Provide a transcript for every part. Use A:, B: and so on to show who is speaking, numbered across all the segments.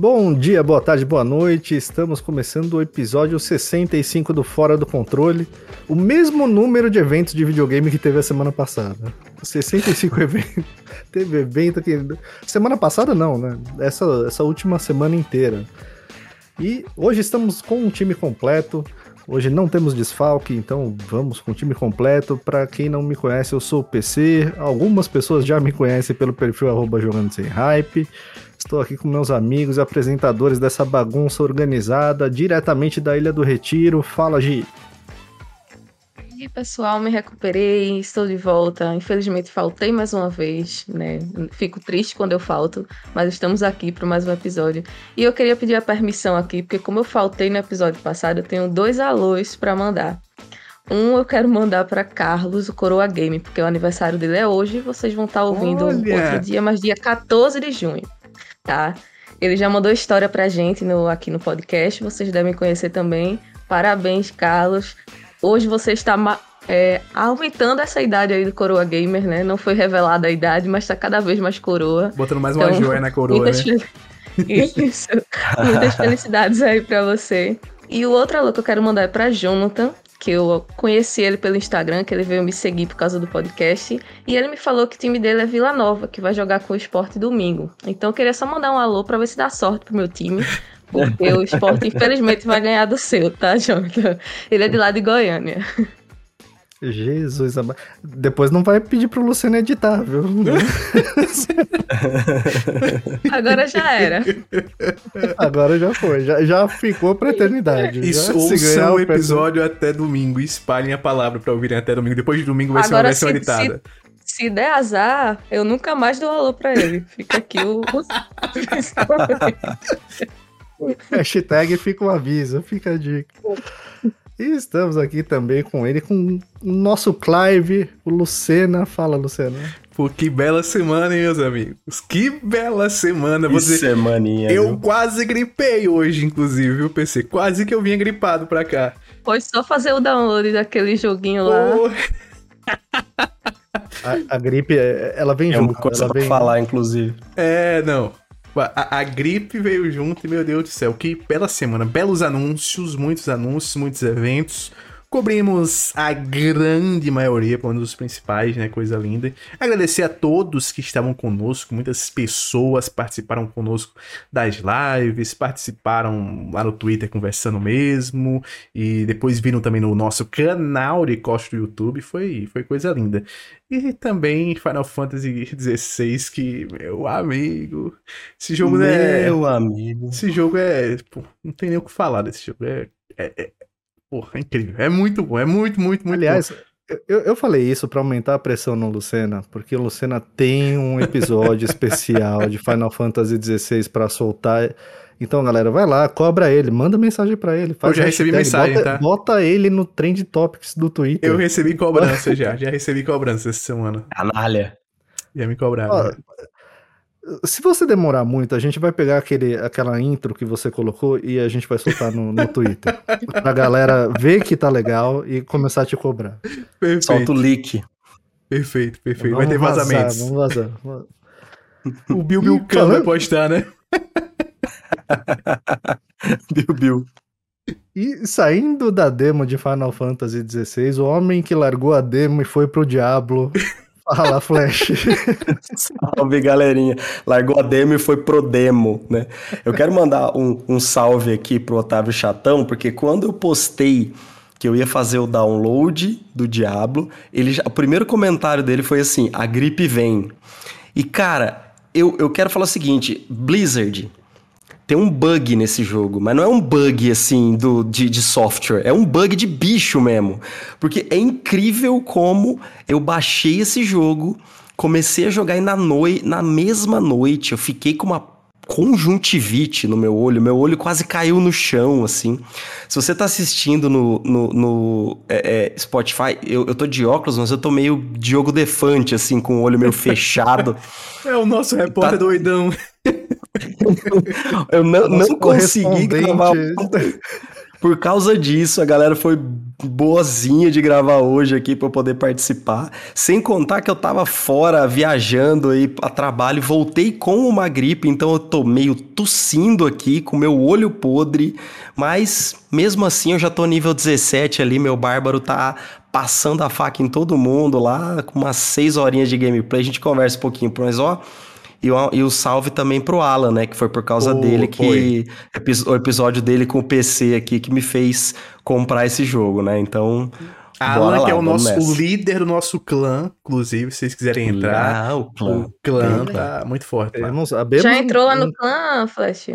A: Bom dia, boa tarde, boa noite. Estamos começando o episódio 65 do Fora do Controle. O mesmo número de eventos de videogame que teve a semana passada. 65 eventos. Teve evento aqui. Semana passada não, né? Essa, essa última semana inteira. E hoje estamos com um time completo. Hoje não temos desfalque, então vamos com o time completo. Para quem não me conhece, eu sou o PC. Algumas pessoas já me conhecem pelo perfil arroba jogando sem hype. Estou aqui com meus amigos e apresentadores dessa bagunça organizada diretamente da Ilha do Retiro. Fala, Gi.
B: E aí, pessoal, me recuperei, estou de volta. Infelizmente faltei mais uma vez, né? Fico triste quando eu falto, mas estamos aqui para mais um episódio. E eu queria pedir a permissão aqui, porque como eu faltei no episódio passado, eu tenho dois alôs para mandar. Um eu quero mandar para Carlos, o Coroa Game, porque o aniversário dele é hoje, vocês vão estar ouvindo Olha. outro dia, mas dia 14 de junho, tá? Ele já mandou história pra gente no, aqui no podcast, vocês devem conhecer também. Parabéns, Carlos. Hoje você está é, aumentando essa idade aí do coroa gamer, né? Não foi revelada a idade, mas está cada vez mais coroa.
C: Botando mais uma então, joia na coroa, muitas né?
B: Isso. muitas felicidades aí para você. E o outro alô que eu quero mandar é para Jonathan, que eu conheci ele pelo Instagram, que ele veio me seguir por causa do podcast, e ele me falou que o time dele é Vila Nova, que vai jogar com o esporte domingo. Então eu queria só mandar um alô para ver se dá sorte pro meu time, porque o esporte, infelizmente, vai ganhar do seu, tá, Jonathan? Ele é de lá de Goiânia.
A: Jesus amado. Depois não vai pedir pro Luciano editar, viu?
B: Agora já era.
A: Agora já foi. Já, já ficou pra eternidade.
C: Isso, ouçam o episódio até domingo espalhem a palavra pra ouvirem até domingo. Depois de domingo vai Agora, ser uma versão se, editada.
B: Se, se der azar, eu nunca mais dou alô pra ele. Fica aqui o.
A: Hashtag fica um aviso, fica a dica. E estamos aqui também com ele, com o nosso Clive, o Lucena. Fala, Lucena.
C: Pô, que bela semana, hein, meus amigos? Que bela semana.
A: Que você... semaninha.
C: Eu viu? quase gripei hoje, inclusive, viu, PC? Quase que eu vinha gripado pra cá.
B: Foi só fazer o download daquele joguinho lá. Oh.
A: a, a, gripe, ela vem é junto. É uma
C: coisa
A: ela
C: pra vem... falar, inclusive. É, não. A, a, gripe veio junto e, meu Deus do céu, que bela semana. Belos anúncios, muitos anúncios, muitos eventos. Cobrimos a grande maioria, pelo menos os principais, né? Coisa linda. Agradecer a todos que estavam conosco. Muitas pessoas participaram conosco das lives, participaram lá no Twitter conversando mesmo. E depois viram também no nosso canal de Costa do YouTube. Foi, foi coisa linda. E também Final Fantasy XVI, que, meu amigo. Esse jogo
A: meu é. Meu amigo.
C: Esse jogo é. Pô, não tem nem o que falar desse jogo. É, é, é Porra, é incrível. É muito bom, é muito, muito, muito
A: Aliás,
C: bom.
A: Eu, eu falei isso para aumentar a pressão no Lucena, porque o Lucena tem um episódio especial de Final Fantasy XVI para soltar. Então, galera, vai lá, cobra ele, manda mensagem para ele.
C: eu já recebi mensagem,
A: bota,
C: tá?
A: Bota ele no Trend Topics do Twitter.
C: Eu recebi cobrança já, já recebi cobrança essa semana.
A: Canalha.
C: Já me cobraram.
A: Se você demorar muito, a gente vai pegar aquele, aquela intro que você colocou e a gente vai soltar no, no Twitter. pra galera ver que tá legal e começar a te cobrar.
C: Perfeito. Solta o leak. Perfeito, perfeito. Vamos vai ter vazar, vazamentos. Vamos vazar. o Bill Bill Khan vai postar, né?
A: Bill Bill. E saindo da demo de Final Fantasy XVI, o homem que largou a demo e foi pro Diablo Fala, Flash.
D: salve, galerinha. Largou a demo e foi pro demo, né? Eu quero mandar um, um salve aqui pro Otávio Chatão, porque quando eu postei que eu ia fazer o download do Diablo, ele já, o primeiro comentário dele foi assim: a gripe vem. E cara, eu, eu quero falar o seguinte: Blizzard, tem um bug nesse jogo, mas não é um bug assim do, de, de, software, é um bug de bicho mesmo. Porque é incrível como eu baixei esse jogo, comecei a jogar e na, noi na mesma noite eu fiquei com uma conjuntivite no meu olho, meu olho quase caiu no chão, assim. Se você tá assistindo no, no, no é, é, Spotify, eu, eu tô de óculos, mas eu tô meio Diogo Defante, assim, com o olho meio fechado.
C: é o nosso repórter tá... doidão.
D: eu não, não consegui gravar. Por causa disso, a galera foi boazinha de gravar hoje aqui para eu poder participar. Sem contar que eu tava fora viajando aí a trabalho, voltei com uma gripe, então eu tô meio tossindo aqui, com meu olho podre, mas mesmo assim eu já tô nível 17 ali, meu bárbaro tá passando a faca em todo mundo lá, com umas 6 horinhas de gameplay, a gente conversa um pouquinho, mas ó, e o, e o salve também pro Alan, né? Que foi por causa oh, dele que. O episódio dele com o PC aqui que me fez comprar esse jogo, né? Então.
C: Alan, lá, que é o nosso o líder do nosso clã, inclusive, se vocês quiserem entrar. Ah, o clã. O clã tá muito forte.
B: Já entrou lá no clã, Flash?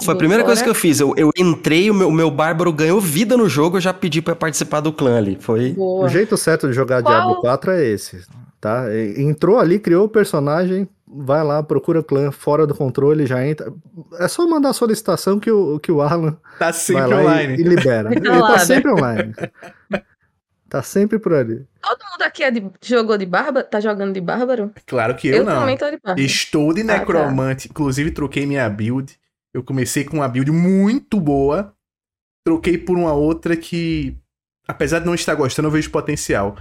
D: Foi a primeira coisa que eu fiz. Eu, eu entrei, o meu, o meu bárbaro ganhou vida no jogo, eu já pedi para participar do clã ali. Foi.
A: Boa. O jeito certo de jogar Qual? Diablo 4 é esse, tá? Entrou ali, criou o personagem, vai lá, procura clã fora do controle, já entra. É só mandar a solicitação que o, que o Alan
C: tá sempre online
A: e, e libera. Ele tá sempre online. Tá sempre por ali.
B: Todo mundo aqui é de, jogou de bárbaro? Tá jogando de bárbaro?
C: Claro que eu, eu não. Também tô de bárbaro. Estou de necromante. Ah, tá. Inclusive, troquei minha build. Eu comecei com uma build muito boa. Troquei por uma outra que, apesar de não estar gostando, eu vejo potencial.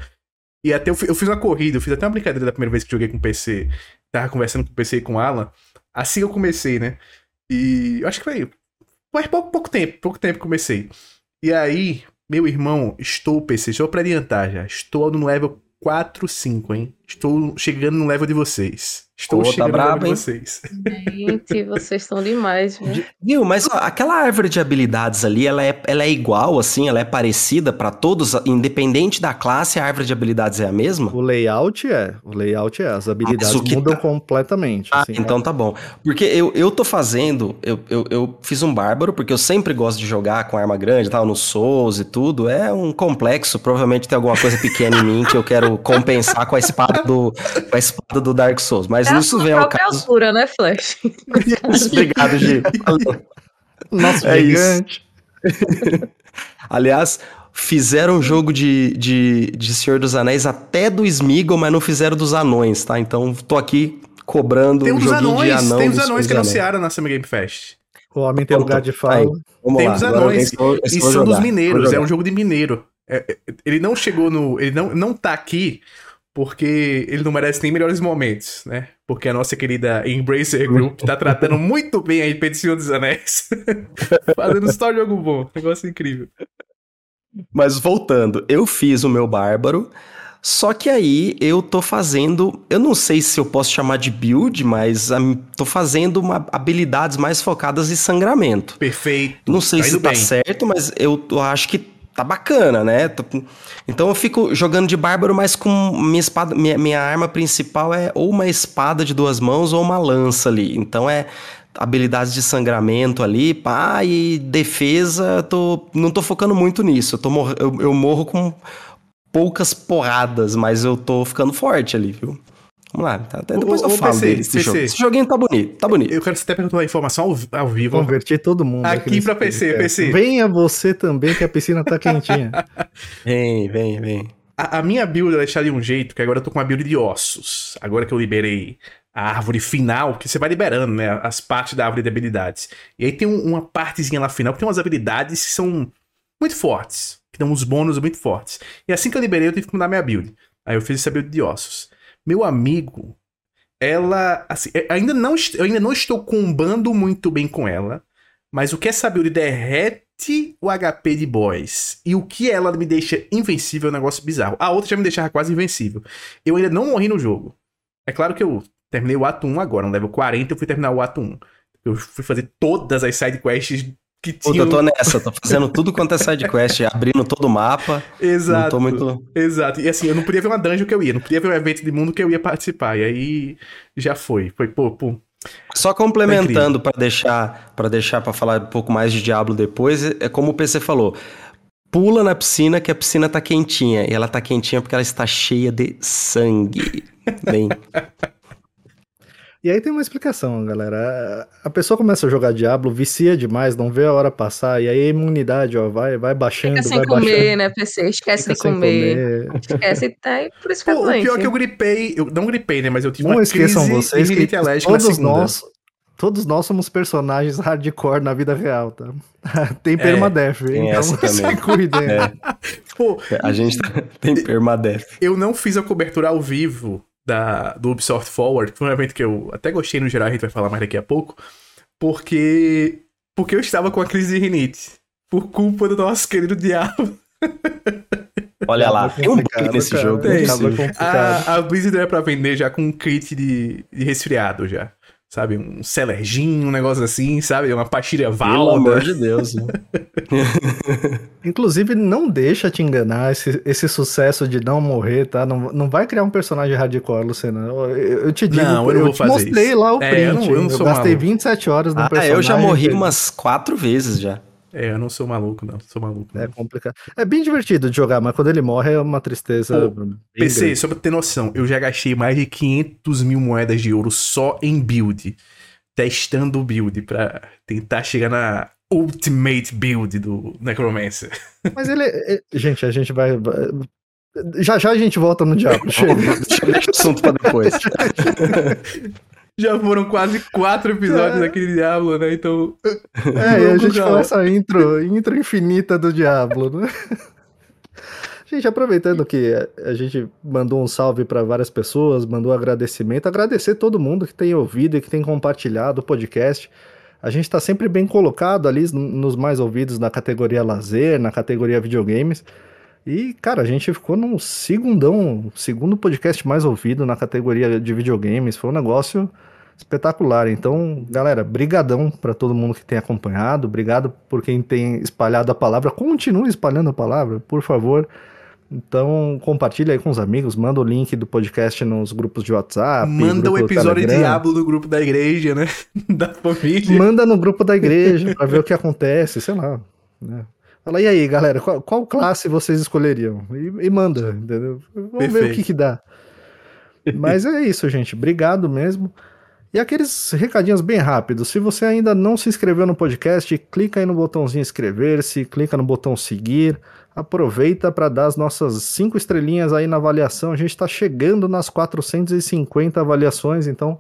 C: E até eu, eu fiz uma corrida, eu fiz até uma brincadeira da primeira vez que joguei com PC tava conversando com o PC e com o Alan, assim eu comecei, né? E eu acho que foi, foi pouco, pouco tempo, pouco tempo comecei. E aí, meu irmão, estou PC, estou para adiantar já, estou no level 4, 5, hein? Estou chegando no level de vocês. Estou tá chegando tá bravo,
B: de vocês. Gente, vocês estão demais, viu?
D: Viu, mas ó, aquela árvore de habilidades ali, ela é, ela é igual, assim, ela é parecida para todos, independente da classe, a árvore de habilidades é a mesma?
A: O layout é, o layout é, as habilidades ah, mudam tá... completamente.
D: Ah, assim, então né? tá bom. Porque eu, eu tô fazendo, eu, eu, eu fiz um bárbaro, porque eu sempre gosto de jogar com arma grande, tal, no Souls e tudo, é um complexo, provavelmente tem alguma coisa pequena em mim que eu quero compensar com a espada do, com a espada do Dark Souls, mas é isso vem ao caso.
B: altura, né, Flash?
D: Obrigado, Gi.
A: Nossa, é gigante.
D: Isso. Aliás, fizeram um jogo de, de, de Senhor dos Anéis até do Smeagol, mas não fizeram dos anões, tá? Então tô aqui cobrando
C: tem um joguinho anões, de anão. Tem os anões que anunciaram na Summer Game Fest.
A: O homem tem lugar de fala. Aí,
C: tem lá, os anões. E são dos mineiros, é um jogo de mineiro. É, é, ele não chegou no. Ele não, não tá aqui porque ele não merece nem melhores momentos, né? Porque a nossa querida Embracer Group tá tratando muito bem a IP de Senhor dos Anéis. Fazendo só jogo bom. Negócio incrível.
D: Mas voltando, eu fiz o meu Bárbaro, só que aí eu tô fazendo, eu não sei se eu posso chamar de build, mas um, tô fazendo uma, habilidades mais focadas em sangramento.
C: Perfeito.
D: Não sei tá se tá bem. certo, mas eu, eu acho que tá bacana, né? Então eu fico jogando de bárbaro, mas com minha espada, minha, minha arma principal é ou uma espada de duas mãos ou uma lança ali. Então é habilidades de sangramento ali, pá, e defesa, tô, não tô focando muito nisso. Eu, tô mor eu, eu morro com poucas porradas, mas eu tô ficando forte ali, viu? Vamos lá, tá, até depois o, eu o falo PC, dele, esse, jogo. esse joguinho tá bonito, tá bonito.
C: Eu quero até perguntar uma informação ao, ao vivo.
A: Converter todo mundo.
C: Aqui pra PC, PC.
A: Venha você também, que a piscina tá quentinha.
D: vem, vem, vem.
C: A, a minha build ela está de um jeito que agora eu tô com uma build de ossos. Agora que eu liberei a árvore final, que você vai liberando, né? As partes da árvore de habilidades. E aí tem um, uma partezinha lá final que tem umas habilidades que são muito fortes. Que dão uns bônus muito fortes. E assim que eu liberei, eu tive que mudar minha build. Aí eu fiz essa build de ossos. Meu amigo, ela. Assim, ainda não, eu ainda não estou combando muito bem com ela. Mas o que essa build derrete o HP de boys. E o que ela me deixa invencível é um negócio bizarro. A outra já me deixava quase invencível. Eu ainda não morri no jogo. É claro que eu terminei o ato 1 agora, no level 40 eu fui terminar o ato 1. Eu fui fazer todas as sidequests que tinha.
D: eu tô nessa, tô fazendo tudo quanto é sidequest, abrindo todo o mapa.
C: Exato. Muito... Exato. E assim, eu não podia ver uma dungeon que eu ia, não podia ver um evento de mundo que eu ia participar. E aí já foi. Foi, pô, pô.
D: Só complementando para deixar para deixar para falar um pouco mais de Diablo depois, é como o PC falou. Pula na piscina que a piscina tá quentinha. E ela tá quentinha porque ela está cheia de sangue. Bem.
A: E aí tem uma explicação, galera. A pessoa começa a jogar Diablo, vicia demais, não vê a hora passar, e aí a imunidade, ó, vai, vai baixando, Fica
B: sem
A: vai
B: comer,
A: baixando.
B: né, PC? Esquece Fica de comer. comer. Esquece, tá por isso que é
C: O pior é que eu gripei, eu não gripei, né, mas eu tive
A: não uma esqueçam vocês que todos nós, todos nós somos personagens hardcore na vida real, tá? tem permadeath,
D: tem
A: então se cuidem.
D: É,
C: Pô,
D: a gente tá- tem permadeath.
C: eu não fiz a cobertura ao vivo da, do Ubisoft Forward, que foi um evento que eu até gostei no geral, a gente vai falar mais daqui a pouco, porque porque eu estava com a crise de rinite, por culpa do nosso querido diabo.
D: Olha lá, tem um bug nesse
A: cara.
D: jogo.
A: Tem,
D: é.
C: A, a Blizzard é pra vender já com um kit de, de resfriado já. Sabe? Um celerginho, um negócio assim, sabe? Uma pastilha
D: Pelo
C: valda.
D: amor de Deus. né?
A: Inclusive, não deixa te enganar esse, esse sucesso de não morrer, tá? Não, não vai criar um personagem hardcore, Luciana. Eu, eu te digo,
C: Não, eu não vou
A: te
C: fazer
A: mostrei
C: isso.
A: lá o
C: É,
A: print.
C: eu não- eu não sou
A: gastei
C: maluco.
A: 27 horas no
D: Ah,
A: personagem.
D: eu já morri umas quatro vezes já.
C: É, eu não sou maluco, não. Sou maluco.
A: É
C: não.
A: complicado. É bem divertido de jogar, mas quando ele morre é uma tristeza.
C: Pô, PC,
A: grande.
C: só pra ter noção, eu já gastei mais de 500 mil moedas de ouro só em build. Testando o build pra tentar chegar na ultimate build do Necromancer.
A: Mas ele. é- é- Gente, a gente vai. Já já a gente volta no Diablo. Chega.
D: Deixa deixa o assunto pra depois.
C: Já foram quase quatro episódios daquele Diablo, né? Então.
A: É, e a gente
C: lá.
A: começa a intro, intro infinita do Diablo, né? Gente, aproveitando que a gente mandou um salve para várias pessoas, mandou agradecimento, agradecer todo mundo que tem ouvido e que tem compartilhado o podcast. A gente está sempre bem colocado ali nos mais ouvidos na categoria lazer, na categoria videogames. E, cara, a gente ficou num segundão, segundo podcast mais ouvido na categoria de videogames. Foi um negócio espetacular. Então, galera, brigadão para todo mundo que tem acompanhado. Obrigado por quem tem espalhado a palavra. Continue espalhando a palavra, por favor. Então, compartilha aí com os amigos, manda o link do podcast nos grupos de WhatsApp.
C: Manda o episódio. Diablo do grupo da igreja, né? Da família.
A: Manda no grupo da igreja pra ver o que acontece, sei lá. né? Fala, e aí, galera, qual, qual classe vocês escolheriam? E, e manda, entendeu? Vamos ver o
C: Perfeito.
A: que que dá. Mas é isso, gente. Obrigado mesmo. E aqueles recadinhos bem rápidos. Se você ainda não se inscreveu no podcast, clica aí no botãozinho inscrever-se, clica no botão seguir. Aproveita para dar as nossas cinco estrelinhas aí na avaliação. A gente está chegando nas 450 avaliações, então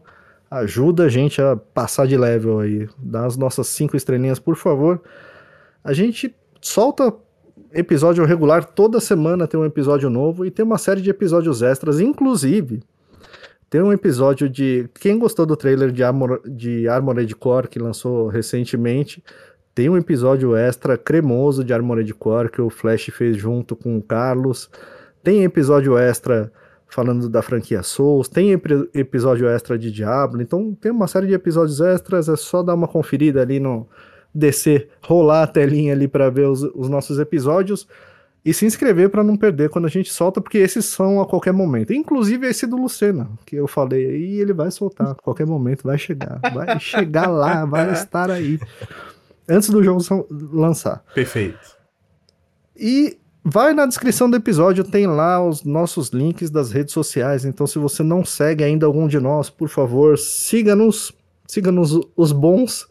A: ajuda a gente a passar de level aí. Dá as nossas cinco estrelinhas, por favor. A gente solta episódio regular toda semana, tem um episódio novo e tem uma série de episódios extras, inclusive tem um episódio de quem gostou do trailer de, Armor, de Armored Core que lançou recentemente, tem um episódio extra cremoso de Armored Core que o Flash fez junto com o Carlos. Tem episódio extra falando da franquia Souls, tem ep- episódio extra de Diablo, então tem uma série de episódios extras, é só dar uma conferida ali no descer, rolar a telinha ali para ver os, os nossos episódios e se inscrever para não perder quando a gente solta, porque esses são a qualquer momento. Inclusive esse do Lucena, que eu falei aí, ele vai soltar a qualquer momento, vai chegar, vai chegar lá, vai estar aí. Antes do jogo lançar.
C: Perfeito.
A: E vai na descrição do episódio, tem lá os nossos links das redes sociais. Então, se você não segue ainda algum de nós, por favor, siga-nos, siga-nos os bons.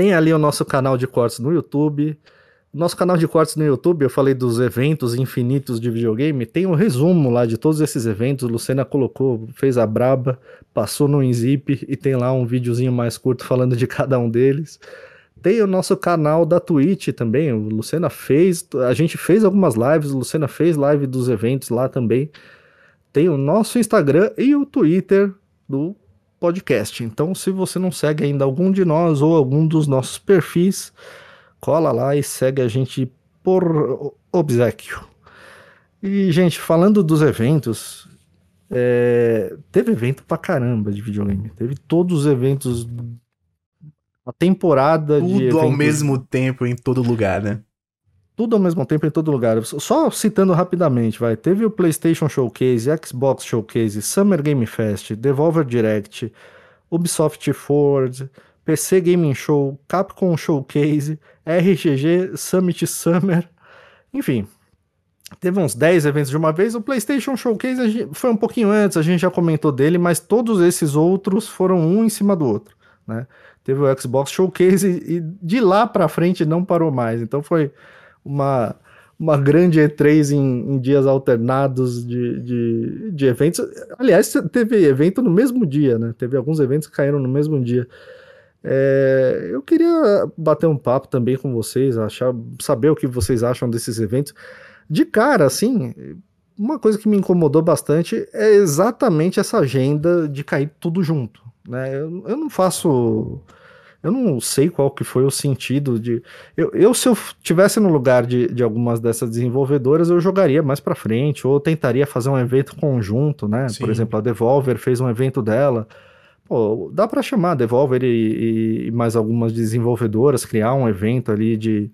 A: Tem ali o nosso canal de cortes no YouTube. Nosso canal de cortes no YouTube, eu falei dos eventos infinitos de videogame, tem um resumo lá de todos esses eventos. Lucena colocou, fez a braba, passou no Inzip e tem lá um videozinho mais curto falando de cada um deles. Tem o nosso canal da Twitch também. O Lucena fez, a gente fez algumas lives, o Lucena fez live dos eventos lá também. Tem o nosso Instagram e o Twitter do podcast. Então, se você não segue ainda algum de nós ou algum dos nossos perfis, cola lá e segue a gente por obsequio. E, gente, falando dos eventos, é, teve evento pra caramba de videogame. Teve todos os eventos. A temporada de.
C: Tudo ao mesmo tempo em todo lugar, né?
A: Tudo ao mesmo tempo em todo lugar. Só citando rapidamente, vai. Teve o PlayStation Showcase, Xbox Showcase, Summer Game Fest, Devolver Direct, Ubisoft Forward, PC Gaming Show, Capcom Showcase, RGG Summit Summer. Enfim, teve uns 10 eventos de uma vez. O PlayStation Showcase foi um pouquinho antes, a gente já comentou dele, mas todos esses outros foram um em cima do outro, né? Teve o Xbox Showcase e, de lá pra frente não parou mais. Então foi uma, uma grande E3 em, em dias alternados de, de, de, eventos. Aliás, teve evento no mesmo dia, né? Teve alguns eventos que caíram no mesmo dia. É, eu queria bater um papo também com vocês, achar, saber o que vocês acham desses eventos. De cara, assim, uma coisa que me incomodou bastante é exatamente essa agenda de cair tudo junto. Né? Eu, eu não faço eu não sei qual que foi o sentido de. Eu, eu se eu tivesse no lugar de, de algumas dessas desenvolvedoras, eu jogaria mais para frente, ou tentaria fazer um evento conjunto, né? Sim. Por exemplo, a Devolver fez um evento dela. Pô, dá para chamar a Devolver e, e, mais algumas desenvolvedoras, criar um evento ali de,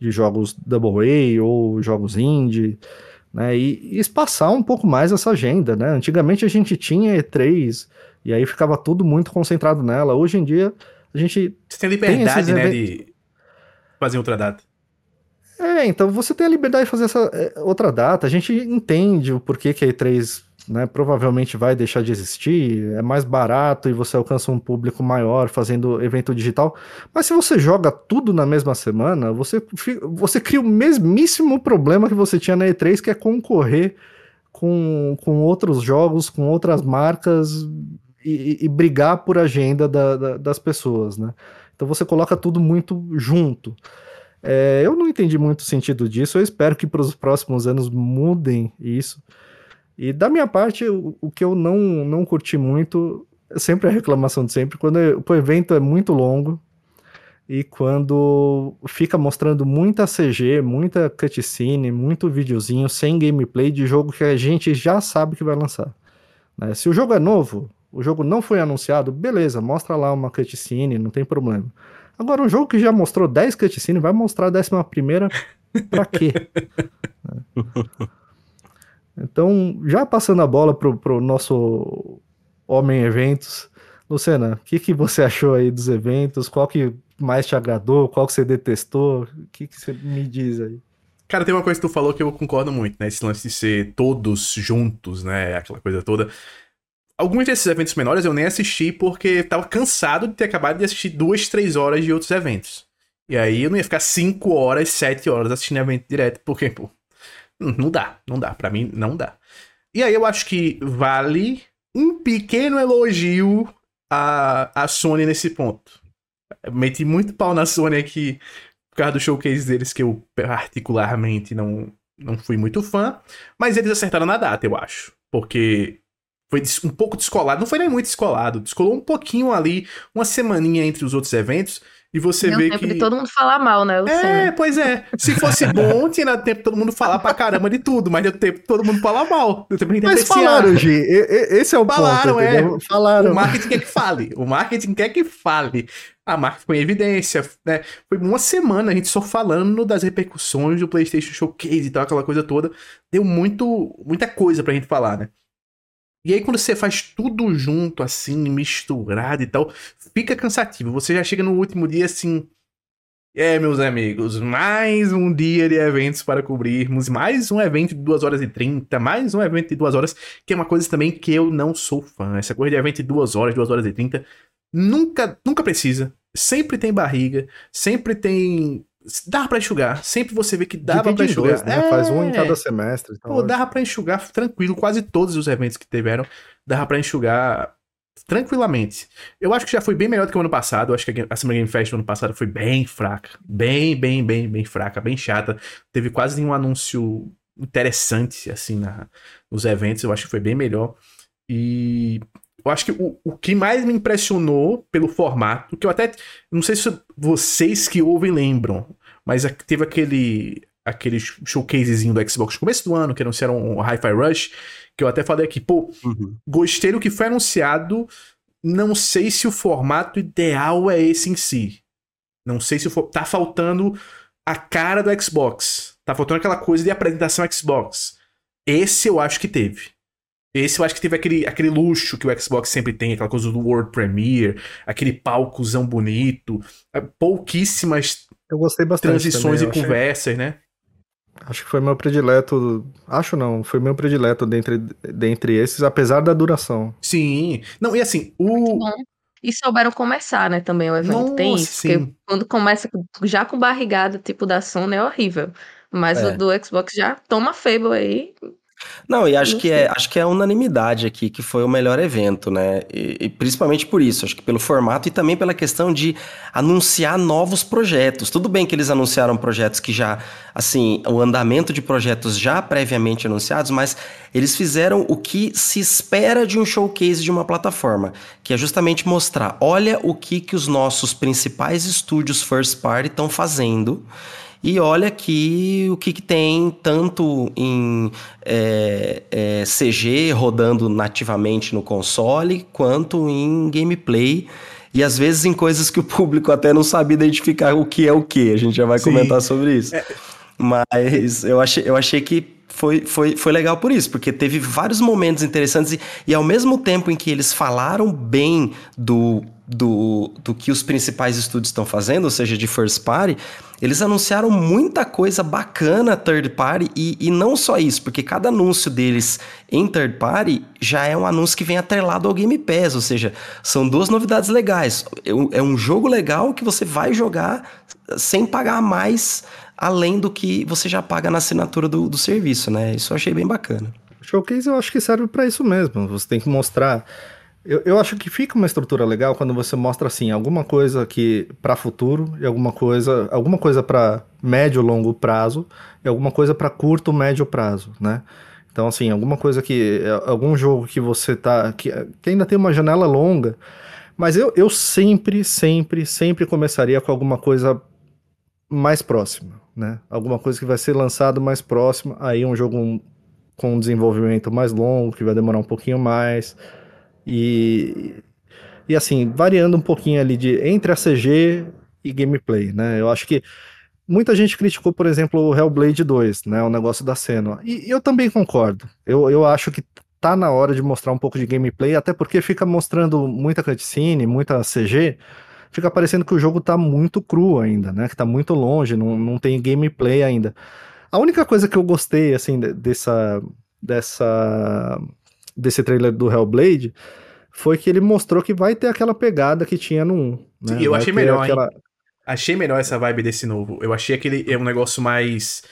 A: de jogos AA ou jogos indie. Né, e, e espaçar um pouco mais essa agenda, né? Antigamente a gente tinha E3 e aí ficava tudo muito concentrado nela. Hoje em dia a gente.
C: Você tem liberdade, tem né, de fazer outra data.
A: É, então você tem a liberdade de fazer essa é, outra data. A gente entende o porquê que a E3 né, provavelmente vai deixar de existir, é mais barato e você alcança um público maior fazendo evento digital. Mas se você joga tudo na mesma semana, você, você cria o mesmíssimo problema que você tinha na E3, que é concorrer com, com outros jogos, com outras marcas e, e brigar por agenda da, da, das pessoas, né? Então você coloca tudo muito junto. É, eu não entendi muito o sentido disso, eu espero que para os próximos anos mudem isso. E da minha parte, o, o, que eu não, não curti muito, é sempre a reclamação de sempre, quando o evento é muito longo e quando fica mostrando muita CG, muita cutscene, muito videozinho sem gameplay de jogo que a gente já sabe que vai lançar. Né? Se o jogo é novo, o jogo não foi anunciado, beleza, mostra lá uma cutscene, não tem problema. Agora, um jogo que já mostrou 10 cutscenes, vai mostrar a décima primeira pra quê? então, já passando a bola pro, pro nosso homem eventos, Luciana, o que, que você achou aí dos eventos? Qual que mais te agradou? Qual que você detestou? O que, que você me diz aí?
C: Cara, tem uma coisa que tu falou que eu concordo muito, né? Esse lance de ser todos juntos, né? Aquela coisa toda. Alguns desses eventos menores eu nem assisti porque tava cansado de ter acabado de assistir duas, três horas de outros eventos. E aí eu não ia ficar cinco horas, sete horas assistindo evento direto, porque, pô, não dá, não dá. Pra mim, não dá. E aí eu acho que vale um pequeno elogio à, à Sony nesse ponto. Eu meti muito pau na Sony aqui por causa do showcase deles, que eu particularmente não, não fui muito fã. Mas eles acertaram na data, eu acho. Porque foi um pouco descolado, não foi nem muito descolado, descolou um pouquinho ali, uma semaninha entre os outros eventos, e você vê tempo que...
B: de todo mundo falar mal, né,
C: Luciano? É, pois é. Se fosse bom, tinha tempo de todo mundo falar pra caramba de tudo, mas deu tempo de todo mundo falar mal. Deu tempo de
A: mas falaram, Gi, esse é o
C: falaram,
A: ponto,
C: é. Falaram. O marketing quer que fale, o marketing quer que fale. A marca foi em evidência, né? Foi uma semana a gente só falando das repercussões do PlayStation Showcase e tal, aquela coisa toda. Deu muito, muita coisa pra gente falar, né? E aí, quando você faz tudo junto, assim, misturado e tal, fica cansativo. Você já chega no último dia assim. É, meus amigos, mais um dia de eventos para cobrirmos, mais um evento de 2 horas e 30, mais um evento de 2 horas, que é uma coisa também que eu não sou fã. Essa coisa de evento de 2 horas, 2 horas e 30, nunca, nunca precisa. Sempre tem barriga, sempre tem Dá pra enxugar. Sempre você vê que dava pra enxugar. Dois,
A: né? é... Faz um em cada semestre.
C: Então Pô, dava pra enxugar tranquilo. Quase todos os eventos que tiveram, dava pra enxugar tranquilamente. Eu acho que já foi bem melhor do que o ano passado. Eu acho que a Summer Game Fest do ano passado foi bem fraca. Bem, bem, bem, bem fraca, bem chata. Teve quase nenhum anúncio interessante, assim, na, nos eventos. Eu acho que foi bem melhor. E eu acho que o, o que mais me impressionou pelo formato, que eu até. Não sei se vocês que ouvem lembram, mas teve aquele aquele showcasezinho do Xbox no começo do ano, que anunciaram o Hi-Fi Rush, que eu até falei aqui, pô, uhum. gostei do que foi anunciado, não sei se o formato ideal é esse em si. Não sei se for, tá faltando a cara do Xbox. Tá faltando aquela coisa de apresentação Xbox. Esse eu acho que teve. Esse eu acho que teve aquele, aquele luxo que o Xbox sempre tem, aquela coisa do World Premiere, aquele palcozão bonito, é, pouquíssimas
A: eu gostei bastante
C: transições também, e conversas, né?
A: Acho que foi meu predileto. Acho não, foi meu predileto dentre, dentre esses, apesar da duração.
C: Sim. Não, e assim, o.
B: E souberam começar, né, também o evento. Nossa, Tem isso, sim. porque quando começa já com barrigada, tipo da Sony, é horrível. Mas
D: É.
B: o do Xbox já toma Fable aí.
D: Não, e acho
B: Não
D: que é, acho que é unanimidade aqui que foi o melhor evento, né? E, e principalmente por isso, acho que pelo formato e também pela questão de anunciar novos projetos. Tudo bem que eles anunciaram projetos que já, assim, o andamento de projetos já previamente anunciados, mas eles fizeram o que se espera de um showcase de uma plataforma, que é justamente mostrar, olha o que que os nossos principais estúdios first party estão fazendo. E olha aqui o que, que tem tanto em é, é, CG rodando nativamente no console, quanto em gameplay. E às vezes em coisas que o público até não sabe identificar o que é o que. A gente já vai
C: Sim.
D: comentar sobre isso. Mas eu achei, eu achei que foi, foi, foi legal por isso, porque teve vários momentos interessantes e, e ao mesmo tempo em que eles falaram bem do, do, do que os principais estúdios estão fazendo, ou seja, de first party, eles anunciaram muita coisa bacana third party e, e não só isso, porque cada anúncio deles em third party já é um anúncio que vem atrelado ao Game Pass, ou seja, são duas novidades legais. É um- É jogo legal que você vai jogar sem pagar mais além do que você já paga na assinatura do, do serviço, né? Isso eu achei bem bacana.
A: Showcase eu acho que serve pra isso mesmo. Você tem que mostrar. Eu, eu acho que fica uma estrutura legal quando você mostra assim alguma coisa que para futuro e alguma coisa, alguma coisa para médio longo prazo e alguma coisa para curto médio prazo, né? Então assim, alguma coisa que algum jogo que você tá que, que ainda tem uma janela longa, mas eu, eu sempre, sempre, sempre começaria com alguma coisa mais próxima, né? Alguma coisa que vai ser lançado mais próxima, aí um jogo com um desenvolvimento mais longo, que vai demorar um pouquinho mais. E, e assim, variando um pouquinho ali de entre a CG e gameplay, né? Eu acho que muita gente criticou, por exemplo, o Hellblade 2, né? O negócio da cena. E eu também concordo. Eu, eu acho que tá na hora de mostrar um pouco de gameplay, até porque fica mostrando muita cutscene, muita CG. Fica parecendo que o jogo tá muito cru ainda, né? Que tá muito longe, não, não tem gameplay ainda. A única coisa que eu gostei, assim, de- dessa, dessa, desse trailer do Hellblade foi que ele mostrou que vai ter aquela pegada que tinha no 1. Né?
C: Eu
A: Vai
C: achei melhor,
A: aquela...
C: Achei melhor essa vibe desse novo. Eu achei aquele é um negócio mais.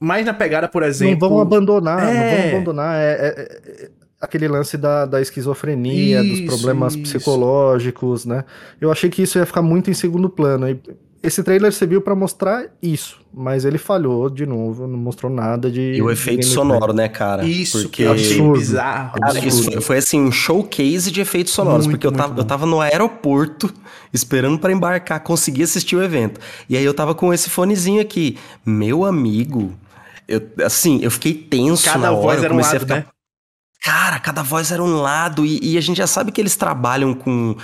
C: Mais na pegada, por exemplo.
A: Não vão abandonar, não
C: É.
A: vão abandonar. É, é- é- é aquele lance da, da esquizofrenia, dos
C: Isso,
A: problemas
C: isso.
A: psicológicos, né? Eu achei que isso ia ficar muito em segundo plano. E esse trailer serviu pra mostrar isso, mas ele falhou de novo, não mostrou nada de.
D: E o efeito sonoro, né, cara?
C: Isso,
D: porque
C: que eu achei
A: Absurdo.
C: bizarro.
D: Cara, isso
C: absurdo.
D: foi, foi, assim um showcase de efeitos sonoros,
C: Muito,
D: porque eu tava,
C: bom.
D: eu tava no aeroporto esperando pra embarcar, conseguir assistir o evento. E aí eu tava com esse fonezinho aqui, meu amigo. Eu, assim, eu fiquei tenso
C: Cada
D: na hora,
C: voz
D: eu
C: era um
D: comecei
C: lado,
D: a ficar
C: né?
D: Cara, cada voz era um lado e, e a gente já sabe que eles trabalham com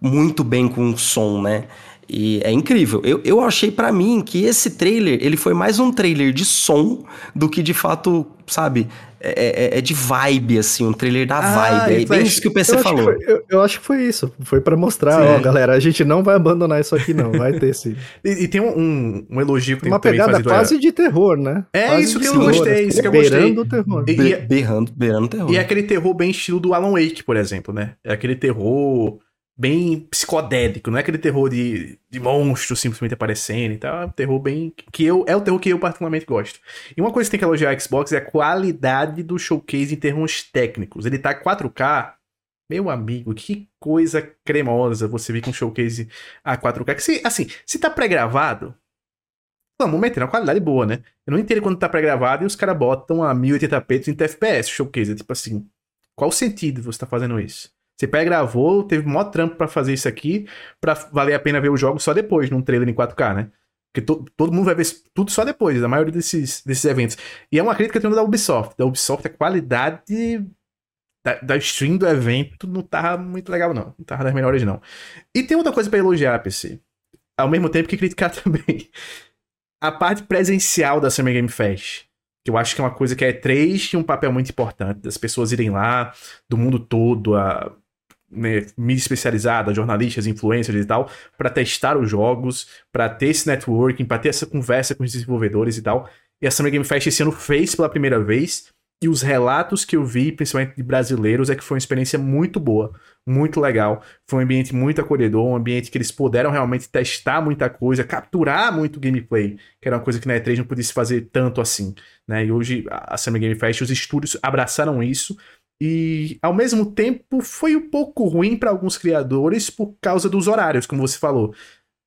D: muito bem com som, né? E é incrível. Eu, eu achei pra mim que esse trailer, ele foi mais um trailer de som do que de fato, sabe, é, é- é de vibe, assim, um trailer da
C: Ah,
D: vibe. É bem isso que o
A: Eu
D: PC
A: acho, que
D: falou.
A: foi, eu, eu acho que foi isso. Foi pra mostrar,
C: Sim.
A: ó, galera, a gente não vai abandonar isso aqui, não. Vai ter sim.
C: E, e tem um, um, um elogio que tem
A: Uma pegada quase de terror, né?
C: É,
A: Quase
C: isso que eu
A: terror,
C: gostei,
A: assim,
C: isso que eu gostei.
A: beirando o terror.
C: E-
D: Be- berrando, beirando terror.
C: E é aquele terror bem estilo do Alan Wake, por exemplo, né? É aquele terror bem psicodélico, não é aquele terror de, de monstros simplesmente aparecendo e tal. É um terror bem. que eu É o terror que eu particularmente gosto. E uma coisa que tem que elogiar a Xbox é a qualidade do showcase em termos técnicos. Ele tá 4K. Meu amigo, que coisa cremosa você ver com um showcase a 4K. Que se, assim, se tá pré-gravado, vamos meter uma qualidade boa, né? Eu não entendo quando tá pré-gravado e os caras botam a 1080p 30 FPS showcase. Tipo assim, qual o sentido você tá fazendo isso? Você pré-gravou, teve maior trampo pra fazer isso aqui, pra valer a pena ver o jogo só depois, num trailer em 4K, né? Porque to- todo mundo vai ver tudo só depois, a maioria desses, desses eventos. E é uma crítica que eu tenho da Ubisoft. Da Ubisoft, a qualidade da, da stream do evento não tava muito legal, não. Não tava das melhores, não. E tem outra coisa pra elogiar, PC. Ao mesmo tempo que criticar também. A parte presencial da Summer Game Fest. Que eu acho que é uma coisa que a E3 tinha um papel muito importante. Das pessoas irem lá, do mundo todo, a né, mídia especializada, jornalistas, influencers e tal, pra testar os jogos, pra ter esse networking, pra ter essa conversa com os desenvolvedores e tal. E a Summer Game Fest esse ano fez pela primeira vez. E os relatos que eu vi, principalmente de brasileiros, é que foi uma experiência muito boa, muito legal. Foi um ambiente muito acolhedor, um ambiente que eles puderam realmente testar muita coisa, capturar muito gameplay, que era uma coisa que na E3 não podia se fazer tanto assim. Né? E hoje a Summer Game Fest, os estúdios abraçaram isso. E ao mesmo tempo foi um pouco ruim para alguns criadores por causa dos horários, como você falou.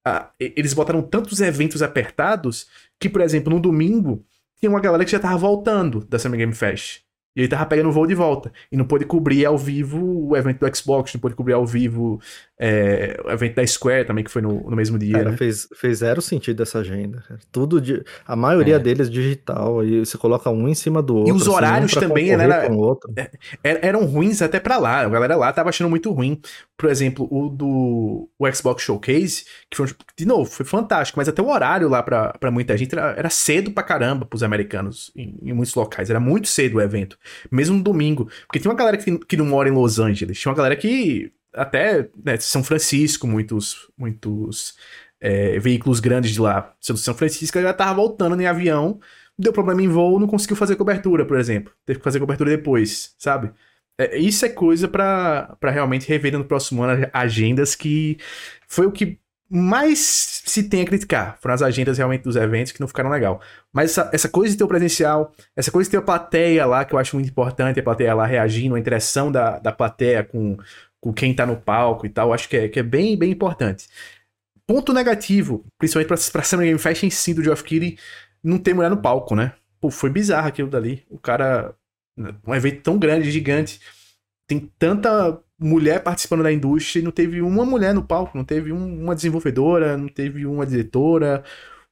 C: Ah, eles botaram tantos eventos apertados que, por exemplo, no domingo tinha uma galera que já tava voltando da Summer Game Fest. E ele tava pegando o voo de volta. E não pôde cobrir ao vivo o evento do Xbox, não pôde cobrir ao vivo é, o evento da Square também, que foi no, no mesmo dia.
A: Cara,
C: né?
A: fez, fez zero sentido essa agenda. Tudo de. A maioria é. deles digital. E você coloca um em cima do outro.
C: E os assim, horários um também né, era, é, é, eram ruins até para lá. A galera lá tava achando muito ruim. Por exemplo, o do o Xbox Showcase, que foi, de novo, foi fantástico, mas até o horário lá pra, pra muita gente era, era cedo pra caramba pros americanos em, em, muitos locais. Era muito cedo o evento. Mesmo no domingo. Porque tinha uma galera que, que não mora em Los Angeles. Tinha uma galera que até né, São Francisco, muitos, muitos é, veículos grandes de lá. São Francisco já tava voltando em avião, deu problema em voo, não conseguiu fazer cobertura, por exemplo. Teve que fazer cobertura depois, sabe? É, isso é coisa para realmente rever no próximo ano agendas que foi o que mais se tem a criticar. Foram as agendas realmente dos eventos que não ficaram legal. Mas essa, essa coisa de ter o presencial, essa coisa de ter a plateia lá, que eu acho muito importante, a plateia lá reagindo, a interação da, da plateia com, com quem tá no palco e tal, acho que é, que é bem, bem importante. Ponto negativo, principalmente pra, pra Summer Game Fest em si do Geoff Keighley, não ter mulher no palco, né? Pô, foi bizarro aquilo dali. O cara, um evento tão grande, gigante, tem tanta mulher participando da indústria e não teve uma mulher no palco, não teve um, uma desenvolvedora, não teve uma diretora,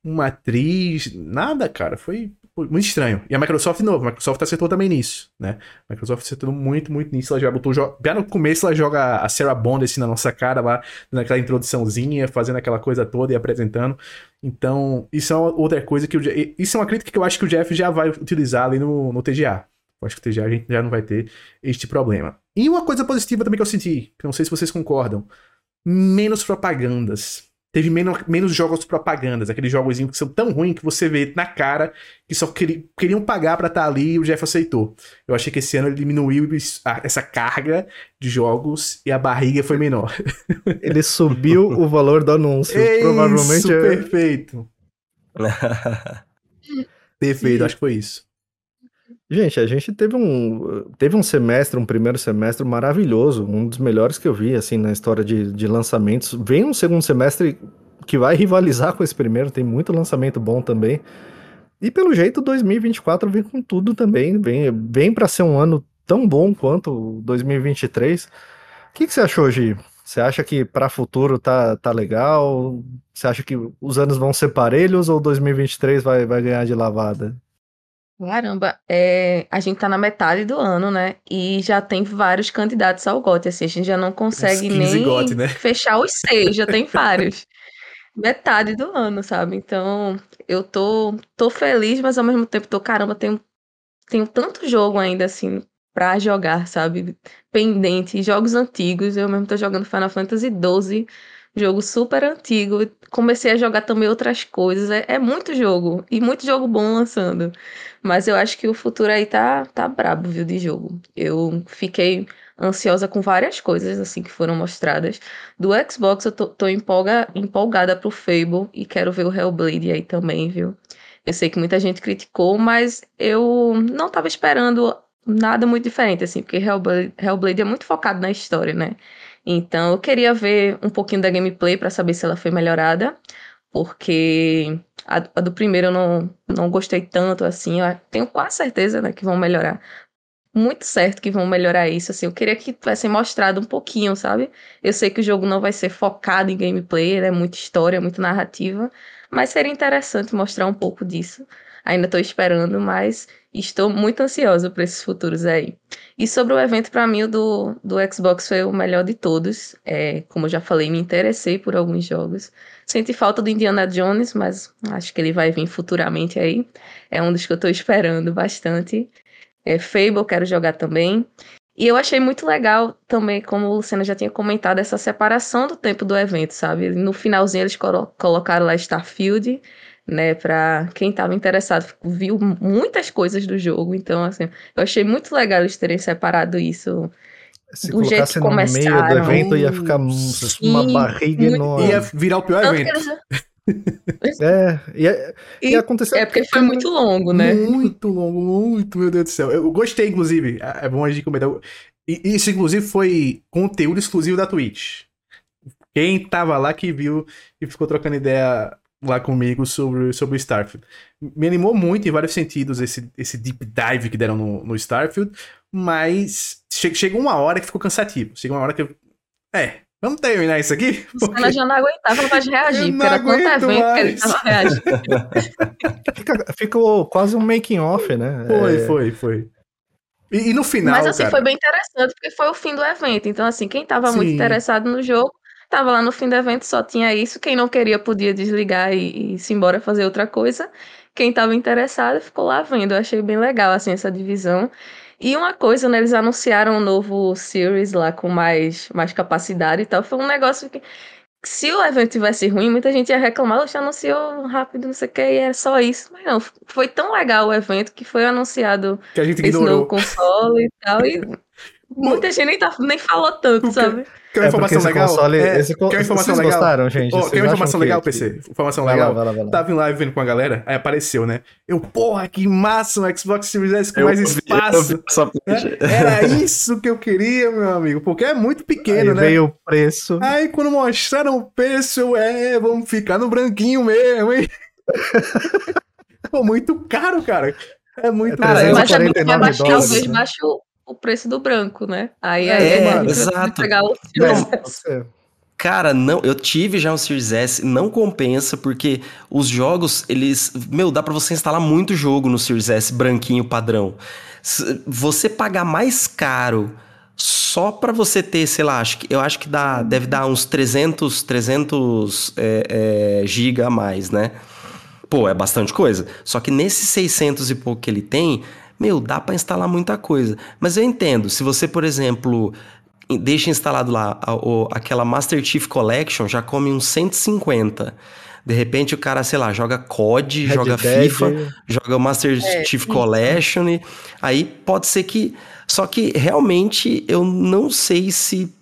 C: uma atriz, nada, cara. Foi muito estranho. E a Microsoft, de novo, a Microsoft acertou também nisso, né? A Microsoft acertou muito, muito nisso. Ela já botou. Já no começo ela joga a Sarah Bond assim na nossa cara lá, naquela introduçãozinha, fazendo aquela coisa toda e apresentando. Então, isso é outra coisa que o Isso é uma crítica que eu acho que o Jeff já vai utilizar ali no, no TGA. Eu acho que o TGA a gente já não vai ter este problema. E uma coisa positiva também que eu senti, que não sei se vocês concordam. Menos propagandas teve menos, menos jogos propagandas, aqueles jogos que são tão ruins que você vê na cara que só queri, queriam pagar para estar tá ali e o Jeff aceitou. Eu achei que esse ano ele diminuiu essa carga de jogos e a barriga foi menor.
A: Ele subiu o valor do anúncio.
C: Isso, provavelmente é... perfeito. perfeito, acho que foi isso.
A: Gente, a gente teve um, teve um semestre, um primeiro semestre maravilhoso, um dos melhores que eu vi, assim, na história de, de lançamentos. Vem um segundo semestre que vai rivalizar com esse primeiro, tem muito lançamento bom também. E pelo jeito, 2024 vem com tudo também, vem, vem para ser um ano tão bom quanto 2023. O que, que você achou, Gi? Você acha que para futuro tá, tá legal? Você acha que os anos vão ser parelhos ou 2023 vai, vai ganhar de lavada?
B: Caramba, é, a gente tá na metade do ano, né? E já tem vários candidatos ao GOT, assim, a gente já não consegue nem GOT, né? fechar os seis, já tem vários. metade do ano, sabe? Então, eu tô, tô feliz, mas ao mesmo tempo tô, caramba, tenho, tenho tanto jogo ainda, assim, pra jogar, sabe? Pendente, jogos antigos, eu mesmo tô jogando Final Fantasy XII, jogo super antigo. Comecei a jogar também outras coisas. É, é, muito jogo. E muito jogo bom lançando. Mas eu acho que o futuro aí tá, tá brabo, viu, de jogo. Eu fiquei ansiosa com várias coisas, assim, que foram mostradas. Do Xbox eu tô, tô empolga, empolgada pro Fable e quero ver o Hellblade aí também, viu? Eu sei que muita gente criticou, mas eu não tava esperando nada muito diferente, assim, porque Hellblade, Hellblade é muito focado na história, né? Então eu queria ver um pouquinho da gameplay para saber se ela foi melhorada, porque a, a, do primeiro eu não, não gostei tanto assim. Eu tenho quase certeza né, que vão melhorar. Muito certo que vão melhorar isso. Assim, eu queria que tivessem mostrado um pouquinho, sabe? Eu sei que o jogo não vai ser focado em gameplay, é muita história, muito narrativa, mas seria interessante mostrar um pouco disso. Ainda estou esperando, mas estou muito ansiosa para esses futuros aí. E sobre o evento, para mim, o do, do Xbox foi o melhor de todos. É, como eu já falei, me interessei por alguns jogos. Senti falta do Indiana Jones, mas acho que ele vai vir futuramente aí. É um dos que eu estou esperando bastante. É, Fable, quero jogar também. E eu achei muito legal também, como o Luciano já tinha comentado, essa separação do tempo do evento, sabe? No finalzinho eles colo colocaram lá Starfield né, para quem estava interessado, viu muitas coisas do jogo, então assim, eu achei muito legal eles terem separado isso
A: Se
B: do jeito que
A: colocasse no meio do evento, ia ficar um-
B: Sim,
A: uma barriga enorme.
C: Ia virar o pior
B: Tanto que
C: evento.
B: eles-
A: É, ia,
B: E-
A: ia acontecer.
B: é porque foi muito longo, né?
C: Muito longo, muito, meu Deus do céu. Eu gostei, inclusive. É bom a gente comentar. E Isso, inclusive, foi conteúdo exclusivo da Twitch. Quem tava lá que viu e ficou trocando ideia lá comigo sobre, sobre o Starfield. Me animou muito em vários sentidos esse, esse deep dive que deram no, no Starfield, mas che chegou uma hora que ficou cansativo. Chegou uma hora que eu. É, vamos terminar isso aqui?
B: Os caras já não aguentavam mais reagir,
C: não
B: porque era tanto
C: aguento
B: evento que eles
C: mais.
B: estavam reagindo.
A: Fica- ficou quase um making off, né?
C: Foi,
A: É,
C: foi, foi. E, e no final.
B: Mas assim,
C: cara,
B: foi bem interessante, porque foi o fim do evento. Então, assim, quem tava muito
C: Sim.
B: interessado no jogo, tava lá no fim do evento, só tinha isso. Quem não queria podia desligar e, e se embora fazer outra coisa. Quem tava interessado ficou lá vendo. Eu achei bem legal, assim, essa divisão. E uma coisa, né, eles anunciaram um novo series lá com mais, mais capacidade e tal. Foi um negócio que, se o evento tivesse ruim, muita gente ia reclamar, "Oxe, anunciou rápido, não sei o que, e era só isso. Mas não, foi tão legal o evento que foi anunciado
C: que a gente
B: esse novo console e tal. E muita gente nem, tá, nem falou tanto, sabe?
C: Quer uma
A: É
C: informação
A: esse
C: legal?
A: console-
C: É,
A: esse
C: quer uma informação
A: vocês
C: legal?
A: gostaram, gente? Vocês
C: quer uma informação
A: que-
C: legal,
A: que-
C: PC? Informação
A: Vai lá,
C: legal.
A: vai lá, vai lá.
C: Tava em live vendo com a galera, aí apareceu, né? Eu, porra, que massa um Xbox Series S com
D: Eu
C: mais
D: vi- eu vi
C: espaço. né? Era isso que eu queria, meu amigo, porque é muito pequeno,
A: Aí
C: né?
A: veio o preço.
C: Aí quando mostraram o preço, eu, é, vamos ficar no branquinho mesmo, hein? Pô, muito caro, cara. É muito
D: Cara,
C: caro.
D: eu-
B: Mas também
A: 49
B: vai baixar, preço do branco, né? Aí,
C: É,
B: aí vai
D: exato.
B: pegar o Series S.
D: Cara, não, eu tive já um Series S, não compensa porque os jogos, eles, meu, dá pra você instalar muito jogo no Series S branquinho padrão. Você pagar mais caro só pra você ter, sei lá, acho que, eu acho que dá, deve dar uns 300, 300 é, é, giga a mais, né? Pô, é bastante coisa. Só que nesses 600 e pouco que ele tem, meu, dá pra instalar muita coisa. Mas eu entendo, se você, por exemplo, em- deixa instalado lá a- o- aquela Master Chief Collection, já come uns 150. De repente o cara, sei lá, joga COD,
A: Red
D: joga
A: Dead.
D: FIFA, joga o Master
B: É,
D: Chief
B: isso.
D: Collection, e aí pode ser que. Só que realmente eu não sei se.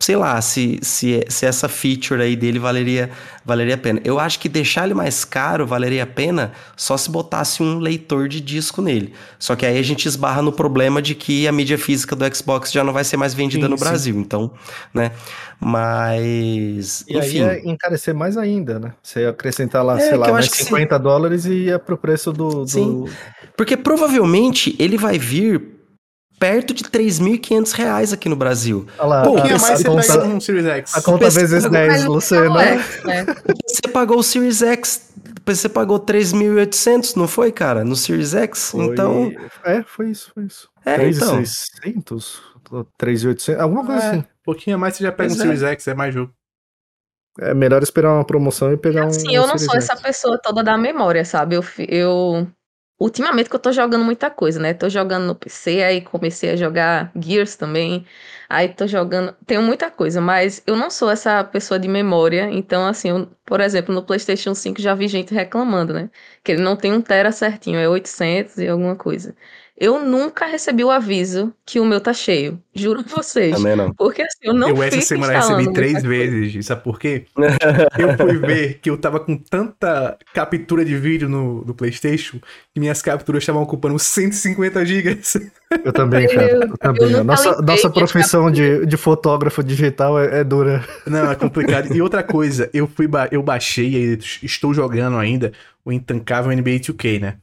D: Sei lá, se, se, se essa feature aí dele valeria, valeria a pena. Eu acho que deixar ele mais caro valeria a pena só se botasse um leitor de disco nele. Só que aí a gente esbarra no problema de que a mídia física do Xbox já não vai ser mais vendida
C: Sim,
D: no
C: sim.
D: Brasil. Então, né? Mas.
A: E aí
D: enfim.
A: ia encarecer mais ainda, né? Você ia acrescentar lá,
D: É,
A: sei lá, mais
D: acho que
A: 50 dólares e ia pro preço do. do...
D: Sim. Porque provavelmente ele vai vir perto de 3.500 reais aqui no Brasil.
A: Olha lá,
D: Pô,
A: a,
C: Tinha
D: esse
C: mais
A: a
C: você
A: conta,
C: pega um Series X.
A: a conta vezes 10,
B: Mas
A: Luciano.
B: não é, né?
D: Você pagou o Series X, você pagou 3.800, não foi, cara? No Series X?
A: Foi-
D: Então,
A: É, foi isso, foi isso.
D: É,
A: 3,600? 3,800? Alguma coisa
C: É,
A: assim.
C: um pouquinho a mais você já pega um
D: Pois é.
C: Series X, é mais jogo.
A: É melhor esperar uma promoção e pegar um.
B: Assim, eu
A: um
B: não
A: Series
B: sou essa
A: X.
B: pessoa toda da memória, sabe? Eu, eu. Ultimamente que eu tô jogando muita coisa, né? Tô jogando no PC, aí comecei a jogar Gears também. Aí tô jogando. Tenho muita coisa, mas eu não sou essa pessoa de memória. Então, assim, eu- por exemplo, no PlayStation 5 já vi gente reclamando, né? Que ele não tem um Tera certinho, é 800 e alguma coisa. Eu nunca recebi o aviso que o meu tá cheio. Juro pra vocês.
D: também não.
B: Porque assim, eu não
C: eu essa semana recebi três
B: coisa.
C: vezes, sabe por quê? eu fui ver que eu tava com tanta captura de vídeo no, no PlayStation que minhas capturas estavam ocupando 150 gigas.
A: Eu também, cara. Eu
B: Eu
A: também.
B: nunca
A: Nossa, nossa profissão de, de fotógrafo digital é, é dura.
C: Não, é complicado. E outra coisa, eu fui ba- eu baixei e estou jogando ainda o intancável NBA 2K, né?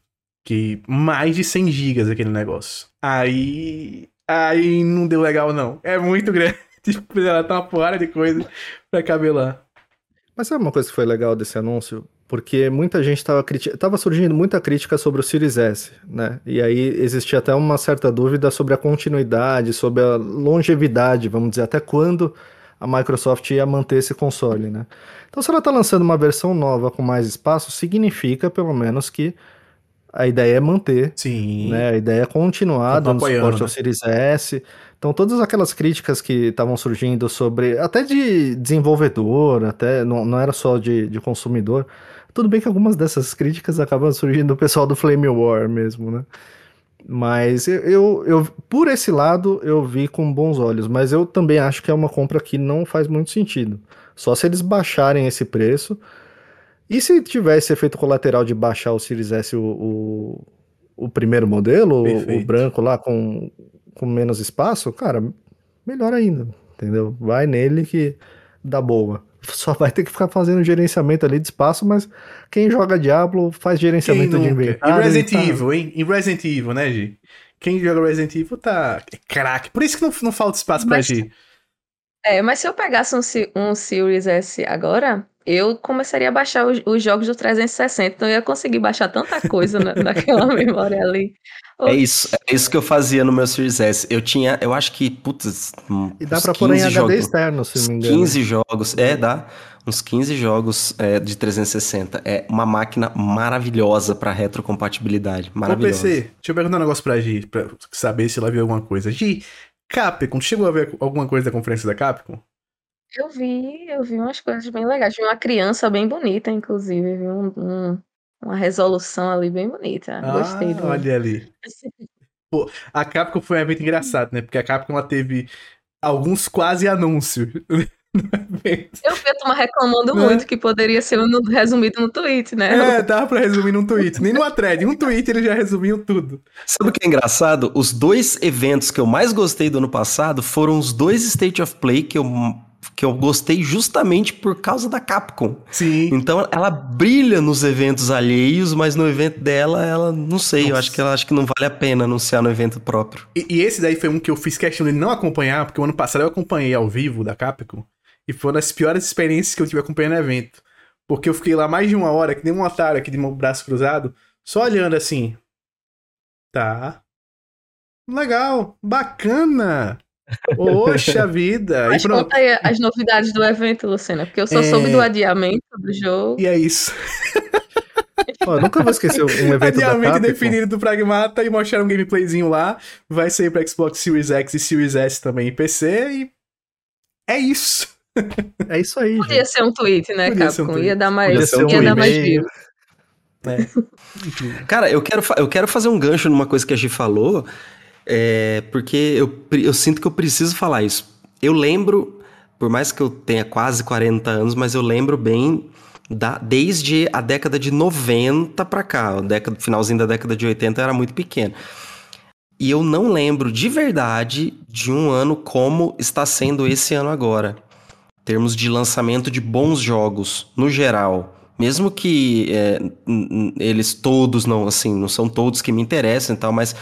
C: Que mais de 100 gigas aquele negócio. Aí aí não deu legal não. É muito grande. Tipo, ela tá uma porrada de coisa pra caber lá.
A: Mas sabe uma coisa que foi legal desse anúncio? Porque muita gente estava tava surgindo muita crítica sobre o Series S, né? E aí existia até uma certa dúvida sobre a continuidade, sobre a longevidade, vamos dizer, até quando a Microsoft ia manter esse console, né? Então, se ela está lançando uma versão nova com mais espaço, significa pelo menos que a ideia é manter
C: Sim.
A: né? A ideia é continuar dando suporte
C: né?
A: ao Series S. Então, todas aquelas críticas que estavam surgindo sobre, até de desenvolvedor, até não, não era só de, de consumidor, Tudo bem que algumas dessas críticas acabam surgindo do pessoal do Flame War mesmo, né? Mas eu, eu, eu, por esse lado, eu vi com bons olhos. Mas eu também acho que é uma compra que não faz muito sentido. Só se eles baixarem esse preço. E se tivesse efeito colateral de baixar o Series S, o, o, o primeiro modelo, o, o branco lá com, com menos espaço, cara, melhor ainda, entendeu? Vai nele que dá boa. Só vai ter que ficar fazendo gerenciamento ali de espaço, mas quem joga Diablo faz gerenciamento de inventário.
C: Em Resident tá... Evil, hein? Em Resident Evil, né, Gi? Quem joga Resident Evil tá craque. Por isso que não, não falta espaço mas, pra Gi.
B: É, mas se eu pegasse um, um Series S agora, eu começaria a baixar os, os, jogos do 360, então eu ia conseguir baixar tanta coisa na, naquela memória ali.
D: É isso, é isso que eu fazia no meu Series S. Eu tinha, eu acho que, putz,
A: E dá pra pôr em HD jogos, externo, se não me engano.
D: 15 jogos, é, dá. Uns 15 jogos é, de 360. É uma máquina maravilhosa para retrocompatibilidade. Maravilhosa. Ô, PC,
C: deixa eu perguntar um negócio pra Gi, pra saber se ela viu alguma coisa. Gi, Capcom, chegou a ver alguma coisa da conferência da Capcom?
B: Eu vi, eu vi umas coisas bem legais. Vi uma criança bem bonita, inclusive. Vi um, um, uma resolução ali bem bonita. Ah, Gostei do.
C: Olha ali. Pô, a Capcom foi um evento engraçado, né? Porque a Capcom ela teve alguns quase anúncios.
B: Eu vi a turma reclamando né? muito que poderia ser resumido no tweet, né?
C: É, dava pra resumir num tweet. Nem numa thread, um tweet eles já resumiam tudo.
D: Sabe o que é engraçado? Os dois eventos que eu mais gostei do ano passado foram os dois State of Play que eu que eu gostei justamente por causa da Capcom.
C: Sim.
D: Então ela brilha nos eventos alheios, mas no evento dela, ela não sei, Nossa. eu acho que ela acho que não vale a pena anunciar no evento próprio.
C: E, e, esse daí foi um que eu fiz questão de não acompanhar, porque o ano passado eu acompanhei ao vivo da Capcom, e foi uma das piores experiências que eu tive acompanhando o evento. Porque eu fiquei lá mais de uma hora, que nem um otário aqui de meu braço cruzado, só olhando assim. Tá. Legal, bacana. Poxa vida!
B: Mas conta aí as novidades do evento, Luciana, porque eu só é... soube do adiamento do jogo.
C: E é isso.
A: Nunca vou esquecer um evento
C: Adiamento da definido do Pragmata e mostraram um gameplayzinho lá. Vai sair para Xbox Series X e Series S também em PC e é isso.
A: É isso aí.
B: Podia gente. ser um tweet, né, Podia Capcom? Um tweet. Ia dar mais, um ia dar mais view.
D: É. Cara, eu quero, eu quero fazer um gancho numa coisa que a Gi falou, é, porque eu, eu sinto que eu preciso falar isso. Eu lembro, por mais que eu tenha quase 40 anos, mas eu lembro bem da, desde a década de 90 para cá, o década, finalzinho da década de 80 era muito pequeno. E eu não lembro de verdade de um ano como está sendo esse ano agora. Termos de lançamento de bons jogos, no geral. Mesmo que é, eles todos não, assim, não são todos que me interessam e tal, mas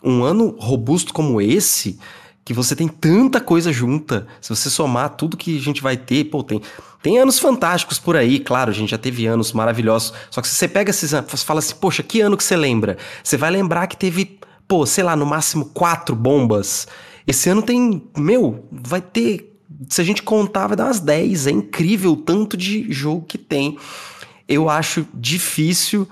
D: um ano robusto como esse, que você tem tanta coisa junta, se você somar tudo que a gente vai ter, pô, tem, tem anos fantásticos por aí, claro, a gente já teve anos maravilhosos, só que se você pega esses anos, fala assim, poxa, que ano que você lembra? Você vai lembrar que teve, pô, sei lá, no máximo quatro bombas. Esse ano tem, meu, vai ter, se a gente contar, vai dar umas 10, é incrível o tanto de jogo que tem. Eu acho difícil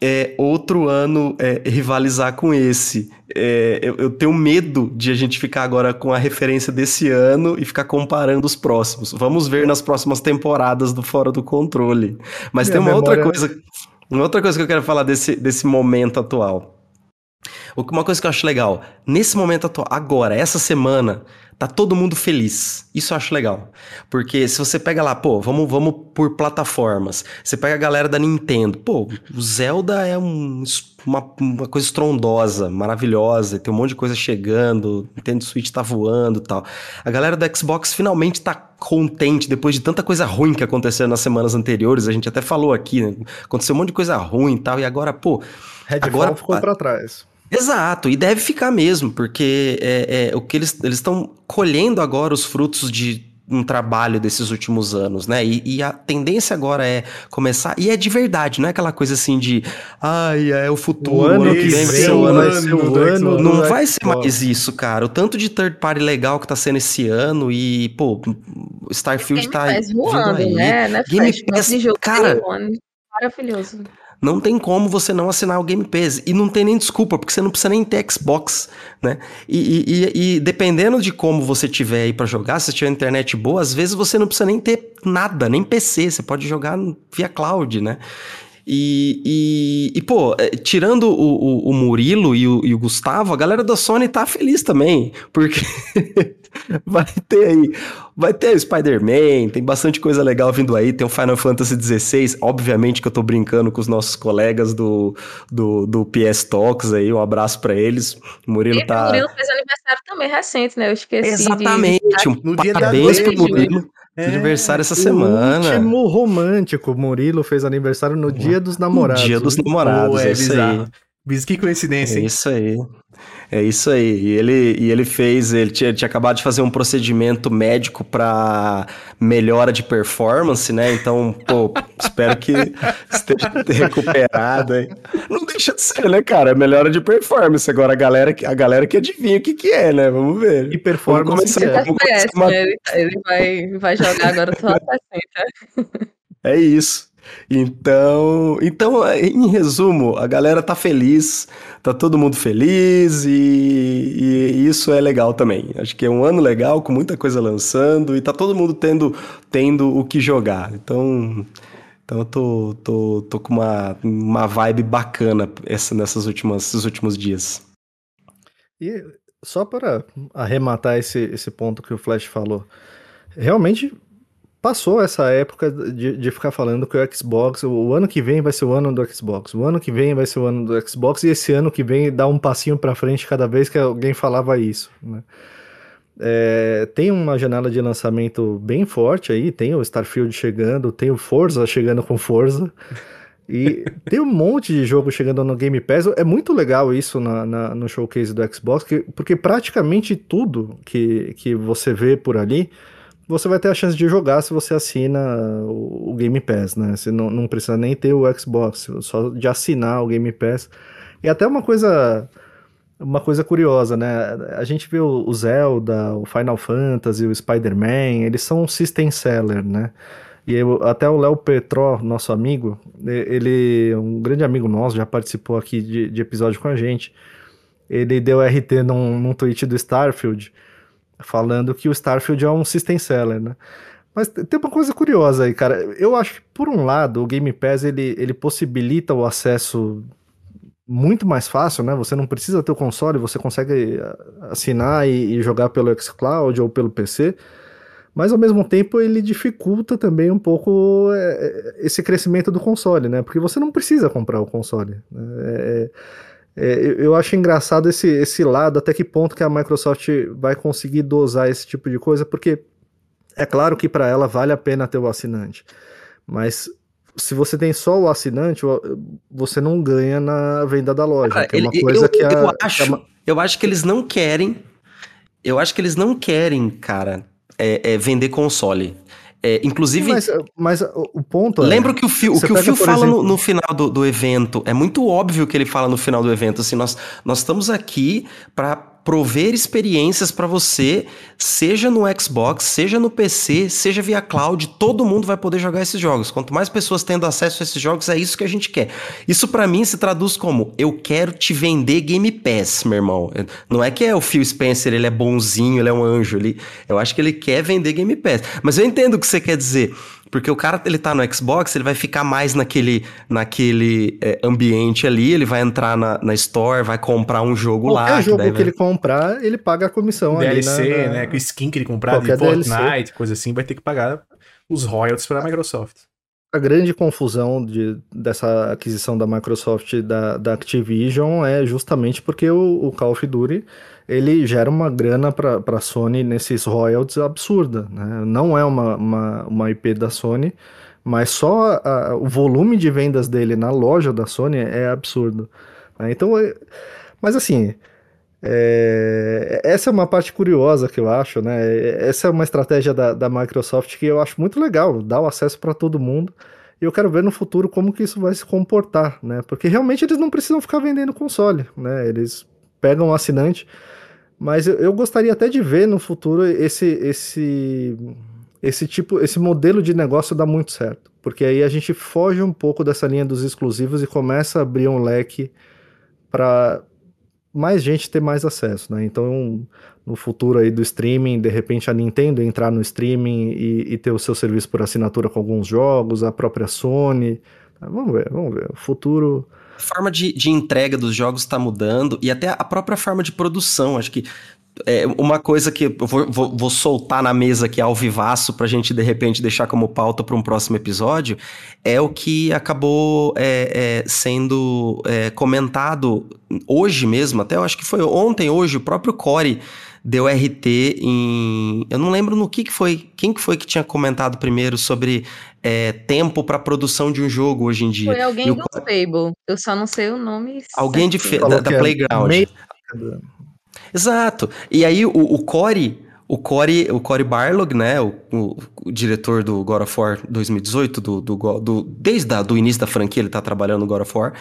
D: é, outro ano é, rivalizar com esse. É, eu, eu, tenho medo de a gente ficar agora com a referência desse ano e ficar comparando os próximos. Vamos ver nas próximas temporadas do Fora do Controle. Mas Minha tem uma memória... outra coisa. Uma outra coisa que eu quero falar desse, desse momento atual. Uma coisa que eu acho legal, nesse momento atual, agora, essa semana, tá todo mundo feliz. Isso eu acho legal. Porque se você pega lá, pô, vamos, vamos por plataformas. Você pega a galera da Nintendo. Pô, o Zelda é um, uma, uma coisa estrondosa, maravilhosa. Tem um monte de coisa chegando. Nintendo Switch tá voando e tal. A galera do Xbox finalmente tá contente depois de tanta coisa ruim que aconteceu nas semanas anteriores. A gente até falou aqui, né? Aconteceu um monte de coisa ruim e tal. E agora, pô.
A: Redfall
D: agora
A: ficou pra trás.
D: Exato, e deve ficar mesmo, porque é, é o que eles estão colhendo agora os frutos de um trabalho desses últimos anos, né? E, e, a tendência agora é começar, e é de verdade, não é aquela coisa assim de ai, é o futuro, o ano, que vem vai ser o ano, vai ser o ano não vai ser mais isso, cara. O tanto de third party legal que tá sendo esse ano e, pô, Starfield Game tá
B: Pass voando, aí. né? né? Game Pass,
D: cara,
B: maravilhoso
D: não tem como você não assinar o Game Pass. E não tem nem desculpa, porque você não precisa nem ter Xbox, né? E, e, e dependendo de como você tiver aí para jogar, se tiver internet boa, às vezes você não precisa nem ter nada, nem PC, você pode jogar via cloud, né? E, e, e, pô, é, tirando o, o, o Murilo e o, e o, Gustavo, a galera da Sony tá feliz também, porque vai ter aí, vai ter o Spider-Man, tem bastante coisa legal vindo aí, tem o Final Fantasy XVI, obviamente que eu tô brincando com os nossos colegas do, do, do PS Talks aí, um abraço para eles. O Murilo e tá...
B: O Murilo fez aniversário também recente, né? Eu esqueci
D: Exatamente, de... um no parabéns pro Murilo. É, aniversário essa semana.
A: Último romântico. Murilo fez aniversário no dia dos namorados.
D: Dia dos namorados, é, é isso aí.
C: Que coincidência,
D: hein? É isso aí. É isso aí. E ele, e ele fez, ele tinha, tinha acabado de fazer um procedimento médico para melhora de performance, né? Então, pô, espero que esteja recuperado aí. Não deixa de ser, né, cara? Melhora de performance. Agora a galera, a galera que adivinha o que, que é, né? Vamos ver.
A: E performance.
B: Vamos começar, vamos começar uma... ele, ele vai, vai jogar agora só a
D: É isso. Então, então, em resumo, a galera tá feliz, tá todo mundo feliz e, e, isso é legal também. Acho que é um ano legal, com muita coisa lançando e tá todo mundo tendo, tendo o que jogar. Então, então eu tô, tô, tô com uma, uma vibe bacana essa, nessas últimas, esses últimos dias.
A: E só para arrematar esse, esse ponto que o Flash falou, realmente passou essa época de, de ficar falando que o Xbox, o ano que vem vai ser o ano do Xbox, o ano que vem vai ser o ano do Xbox, e esse ano que vem dá um passinho para frente cada vez que alguém falava isso, né? É, tem uma janela de lançamento bem forte aí, tem o Starfield chegando, tem o Forza chegando com Forza, e tem um monte de jogo chegando no Game Pass. É muito legal isso na, na, no showcase do Xbox, que, porque praticamente tudo que, que você vê por ali você vai ter a chance de jogar se você assina o, Game Pass, né? Você não, não precisa nem ter o Xbox, só de assinar o Game Pass. E até uma coisa uma coisa curiosa, né? A gente vê o Zelda, o Final Fantasy, o Spider-Man, eles são um system seller, né? E eu, até o Léo Petró, nosso amigo, ele, um grande amigo nosso, já participou aqui de, de episódio com a gente. Ele deu RT num, num tweet do Starfield, falando que o Starfield é um system seller, né? Mas tem uma coisa curiosa aí, cara. Eu acho que, por um lado, o Game Pass ele, ele possibilita o acesso muito mais fácil, né? Você não precisa ter o console, você consegue eh, assinar e, e jogar pelo xCloud ou pelo PC. Mas ao mesmo tempo ele dificulta também um pouco é, esse crescimento do console, né? Porque você não precisa comprar o console. Né? É, é, eu acho engraçado esse, esse lado, até que ponto que a Microsoft vai conseguir dosar esse tipo de coisa, porque é claro que para ela vale a pena ter o assinante, mas se você tem só o assinante, você não ganha na venda da loja, Cara, é uma ele, coisa
D: eu,
A: que a,
D: eu acho, que a... eu acho que eles não querem, eu acho que eles não querem, cara, é, é vender console. É, inclusive.
A: Mas, mas, o ponto
D: é. Lembra que o Phil, o que o Phil fala exemplo... no, no, final do, do evento? É muito óbvio que ele fala no final do evento. Assim, nós, nós estamos aqui para prover experiências para você, seja no Xbox, seja no PC, seja via cloud, todo mundo vai poder jogar esses jogos. Quanto mais pessoas tendo acesso a esses jogos, é isso que a gente quer. Isso para mim se traduz como eu quero te vender Game Pass, meu irmão. Não é que é o Phil Spencer, ele é bonzinho, ele é um anjo, ele, eu acho que ele quer vender Game Pass. Mas eu entendo o que você quer dizer. Porque o cara, ele tá no Xbox, ele vai ficar mais naquele, naquele é, ambiente ali, ele vai entrar na, na Store, vai comprar um jogo
A: Qualquer
D: lá.
A: Qualquer jogo que, que ele comprar, ele paga a comissão
C: DLC,
A: ali.
C: Na, né? Com skin que ele comprar de Fortnite, DLC. coisa assim, vai ter que pagar os royalties para a Microsoft.
A: A grande confusão de, dessa aquisição da Microsoft da, da Activision é justamente porque o, o Call of Duty ele gera uma grana para a Sony nesses royalties absurda. Né? Não é uma, uma, uma IP da Sony, mas só a, o volume de vendas dele na loja da Sony é absurdo. Né? Então, é, mas assim, é, essa é uma parte curiosa que eu acho, né? Essa é uma estratégia da, da Microsoft que eu acho muito legal, dar o acesso para todo mundo. E eu quero ver no futuro como que isso vai se comportar, né? Porque realmente eles não precisam ficar vendendo console, né? Eles pegam o assinante. Mas eu, eu gostaria até de ver no futuro esse, esse, esse tipo, esse modelo de negócio dar muito certo. Porque aí a gente foge um pouco dessa linha dos exclusivos e começa a abrir um leque para mais gente ter mais acesso, né? Então, no futuro aí do streaming, de repente a Nintendo entrar no streaming e, e ter o seu serviço por assinatura com alguns jogos, a própria Sony. Vamos ver, vamos ver. O futuro.
D: A forma de, de entrega dos jogos está mudando e até a própria forma de produção. Acho que é uma coisa que eu vou, vou, vou, soltar na mesa aqui ao vivaço pra gente de repente deixar como pauta para um próximo episódio é o que acabou é, é, sendo é, comentado hoje mesmo, até eu acho que foi ontem, hoje, o próprio Core deu RT em. Eu não lembro no que, que foi. Quem que foi que tinha comentado primeiro sobre é, tempo para produção de um jogo hoje em dia?
B: Foi alguém do Fable. Eu só não sei o nome.
D: Alguém de, da, da Playground. Meio... Exato. E aí o, o Core, o Core, o Core Barlog, né, o, o, o, diretor do God of War 2018, do, do, do desde o início da franquia ele tá trabalhando no God of War,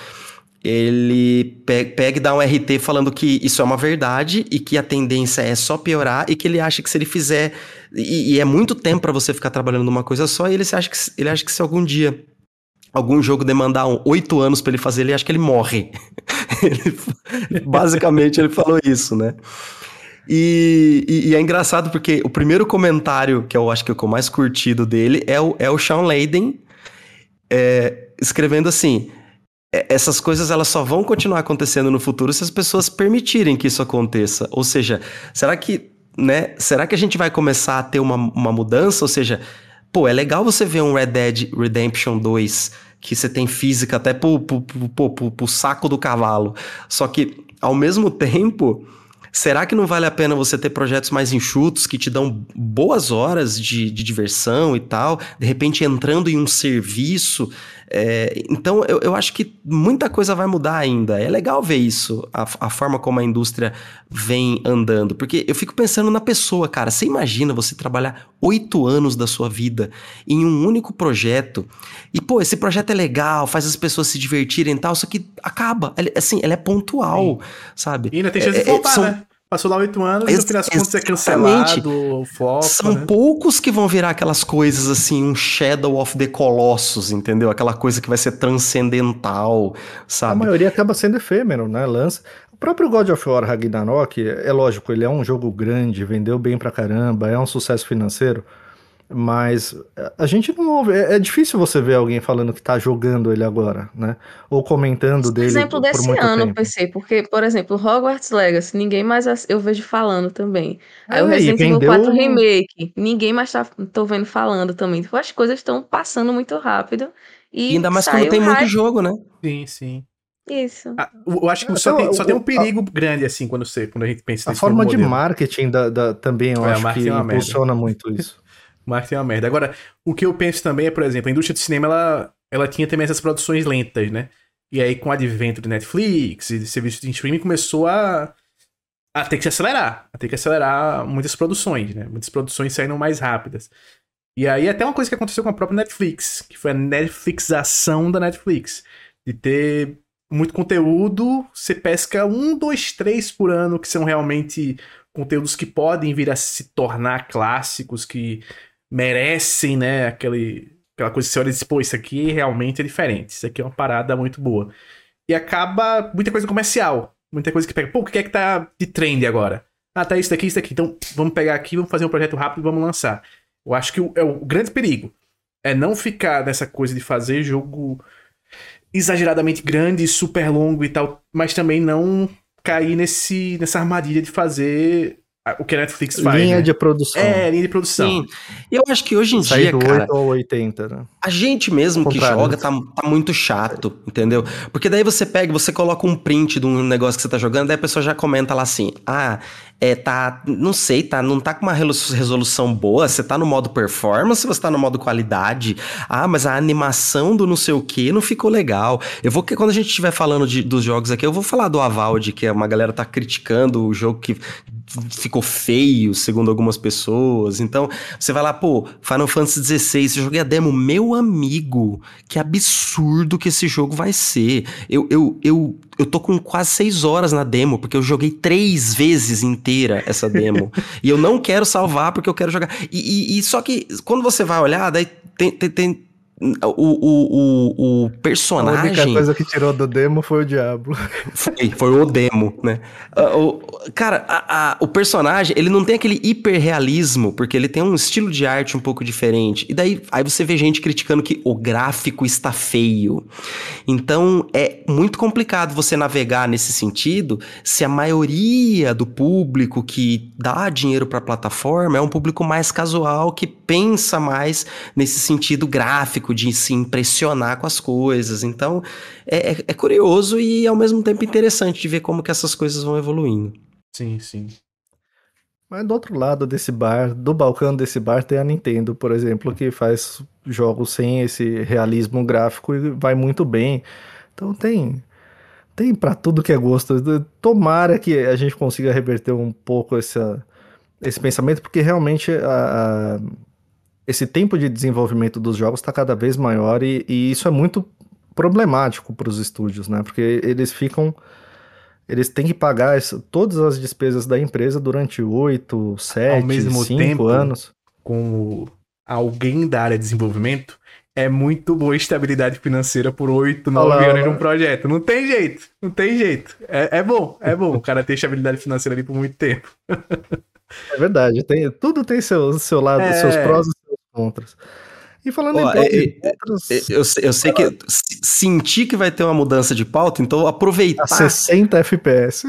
D: ele pega e dá um RT falando que isso é uma verdade e que a tendência é só piorar e que ele acha que se ele fizer e, e é muito tempo para você ficar trabalhando numa coisa só e ele acha que ele acha que se algum dia algum jogo demandar oito anos para ele fazer, ele acha que ele morre. ele, basicamente, ele falou isso, né? E, e, e, é engraçado porque o primeiro comentário, que eu acho que é o mais curtido dele, é o, é o Sean Layden é, escrevendo assim: essas coisas elas só vão continuar acontecendo no futuro se as pessoas permitirem que isso aconteça. Ou seja, será que, né? Será que a gente vai começar a ter uma, uma mudança? Ou seja, pô, é legal você ver um Red Dead Redemption 2 que você tem física até pro, pro, pro, pro, pro saco do cavalo. Só que, ao mesmo tempo, será que não vale a pena você ter projetos mais enxutos que te dão boas horas de, de diversão e tal? De repente entrando em um serviço é, então, eu, eu acho que muita coisa vai mudar ainda. É legal ver isso, a, a forma como a indústria vem andando. Porque eu fico pensando na pessoa, cara. Você imagina você trabalhar oito anos da sua vida em um único projeto. E, pô, esse projeto é legal, faz as pessoas se divertirem e tal, só que acaba. Assim, ela é pontual, Sim. sabe?
C: E ainda tem chance é, de voltar, são... né? Passou lá oito anos Ex e no final das contas é cancelado,
D: foco, São né? poucos que vão virar aquelas coisas assim, um Shadow of the Colossus, entendeu? Aquela coisa que vai ser transcendental, sabe?
A: A maioria acaba sendo efêmero, né? Lança. O próprio God of War Ragnarok, é lógico, ele é um jogo grande, vendeu bem pra caramba, é um sucesso financeiro. Mas a gente não ouve. É, é, difícil você ver alguém falando que tá jogando ele agora, né? Ou comentando dele.
B: Exemplo
A: por,
B: desse
A: por
B: ano,
A: tempo.
B: PC, porque, por exemplo, Hogwarts Legacy, ninguém mais eu vejo falando também. Aí é, o Resident Evil 4 Remake, ninguém mais tá, tô vendo falando também. Então as coisas estão passando muito rápido. E,
D: e ainda mais quando tem muito jogo, né?
C: Sim, sim.
B: Isso.
C: Ah, eu acho que só, tem, só tem um perigo a, grande, assim, quando, você, quando a gente pensa
A: A forma de marketing da, da, também, eu é, acho que é impulsiona muito isso.
C: Marketing é uma merda. Agora, o que eu penso também é, por exemplo, a indústria de cinema, ela, ela tinha também essas produções lentas, né? E aí, com o advento de Netflix e de serviços de streaming, começou a, a ter que se acelerar. A ter que acelerar muitas produções, né? Muitas produções saíram mais rápidas. E aí, até uma coisa que aconteceu com a própria Netflix, que foi a Netflixação da Netflix. De ter muito conteúdo, você pesca um, dois, três por ano, que são realmente conteúdos que podem vir a se tornar clássicos, que merecem, né, aquele, aquela coisa que você olha e diz, pô, isso aqui realmente é diferente, isso aqui é uma parada muito boa. E acaba muita coisa comercial, muita coisa que pega, pô, o que é que tá de trend agora? Ah, tá isso daqui, isso daqui, então vamos pegar aqui, vamos fazer um projeto rápido e vamos lançar. Eu acho que o, é o grande perigo é não ficar nessa coisa de fazer jogo exageradamente grande, super longo e tal, mas também não cair nesse, nessa armadilha de fazer o que a Netflix faz.
A: Linha
C: né?
A: de produção.
C: É, linha de produção. Sim.
D: Eu acho que hoje em
A: Sair
D: dia,
A: do
D: cara...
A: 8 ou 80, né?
D: A gente mesmo que joga tá, tá muito chato, entendeu? Porque daí você pega, você coloca um print de um negócio que você tá jogando, daí a pessoa já comenta lá assim, ah, é, tá, não sei, tá, não tá com uma resolução boa, você tá no modo performance, você tá no modo qualidade, ah, mas a animação do não sei o que não ficou legal. Eu vou, quando a gente estiver falando de, dos jogos aqui, eu vou falar do Avalde, que uma galera tá criticando o jogo que ficou feio, segundo algumas pessoas. Então, você vai lá, pô, Final Fantasy XVI, eu joguei a demo, meu amigo, que absurdo que esse jogo vai ser. Eu, eu, eu, eu tô com quase seis horas na demo, porque eu joguei três vezes inteira essa demo. e eu não quero salvar porque eu quero jogar. E, e, e, só que quando você vai olhar, daí tem, tem, tem o, o, o, personagem.
A: A única coisa que tirou do demo foi o Diablo.
D: Foi, foi o demo, né? Ah, o, cara, a, a, o personagem, ele não tem aquele hiperrealismo, porque ele tem um estilo de arte um pouco diferente. E daí aí você vê gente criticando que o gráfico está feio. Então é muito complicado você navegar nesse sentido se a maioria do público que dá dinheiro para a plataforma é um público mais casual que pensa mais nesse sentido gráfico de se impressionar com as coisas. Então, é, é, é curioso e ao mesmo tempo interessante de ver como que essas coisas vão evoluindo.
C: Sim, sim.
A: Mas do outro lado desse bar, do balcão desse bar, tem a Nintendo, por exemplo, que faz jogos sem esse realismo gráfico e vai muito bem. Então tem tem para tudo que é gosto. Tomara que a gente consiga reverter um pouco essa, esse pensamento, porque realmente a esse tempo de desenvolvimento dos jogos está cada vez maior e, e isso é muito problemático para os estúdios, né? Porque eles ficam. Eles têm que pagar essa, todas as despesas da empresa durante oito, sete, cinco anos.
C: Como alguém da área de desenvolvimento, é muito boa estabilidade financeira por oito, nove anos de um projeto. Não tem jeito, não tem jeito. É, é bom, é bom o cara ter estabilidade financeira ali por muito tempo.
A: É verdade, tem, tudo tem seu, seu lado, é... seus prós e contras.
D: E falando em é, é, contras... eu, eu, sei que senti que vai ter uma mudança de pauta, então aproveitar. A
A: 60 FPS.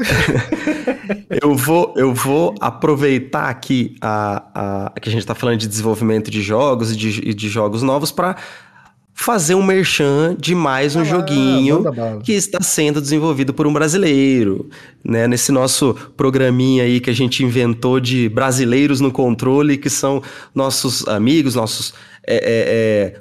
D: eu, vou, eu vou aproveitar aqui a, a, que a gente está falando de desenvolvimento de jogos e de, de jogos novos para fazer um merchan de mais um ah, joguinho que está sendo desenvolvido por um brasileiro, né? Nesse nosso programinha aí que a gente inventou de brasileiros no controle, que são nossos amigos, nossos é, é, é,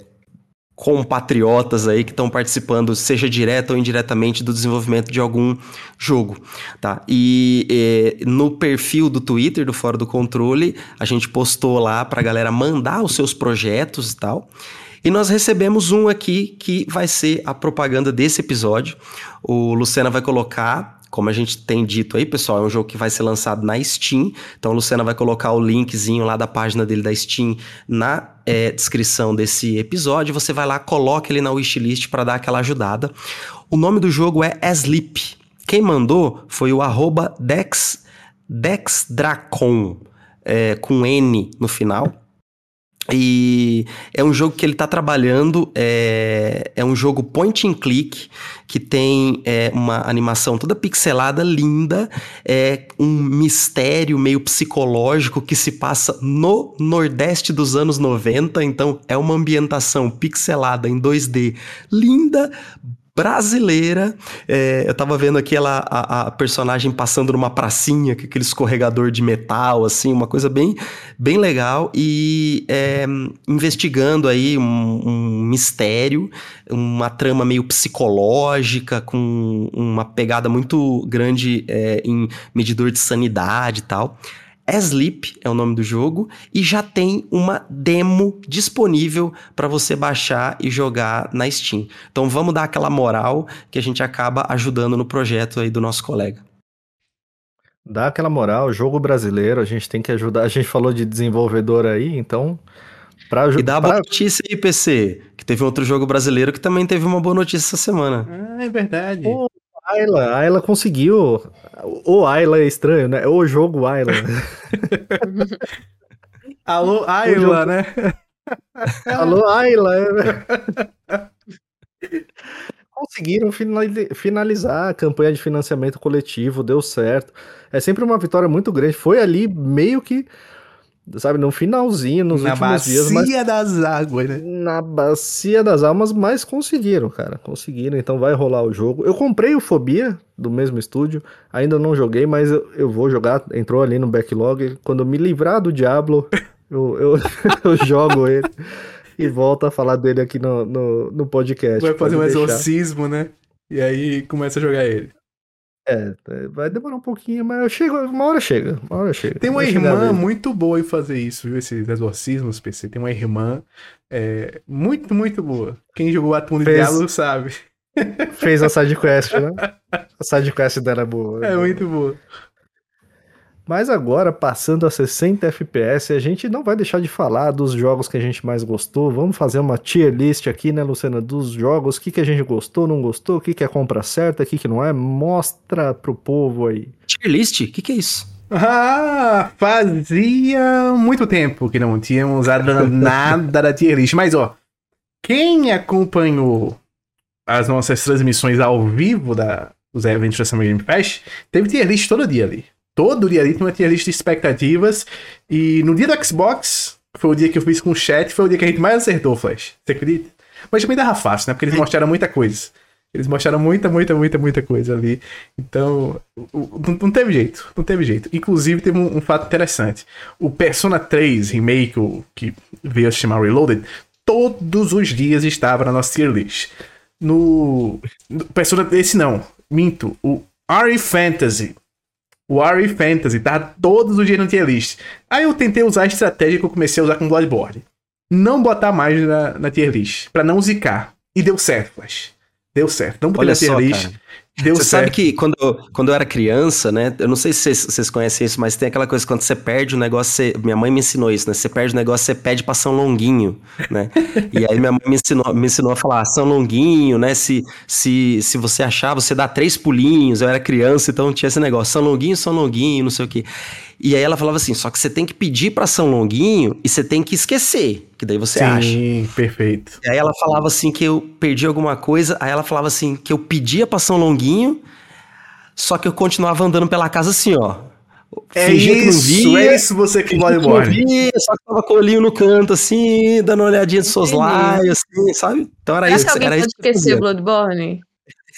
D: compatriotas aí que estão participando, seja direto ou indiretamente, do desenvolvimento de algum jogo, tá? E é, no perfil do Twitter do Fora do Controle, a gente postou lá para a galera mandar os seus projetos e tal. E nós recebemos um aqui que vai ser a propaganda desse episódio. O Lucena vai colocar, como a gente tem dito aí, pessoal, é um jogo que vai ser lançado na Steam. Então, a Lucena vai colocar o linkzinho lá da página dele da Steam na é, descrição desse episódio. Você vai lá, coloca ele na wishlist para dar aquela ajudada. O nome do jogo é Asleep. Quem mandou foi o arroba Dex, Dexdracon, é, com N no final. E é um jogo que ele está trabalhando, é, é um jogo point and click, que tem é, uma animação toda pixelada, linda, é um mistério meio psicológico que se passa no Nordeste dos anos 90, então é uma ambientação pixelada em 2D, linda, brasileira. É, eu tava vendo aqui ela, a, a, personagem passando numa pracinha, com aquele escorregador de metal, assim, uma coisa bem, bem legal. E é, investigando aí um, um, mistério, uma trama meio psicológica, com uma pegada muito grande é, em medidor de sanidade e tal. Asleep é o nome do jogo e já tem uma demo disponível para você baixar e jogar na Steam. Então vamos dar aquela moral que a gente acaba ajudando no projeto aí do nosso colega.
A: Dá aquela moral, jogo brasileiro, a gente tem que ajudar. A gente falou de desenvolvedor aí, então
D: Pra, e dá a boa notícia aí, PC, que teve outro jogo brasileiro que também teve uma boa notícia essa semana.
C: Ah, é verdade. Pô,
A: Ayla, Ayla conseguiu. O Ayla é estranho, né? O jogo Ayla.
C: Alô, Ayla, né?
A: Alô, Ayla. Conseguiram finalizar a campanha de financiamento coletivo, deu certo. É sempre uma vitória muito grande. Foi ali meio que sabe, no finalzinho, nos na últimos dias.
C: Na bacia das águas, né?
A: Na bacia das almas, mas conseguiram, cara, conseguiram, então vai rolar o jogo. Eu comprei o Fobia, do mesmo estúdio, ainda não joguei, mas eu, eu vou jogar, entrou ali no backlog, quando eu me livrar do Diablo, eu, eu, eu jogo ele. E volto a falar dele aqui no, no, no podcast.
C: Vai fazer um deixar. exorcismo, né? E aí começa a jogar ele.
A: É, vai demorar um pouquinho, mas eu chego, uma hora chega, uma hora chega.
C: Tem uma irmã muito boa em fazer isso, viu? Esses exorcismos, PC. Tem uma irmã é, muito, muito boa. Quem jogou Atum de Fez... Diablo sabe.
A: Fez a sidequest, né? A sidequest dela é boa.
C: É muito boa.
A: Mas agora, passando a 60 FPS, a gente não vai deixar de falar dos jogos que a gente mais gostou. Vamos fazer uma tier list aqui, né, Luciana, dos jogos, o que, que a gente gostou, não gostou, o que, que é compra certa, o que, que não é. Mostra pro povo aí.
D: Tier list? O que, que é isso?
C: Ah, fazia muito tempo que não tínhamos nada da tier list. Mas, ó, quem acompanhou as nossas transmissões ao vivo da, dos eventos da Summer Game Fest, teve tier list todo dia ali. Todo dia ali tem uma tier list de expectativas. E no dia do Xbox, foi o dia que eu fiz com o chat, foi o dia que a gente mais acertou, Flash. Você acredita? Mas também dava fácil, né? Porque eles mostraram muita coisa. Eles mostraram muita, muita, muita, muita coisa ali. Então, não, não teve jeito. Não teve jeito. Inclusive, teve um, um, fato interessante. O Persona 3 Remake, o, que veio a se chamar Reloaded, todos os dias estava na nossa tier list. No, no Persona, esse não, minto. O RE Fantasy. O RE Fantasy tá todos os dias no tier list. Aí eu tentei usar a estratégia que eu comecei a usar com Bloodborne. Não botar mais na, na tier list, pra não zicar. E deu certo, Flash. Deu certo. Não
D: Olha só, list. Cara. Deu você certo. sabe que quando, quando eu era criança, né? Eu não sei se vocês, vocês conhecem isso, mas tem aquela coisa quando você perde o negócio, você, minha mãe me ensinou isso, né? Você perde o negócio, você pede pra São Longuinho, né? e aí minha mãe me ensinou, me ensinou a falar São Longuinho, né? Se, se, se você achar, você dá três pulinhos. Eu era criança, então tinha esse negócio, São Longuinho, São Longuinho, não sei o quê. E aí ela falava assim: só que você tem que pedir para São Longuinho e você tem que esquecer, que daí você
C: Sim,
D: acha.
C: Sim, perfeito.
D: E aí ela falava assim que eu perdi alguma coisa, aí ela falava assim que eu pedia para São Longuinho, só que eu continuava andando pela casa assim, ó.
C: É isso, que não via, é isso você que vai embora.
D: Só que tava com o olhinho no canto, assim, dando uma olhadinha de seus lábios, assim, sabe?
B: Então era Será isso. Que alguém era pode isso esquecer Bloodborne?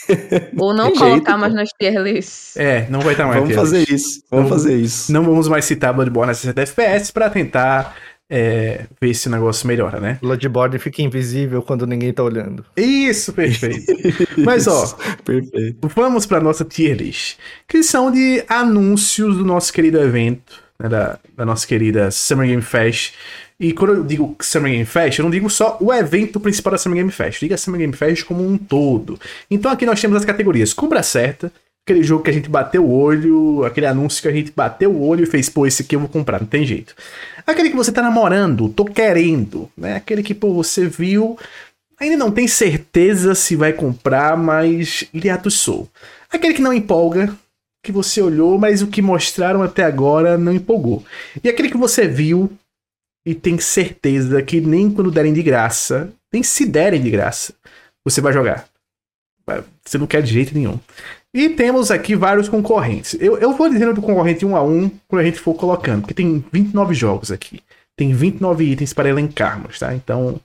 B: Ou não colocar jeito, mais nas tier lists.
C: É, não vai estar mais.
D: Vamos fazer isso. Vamos não, fazer isso.
C: Não vamos mais citar Bloodborne a 60 FPS para tentar é, ver se o negócio melhora, né?
A: Bloodborne fica invisível quando ninguém tá olhando.
C: Isso, perfeito. Mas ó, perfeito. vamos para nossa tier list, que são de anúncios do nosso querido evento, né, da, da nossa querida Summer Game Fest e quando eu digo Summer Game Fest, eu não digo só o evento principal da Summer Game Fest, eu digo a Summer Game Fest como um todo. Então aqui nós temos as categorias Compra Certa, aquele jogo que a gente bateu o olho, aquele anúncio que a gente bateu o olho e fez, pô, esse aqui eu vou comprar, não tem jeito. Aquele que você tá namorando, tô querendo, né? Aquele que, pô, você viu, ainda não tem certeza se vai comprar, mas lhe atussou. Aquele que não empolga, que você olhou, mas o que mostraram até agora não empolgou. E aquele que você viu, e tem certeza que nem quando derem de graça, nem se derem de graça, você vai jogar. Você não quer de jeito nenhum. E temos aqui vários concorrentes. Eu, eu vou dizendo do concorrente um a um quando a gente for colocando, porque tem 29 jogos aqui. Tem 29 itens para elencarmos, tá? Então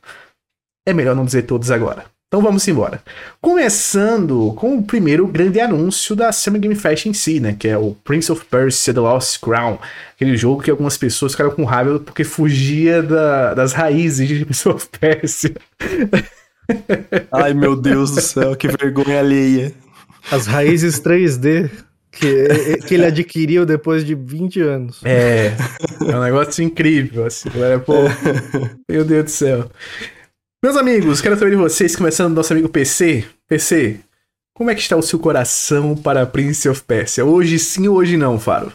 C: é melhor não dizer todos agora. Então vamos embora. Começando com o primeiro grande anúncio da Summer Game Fest em si, né? Que é o Prince of Persia The Lost Crown. Aquele jogo que algumas pessoas ficaram com raiva porque fugia da, das raízes de Prince of Persia.
D: Ai meu Deus do céu, que vergonha alheia.
A: As raízes 3D que, que ele adquiriu depois de 20 anos.
C: É, é um negócio incrível, assim. Agora, pô, meu Deus do céu. Meus amigos, quero saber de vocês, começando do nosso amigo PC. PC, como é que está o seu coração para Prince of Persia? Hoje sim ou hoje não, Faro?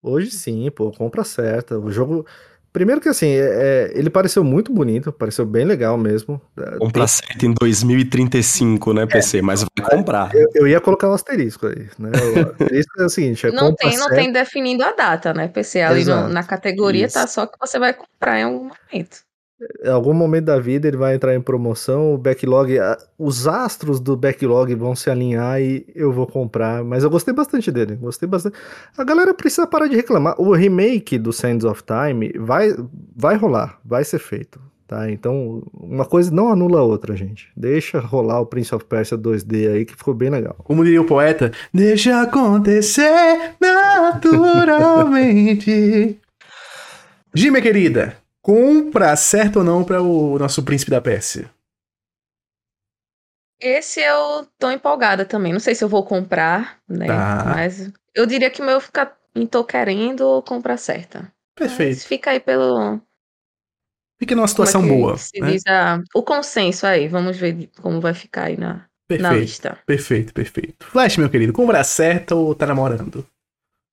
A: Hoje sim, pô, compra certa. O jogo. Primeiro que assim, é, é ele pareceu muito bonito, pareceu bem legal mesmo.
D: Compra Tem... certo em 2035, né, PC? É, mas vai comprar.
A: Eu, eu, ia colocar o um asterisco aí, né? O asterisco é o seguinte: é
B: não tem, não tem definindo a data, né, PC? Ali no, na categoria tá Isso. tá só que você vai comprar em algum momento
A: em algum momento da vida ele vai entrar em promoção, o backlog, os astros do backlog vão se alinhar e eu vou comprar. Mas eu gostei bastante dele, gostei bastante. A galera precisa parar de reclamar. O remake do Sands of Time vai, vai rolar, vai ser feito. Tá, então uma coisa não anula a outra, gente. Deixa rolar o Prince of Persia 2D aí que ficou bem legal.
C: Como diria o poeta, deixa acontecer naturalmente. Gi, minha querida, compra certo ou não para o nosso príncipe da Pérsia?
B: Esse eu tô empolgada também. Não sei se eu vou comprar, né? Tá. Mas eu diria que o meu fica tô querendo ou compra certa.
C: Perfeito. Mas
B: fica aí pelo.
C: Fica numa situação é boa.
B: Né? a... O consenso aí. Vamos ver como vai ficar aí na,
C: perfeito,
B: na lista.
C: Perfeito, perfeito. Flash, meu querido, compra certa ou tá namorando?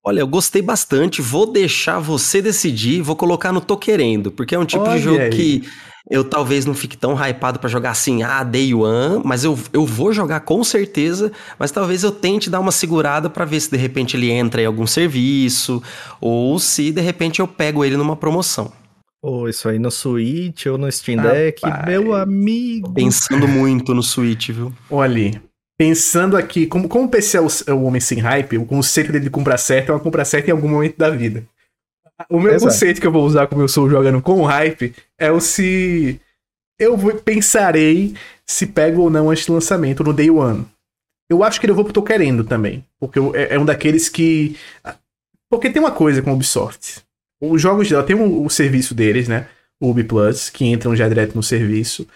D: Olha, eu gostei bastante, vou deixar você decidir, vou colocar no Tô Querendo, porque é um tipo
C: Olha
D: de jogo
C: aí.
D: que eu talvez não fique tão hypado pra jogar assim, ah, day one, mas eu, eu vou jogar com certeza, mas talvez eu tente dar uma segurada pra ver se de repente ele entra em algum serviço, ou se de repente eu pego ele numa promoção.
A: Ou isso aí no Switch ou no Steam Deck,
C: Rapaz.
A: meu amigo.
D: Pensando muito no Switch, viu?
C: Olha, pensando aqui, como, como o PC é o, é o homem sem hype, o conceito dele de comprar certo é uma compra certa em algum momento da vida. O meu
A: Exato.
C: conceito que eu vou usar como eu sou jogando com hype é o se eu vou, pensarei se pego ou não antes do lançamento no day one. Eu acho que eu vou pro tô querendo também, porque eu- é, é um daqueles que porque tem uma coisa com a Ubisoft. Os jogos dela tem o, o serviço deles, né? O Ubi Plus, que entram já direto no serviço.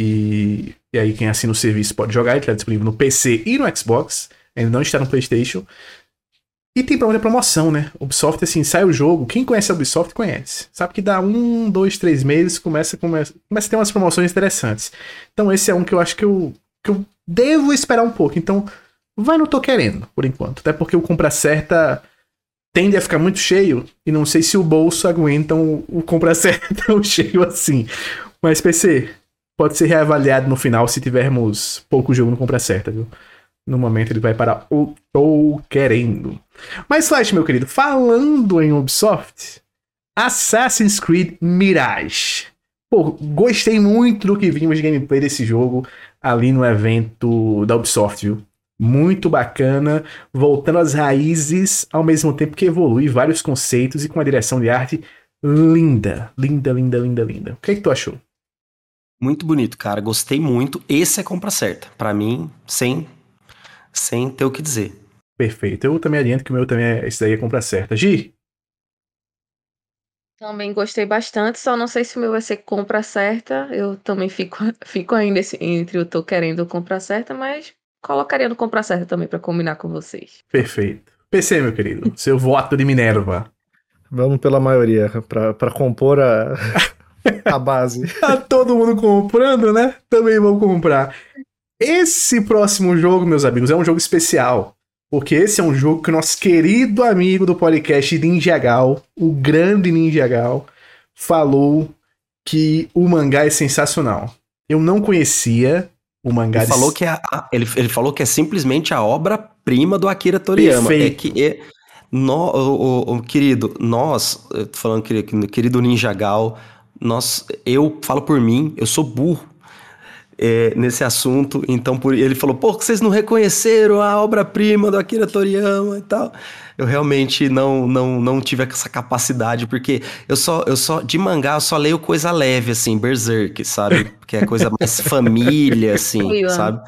C: E, e aí quem assina o serviço pode jogar, ele está disponível no PC e no Xbox, ainda não está no PlayStation. E tem onde é promoção, né? Ubisoft, assim, sai o jogo, quem conhece a Ubisoft conhece. Sabe que dá um, dois, três meses, começa, começa, começa a ter umas promoções interessantes. Então esse é um que eu acho que eu, que eu devo esperar um pouco. Então, vai no tô querendo, por enquanto. Até porque o compra certa tende a ficar muito cheio, e não sei se o bolso aguenta o, o compra certa tão cheio assim. Mas PC, pode ser reavaliado no final se tivermos pouco jogo no compra certa, viu? No momento ele vai para o tô querendo. Mas Flash, meu querido, falando em Ubisoft, Assassin's Creed Mirage. Pô, gostei muito do que vimos de gameplay desse jogo ali no evento da Ubisoft, viu? Muito bacana, voltando às raízes, ao mesmo tempo que evolui vários conceitos e com uma direção de arte linda, linda, linda, linda, linda. O que, é que tu achou?
D: Muito bonito, cara. Gostei muito. Esse é compra certa. Pra mim, sem, sem ter o que dizer.
C: Perfeito. Eu também adianto que o meu também é. Esse daí é compra certa. Gi?
B: Também gostei bastante, só não sei se o meu vai ser compra certa. Eu também fico, fico ainda entre o tô querendo compra certa, mas colocaria no compra certa também pra combinar com vocês.
C: Perfeito. PC, meu querido. Seu voto de Minerva.
A: Vamos pela maioria, pra compor a, a base.
C: Tá todo mundo comprando, né? Também vou comprar. Esse próximo jogo, meus amigos, é um jogo especial. Porque esse é um jogo que nosso querido amigo do podcast Ninja Gal, o grande Ninja Gal, falou que o mangá é sensacional. Eu não conhecia o mangá
D: Ele
C: de-
D: falou, que é a- ele, ele falou que é simplesmente a obra-prima do Akira Toriyama.
C: Perfeito.
D: É que é, nó- o, o- o querido, nós, eu tô falando que- que- querido Ninja Gal, nós, eu falo por mim, eu sou burro é, nesse assunto, então por, ele falou, pô, que vocês não reconheceram a obra-prima do Akira Toriyama e tal. Eu realmente não, não, não tive essa capacidade, porque eu só, eu só, de mangá, eu só leio coisa leve, assim, Berserk, sabe? Que é coisa mais família, assim, sabe?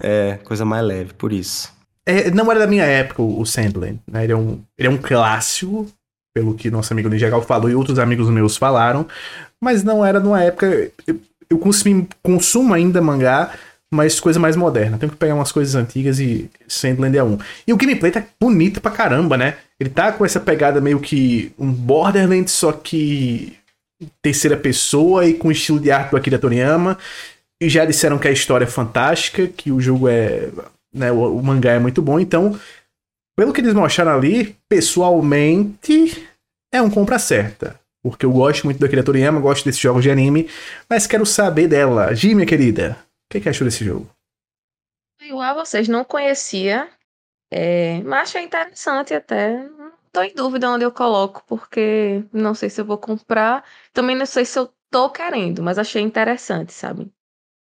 D: É, coisa mais leve, por isso.
C: É, não era da minha época o o Sandland, né? Ele é um, ele é um clássico, pelo que nosso amigo Ninja Gal falou e outros amigos meus falaram, mas não era numa época. Eu, eu consumi, consumo ainda mangá, mas coisa mais moderna. Tenho que pegar umas coisas antigas e Sandland é um. E o gameplay tá bonito pra caramba, né? Ele tá com essa pegada meio que um Borderlands, só que terceira pessoa e com estilo de arte do Akira Toriyama. E já disseram que a história é fantástica, que o jogo é. Né, o, o mangá é muito bom, então. Pelo que eles mostraram ali, pessoalmente, é um compra certa. Porque eu gosto muito do Akira Toriyama, gosto desses jogos de anime, mas quero saber dela. Gi, minha querida, o que, que achou desse jogo?
B: Igual a vocês, não conhecia, é, mas achei interessante até. Tô em dúvida onde eu coloco, porque não sei se eu vou comprar. Também não sei se eu tô querendo, mas achei interessante, sabe?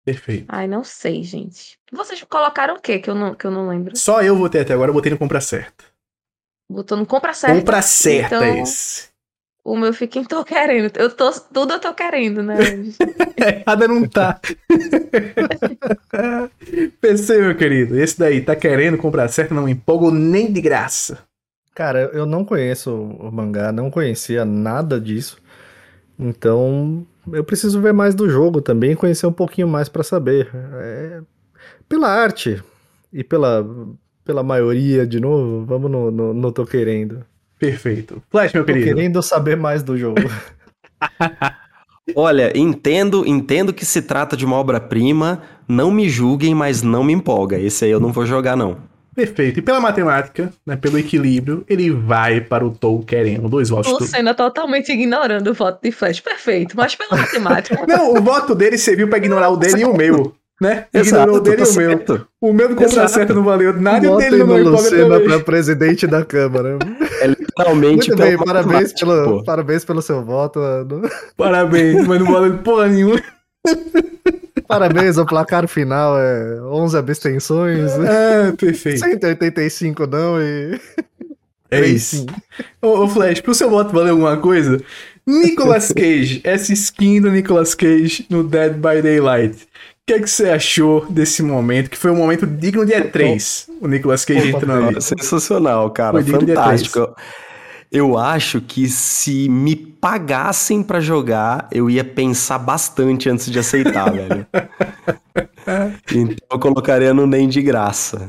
C: Perfeito.
B: Ai, não sei, gente. Vocês colocaram o quê que eu não, que eu não lembro?
C: Só eu votei até agora, eu botei no compra certa.
B: Botou no compra certa.
C: Compra certa
B: então-
C: esse.
B: O meu fica em tô querendo. Eu tô, tudo eu tô querendo, né?
C: Errada não tá. PC, meu querido, esse daí tá querendo comprar certa, não me empolgo nem de graça.
A: Cara, eu não conheço o mangá, não conhecia nada disso. Então, eu preciso ver mais do jogo também, conhecer um pouquinho mais pra saber. É, pela arte e pela, pela maioria, de novo, vamos no, no, no Tô Querendo.
C: Perfeito. Flash, meu
A: Tô
C: querido.
A: querendo saber mais do jogo.
D: Olha, entendo, entendo que se trata de uma obra-prima, não me julguem, mas não me empolga. Esse aí eu não vou jogar, não.
C: Perfeito. E pela matemática, né, pelo equilíbrio, ele vai para o Tou querendo dois votos.
B: O Senna totalmente ignorando o voto de Flash. Perfeito, mas pela matemática.
C: Não, o voto dele serviu para ignorar o dele e o meu. Né?
D: Exato,
C: Ignorou o dele
D: tá
C: e o meu.
D: certo.
C: O meu do contra
D: Exato.
C: certo não valeu nada e o dele não
A: no
C: valeu
A: Lucena pra presidente da Câmara.
D: É literalmente
A: Muito bem, parabéns pelo, parabéns pelo seu voto. mano.
C: Parabéns, mas não valeu porra nenhuma.
A: Parabéns, o placar final é 11 abstenções,
C: Ah, perfeito.
A: 185 não e
C: É isso. Ô, ô, Flash, pro seu voto valer alguma coisa, Nicolas Cage, essa skin do Nicolas Cage no Dead by Daylight. O que, é que você achou desse momento? Que foi um momento digno de E3. O Nicolas Cage entrando ali.
D: Sensacional, cara.
C: Foi digno de
D: Fantástico. Eu, acho que se me pagassem pra jogar, eu ia pensar bastante antes de aceitar, velho. Então eu colocaria no nem de graça.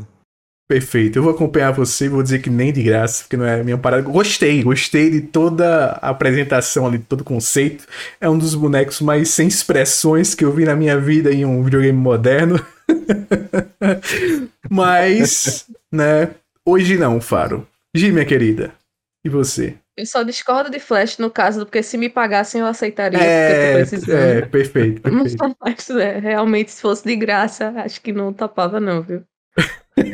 C: Perfeito. Eu vou acompanhar você vou dizer que nem de graça, porque não é minha parada. Gostei, gostei de toda a apresentação ali, de todo o conceito. É um dos bonecos mais sem expressões que eu vi na minha vida em um videogame moderno. Mas, né, hoje não, Faro. Gi, minha querida. E você?
B: Eu só discordo de Flash no caso, porque se me pagassem eu aceitaria, porque eu
C: É,
B: tô precisando.
C: é, perfeito, perfeito.
B: Mas é, realmente, se fosse de graça, acho que não topava, não, viu?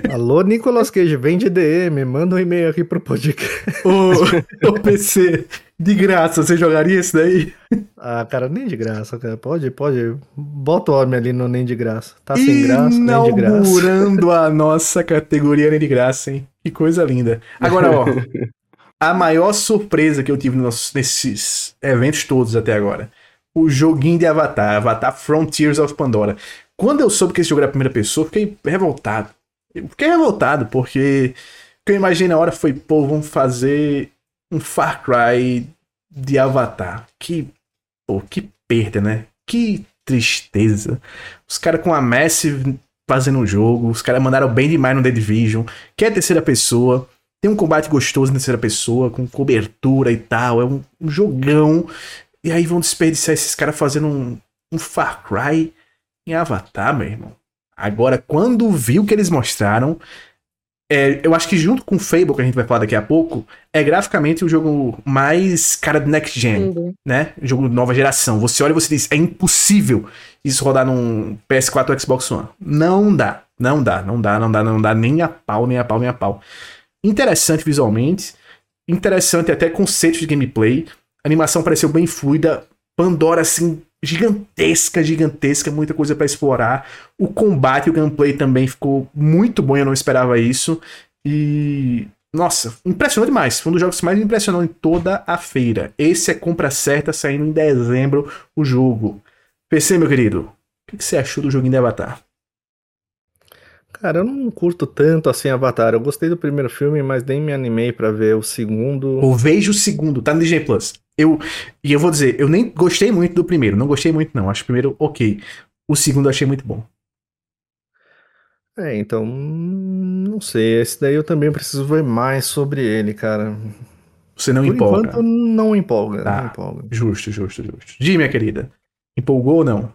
A: Alô, Nicolas Cage, vem de DM, manda um e-mail aqui pro podcast.
C: Ô, ô, PC, de graça, você jogaria esse daí?
A: Ah, cara, nem de graça, cara. Pode, pode. Bota o homem ali no nem de graça. Tá sem graça, nem de graça.
C: Inaugurando a nossa categoria nem de graça, hein? Que coisa linda. Agora, ó, a maior surpresa que eu tive nos- nesses eventos todos até agora. O joguinho de Avatar, Avatar Frontiers of Pandora. Quando eu soube que esse jogo era a primeira pessoa, fiquei revoltado. Eu fiquei revoltado, porque o que eu imaginei na hora foi, pô, vamos fazer um Far Cry de Avatar. Que, pô, que perda, né? Que tristeza. Os caras com a Massive fazendo um jogo, os caras mandaram bem demais no The Division, que é terceira pessoa, tem um combate gostoso na terceira pessoa, com cobertura e tal, é um, um jogão. E aí vão desperdiçar esses caras fazendo um, um Far Cry em Avatar, meu irmão. Agora, quando vi o que eles mostraram, é, eu acho que junto com o Fable, que a gente vai falar daqui a pouco, é graficamente o jogo mais cara de next gen né? Jogo de nova geração. Você olha e você diz, é impossível isso rodar num PS4 ou Xbox One. Não dá, não dá, não dá, não dá, não dá nem a pau, nem a pau, nem a pau. Interessante visualmente, interessante até conceito de gameplay. A animação pareceu bem fluida. Pandora, assim, gigantesca, gigantesca, muita coisa pra explorar. O combate, o gameplay também ficou muito bom, eu não esperava isso. E. Nossa, impressionou demais. Foi um dos jogos que mais me impressionou em toda a feira. Esse é compra certa, saindo em dezembro o jogo. PC, meu querido, o que você achou do joguinho de Avatar?
A: Cara, eu não curto tanto assim Avatar. Eu gostei do primeiro filme, mas nem me animei pra ver o segundo.
C: Eu vejo o segundo, tá no Disney Plus. Eu, e eu vou dizer, eu nem gostei muito do primeiro. Não gostei muito, não. Acho o primeiro ok. O segundo eu achei muito bom.
A: É, então, não sei. Esse daí eu também preciso ver mais sobre ele, cara.
C: Você não
A: Por
C: empolga.
A: enquanto, não empolga.
C: Tá.
A: Não empolga.
C: Justo, justo, justo. Gi, minha querida. Empolgou ou não?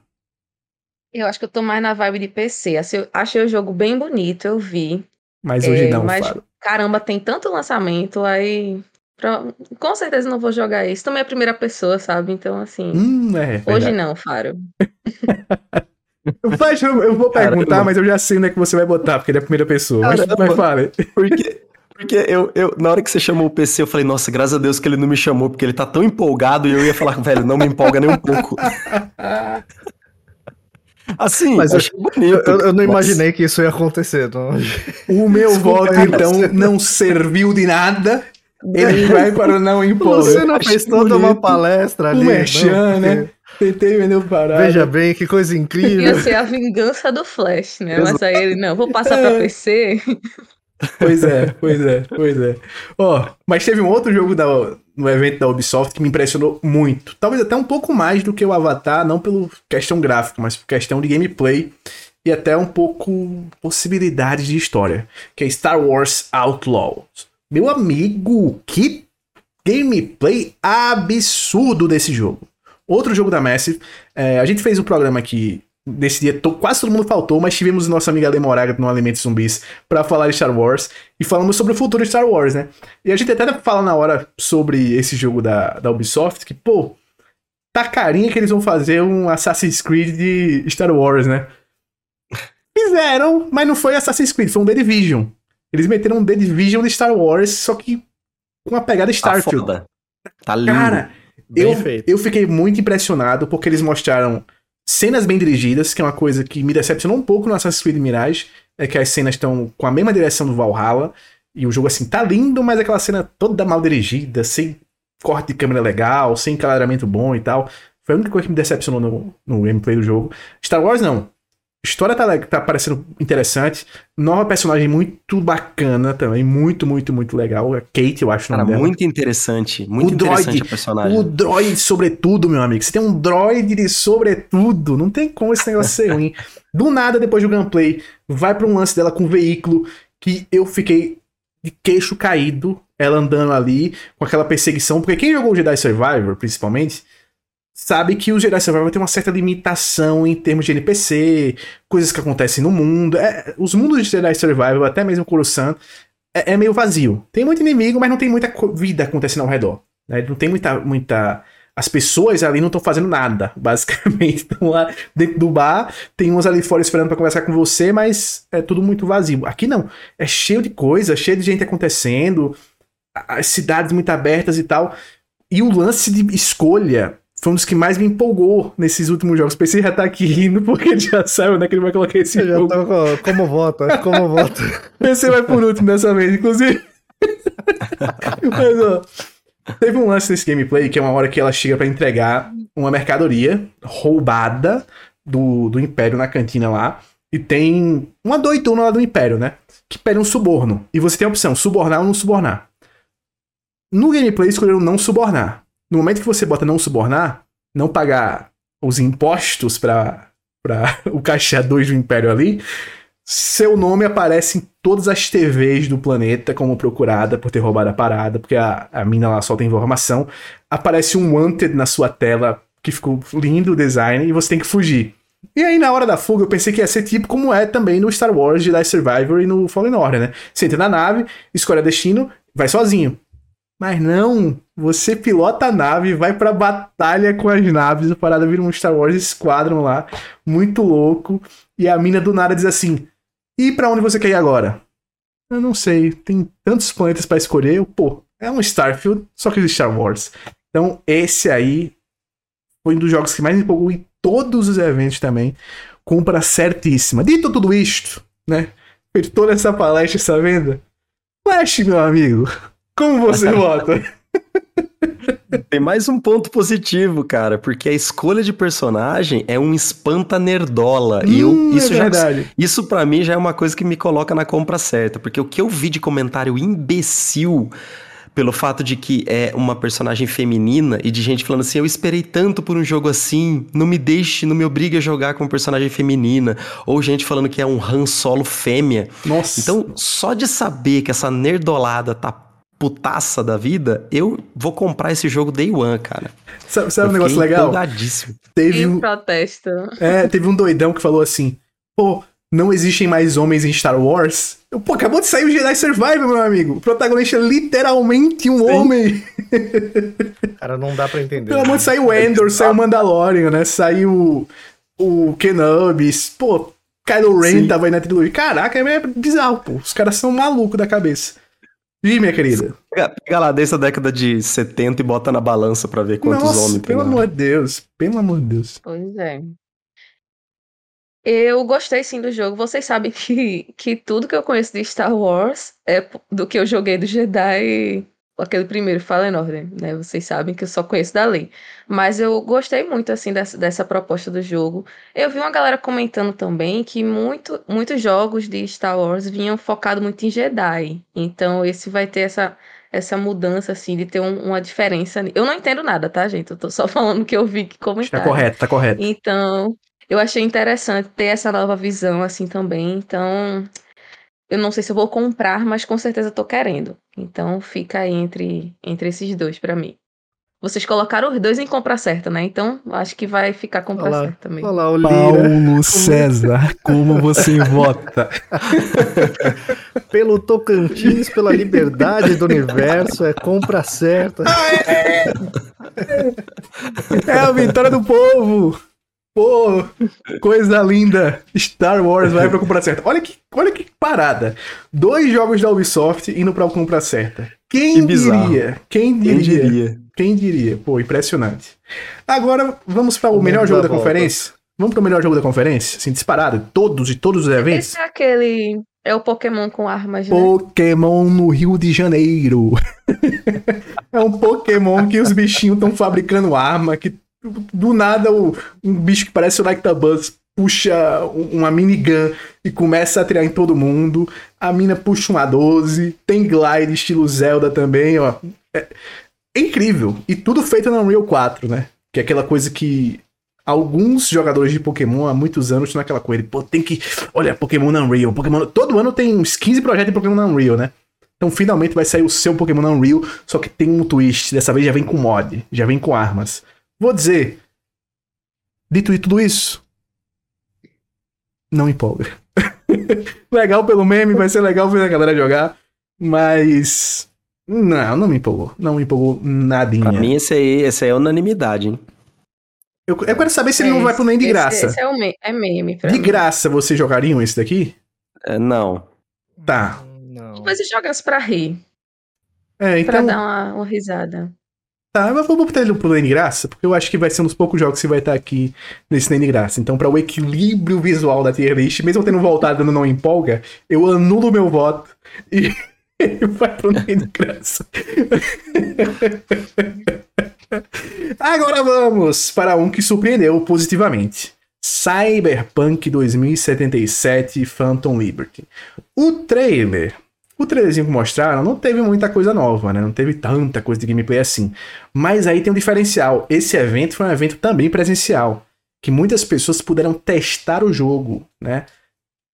B: Eu acho que eu tô mais na vibe de PC. Achei o jogo bem bonito, eu vi.
C: Mas hoje
B: É,
C: não,
B: mas,
C: Fábio.
B: caramba, tem tanto lançamento, aí. pra- Com certeza não vou jogar isso. Também é a primeira pessoa, sabe? Então, assim.
C: Hum, é.
B: hoje
C: verdade.
B: não, Faro.
C: Mas eu, eu vou perguntar,
D: Caramba.
C: mas eu já sei onde é que você vai botar, porque ele é a primeira pessoa. Mas, mas fale.
D: Porque, porque eu, eu, na hora que você chamou o PC, eu falei, nossa, graças a Deus que ele não me chamou, porque ele tá tão empolgado e eu ia falar, velho, não me empolga nem um pouco. Assim,
A: Mas eu-
D: achei bonito.
A: Eu, eu não
D: mas-
A: imaginei que isso ia acontecer. Não.
C: O meu voto, então, não serviu de nada. Ele vai para o não empolga.
A: Você não fez toda uma
C: bonito.
A: palestra ali.
C: Um merchan,
A: não,
C: né?
A: porque-
C: Tentei vender o parado.
A: Veja bem, que coisa
B: Ia
A: incrível.
B: ser a vingança do Flash, né? Mas aí ele, não, vou passar pra PC.
C: Pois é, pois é, pois é. Ó, mas teve um outro jogo da, no evento da Ubisoft que me impressionou muito. Talvez até um pouco mais do que o Avatar, não pelo questão gráfica, mas por questão de gameplay e até um pouco possibilidades de história, que é Star Wars Outlaws. Meu amigo, que gameplay absurdo desse jogo. Outro jogo da Massive. é, a gente fez um programa aqui nesse dia to, quase todo mundo faltou, mas tivemos nossa amiga Lemoraga no Alimentos Zumbis para falar de Star Wars e falamos sobre o futuro de Star Wars, né? E a gente até fala na hora sobre esse jogo da, da Ubisoft que, pô, tá carinha que eles vão fazer um Assassin's Creed de Star Wars, né? Fizeram, mas não foi Assassin's Creed, foi um The Division. Eles meteram um The Division de Star Wars, só que com uma pegada Starfield.
D: Tá, tá lindo.
C: Cara, eu, eu fiquei muito impressionado porque eles mostraram cenas bem dirigidas, que é uma coisa que me decepcionou um pouco no Assassin's Creed Mirage, é que as cenas estão com a mesma direção do Valhalla, e o jogo assim tá lindo, mas aquela cena toda mal dirigida, sem corte de câmera legal, sem enquadramento bom e tal. Foi a única coisa que me decepcionou no, no gameplay do jogo. Star Wars não história tá, tá parecendo interessante. Nova personagem muito bacana também. Muito, muito, muito legal. A Kate, eu acho.
D: Cara, muito interessante. Muito o interessante droid, a personagem.
C: O droid, sobretudo, meu amigo. Você tem um droid de sobretudo. Não tem como esse negócio ser ruim. Do nada, depois do gameplay, vai pra um lance dela com um veículo que eu fiquei de queixo caído. Ela andando ali com aquela perseguição. Porque quem jogou o Jedi Survivor, principalmente sabe que o Jedi Survivor tem uma certa limitação em termos de NPC, coisas que acontecem no mundo. É, os mundos de Jedi Survivor, até mesmo Coruscant, é, é, meio vazio. Tem muito inimigo, mas não tem muita vida acontecendo ao redor. Né? Não tem muita, muita. As pessoas ali não estão fazendo nada, basicamente. Estão lá dentro do bar, tem uns ali fora esperando para conversar com você, mas é tudo muito vazio. Aqui não. É cheio de coisa, cheio de gente acontecendo, as cidades muito abertas e tal. E o lance de escolha foi um dos que mais me empolgou nesses últimos jogos. Pensei já tá aqui rindo porque ele já saiu, né? Que ele vai colocar esse
A: Eu
C: jogo.
A: Já tô como voto, como voto.
C: Pensei vai por último dessa vez, inclusive. Mas, ó, teve um lance nesse gameplay que é uma hora que ela chega para entregar uma mercadoria roubada do, do Império na cantina lá. E tem uma doidona lá do Império, né? Que pede um suborno. E você tem a opção, subornar ou não subornar. No gameplay escolheram não subornar. No momento que você bota não subornar, não pagar os impostos para o caixa 2 do Império ali, seu nome aparece em todas as TVs do planeta como procurada por ter roubado a parada, porque a, a mina lá solta informação. Aparece um wanted na sua tela, que ficou lindo o design, e você tem que fugir. E aí, na hora da fuga, eu pensei que ia ser tipo como é também no Star Wars Jedi Survivor e no Fallen Order, né? Você entra na nave, escolhe destino, vai sozinho. Mas não, você pilota a nave, vai pra batalha com as naves, a parada vira um Star Wars Squadron lá, muito louco. E a mina do nada diz assim: E para onde você quer ir agora? Eu não sei, tem tantos planetas para escolher. Pô, é um Starfield, só que de Star Wars. Então, esse aí foi um dos jogos que mais me empolgou em todos os eventos também. Compra certíssima. Dito tudo isto, né? Feito toda essa palestra, essa venda. Flash, meu amigo. Como você vota?
D: Tem mais um ponto positivo, cara, porque a escolha de personagem é um espanta nerdola. Hum, e eu,
C: hum,
D: isso
C: é verdade.
D: Já, isso para mim já é uma coisa que me coloca na compra certa, porque o que eu vi de comentário imbecil pelo fato de que é uma personagem feminina e de gente falando assim: eu esperei tanto por um jogo assim, não me deixe, não me obrigue a jogar com personagem feminina. Ou gente falando que é um Han Solo fêmea.
C: Nossa.
D: Então, só de saber que essa nerdolada tá putaça da vida, eu vou comprar esse jogo day one, cara.
C: Sabe, sabe um negócio legal?
B: Teve um protesto.
C: É, teve um doidão que falou assim: pô, não existem mais homens em Star Wars. Eu, pô, acabou de sair o Jedi Survivor, meu amigo. O protagonista é literalmente um Sim. homem.
A: Cara, não dá pra entender.
C: Pelo amor de saiu o Endor, saiu o Mandalorian, né? Saiu o Kenobi. Pô, Kylo Ren Sim. tava aí na trilogia. Caraca, é bizarro, pô. Os caras são malucos da cabeça. E minha querida?
D: Pega, pega, lá desde a década de 70 e bota na balança para ver quantos Nossa, homens tem.
C: Pelo amor de Deus, pelo amor de Deus.
B: Pois é. Eu gostei sim do jogo. Vocês sabem que, que tudo que eu conheço de Star Wars é do que eu joguei do Jedi aquele primeiro Fallen Order, né? Vocês sabem que eu só conheço da lei. Mas eu gostei muito, assim, dessa, dessa proposta do jogo. Eu vi uma galera comentando também que muito, muitos jogos de Star Wars vinham focado muito em Jedi. Então esse vai ter essa, essa mudança, assim, de ter um, uma diferença. Eu não entendo nada, tá, gente? Eu tô só falando que eu vi que comentaram.
C: Tá correto, tá correto.
B: Então, eu achei interessante ter essa nova visão, assim, também. Então, eu não sei se eu vou comprar, mas com certeza tô querendo. Então fica aí entre, entre esses dois para mim. Vocês colocaram os dois em compra certa, né? Então, acho que vai ficar compra
A: Olha lá,
B: certa mesmo.
A: olha lá o Lira.
C: Paulo César, como você vota?
A: Pelo Tocantins, pela liberdade do universo, é compra certa.
C: É a vitória do povo! Pô, coisa linda! Star Wars vai pra compra certa. Olha que, olha que parada. Dois jogos da Ubisoft indo pra compra certa. Quem
D: Que bizarro.
C: diria? Quem
D: Quem
C: diria?
D: diria?
C: Quem diria? Pô, impressionante. Agora, vamos para o
A: O
C: melhor jogo da
A: voltas.
C: conferência? Vamos para o melhor jogo da conferência? Assim, disparado. Todos, de todos os eventos.
B: Esse é aquele. É o Pokémon com armas, né?
C: Pokémon no Rio de Janeiro. é um Pokémon que os bichinhos estão fabricando arma, que do nada o- um bicho que parece o Lectabuzz puxa um- uma minigun e começa a atirar em todo mundo. A mina puxa uma 12, tem glide estilo Zelda também, ó. É, é incrível. E tudo feito na Unreal 4, né? Que é aquela coisa que alguns jogadores de Pokémon há muitos anos estão naquela coisa. Pô, tem que. Olha, Pokémon na Unreal. Pokémon... Todo ano tem uns 15 projetos de Pokémon na Unreal, né? Então finalmente vai sair o seu Pokémon Unreal, só que tem um twist. Dessa vez já vem com mod, já vem com armas. Vou dizer. Dito e tudo isso. Não empolga. legal pelo meme, vai ser legal ver a galera jogar. Mas. Não, não me empolgou. Não me empolgou nadinha.
D: Pra mim, esse aí, esse aí é unanimidade, hein?
C: Eu, eu quero saber se ele
B: É,
C: não vai pro nem de
B: esse-
C: graça.
B: Esse, é, o me é meme. Pra
C: De
B: mim.
C: graça, vocês jogariam esse daqui?
D: É, não.
C: Tá.
A: Não.
B: Mas eu jogasse pra rir.
C: É,
B: Pra
C: então.
B: dar uma, uma risada.
C: Tá, mas vamos botar ele pro de graça, porque eu acho que vai ser um dos poucos jogos que vai estar aqui nesse de graça. Então, pra o equilíbrio visual da tier list, mesmo tendo voltado no não empolga, eu anulo meu voto e ele vai pro de graça. Agora vamos para um que surpreendeu positivamente. Cyberpunk 2077 Phantom Liberty. O trailer, o trailerzinho que mostraram, não teve muita coisa nova, né? Não teve tanta coisa de gameplay assim. Mas aí tem um diferencial. Esse evento foi um evento também presencial, que muitas pessoas puderam testar o jogo, né?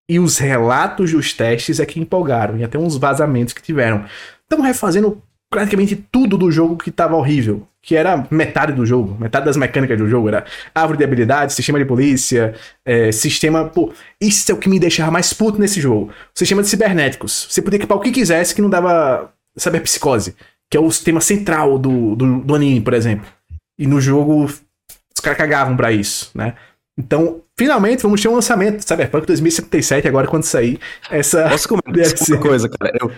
C: E os relatos dos testes é que empolgaram, e até uns vazamentos que tiveram. Estão refazendo praticamente tudo do jogo que estava horrível, que era metade do jogo, metade das mecânicas do jogo, era árvore de habilidades, sistema de polícia, é, sistema. Pô, isso é o que me deixava mais puto nesse jogo. O sistema de cibernéticos. Você podia equipar o que quisesse que não dava cyberpsicose, que é o sistema central do, do, do anime, por exemplo. E no jogo os caras cagavam pra isso, né? Então, finalmente vamos ter um lançamento Cyberpunk 2077 agora quando sair essa
D: Posso comentar uma coisa, cara? Eu,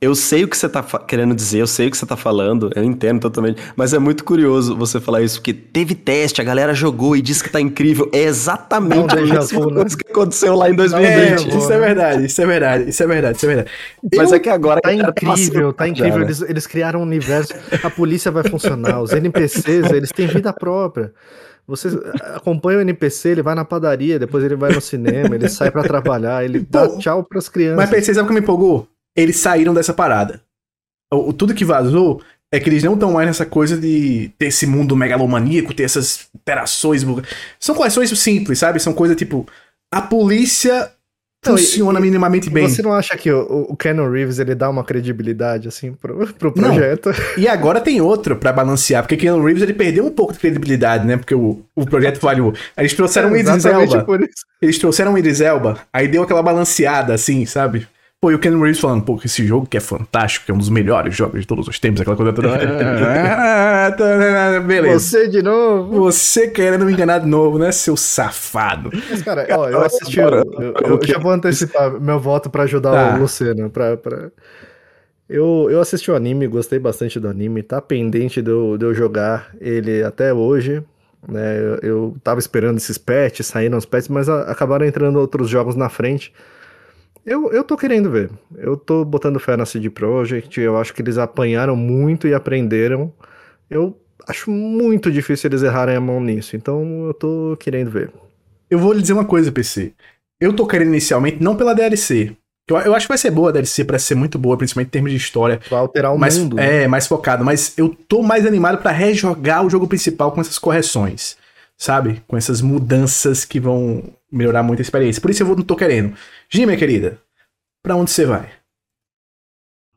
D: eu sei o que você tá querendo dizer, eu sei o que você tá falando, eu entendo totalmente, mas é muito curioso você falar isso, porque teve teste, a galera jogou e disse que tá incrível. É exatamente a mesma
A: né?
D: coisa que aconteceu lá em
C: É,
D: 2020.
C: isso é verdade, isso é verdade, isso é verdade, isso é verdade.
D: Mas
C: Eu-
D: é que agora
A: Tá incrível, tá incrível. Eles, eles criaram um universo. A polícia vai funcionar. Os NPCs, eles têm vida própria. Você acompanha o NPC, ele vai na padaria, depois ele vai no cinema, ele sai pra trabalhar, ele dá
C: Pô,
A: tchau pras crianças.
C: Mas pensei, sabe o que me empolgou? Eles saíram dessa parada. O, o- tudo que vazou é que eles não estão mais nessa coisa de ter esse mundo megalomaníaco, ter essas interações. São questões simples, sabe? São coisas tipo. A polícia
A: Não, e-
C: funciona
A: e-
C: minimamente
A: E
C: bem.
A: Você não acha que o, o Keanu Reeves ele dá uma credibilidade assim pro, pro
C: Não.
A: projeto?
C: E agora tem outro pra balancear, porque Keanu Reeves ele perdeu um pouco de credibilidade, né? Porque o, o projeto falhou. Eles trouxeram o Idris Elba. Eles trouxeram o Idris Elba, aí deu aquela balanceada, assim, sabe? Pô, e o Ken Reeves falando, pô, esse jogo que é fantástico, que é um dos melhores jogos de todos os tempos, aquela coisa toda. Beleza.
A: Você de novo.
C: Você querendo me enganar de novo, né, seu safado?
A: Mas, cara, ó, eu assisti. Eu, eu- eu já vou antecipar meu voto pra ajudar
C: Tá.
A: o Luciano. Pra, pra... Eu, eu assisti o anime, gostei bastante do anime. Tá pendente de eu, de eu jogar ele até hoje. Né? Eu, eu tava esperando esses patches, saíram os patches, mas a- acabaram entrando outros jogos na frente. Eu, eu tô querendo ver. Eu tô botando fé na CD Projekt. Eu acho que eles apanharam muito e aprenderam. Eu acho muito difícil eles errarem a mão nisso. Então eu tô querendo ver.
C: Eu vou lhe dizer uma coisa, PC. Eu tô querendo inicialmente, não pela DLC. Eu, eu acho que vai ser boa a DLC, parece ser muito boa, principalmente em termos de história.
A: Vai alterar o
C: mais,
A: mundo. né?
C: É, mais focado. Mas eu tô mais animado pra rejogar o jogo principal com essas correções. Sabe? Com essas mudanças que vão melhorar muito a experiência. Por isso eu vou, não tô querendo. Gi, minha querida, pra onde você vai?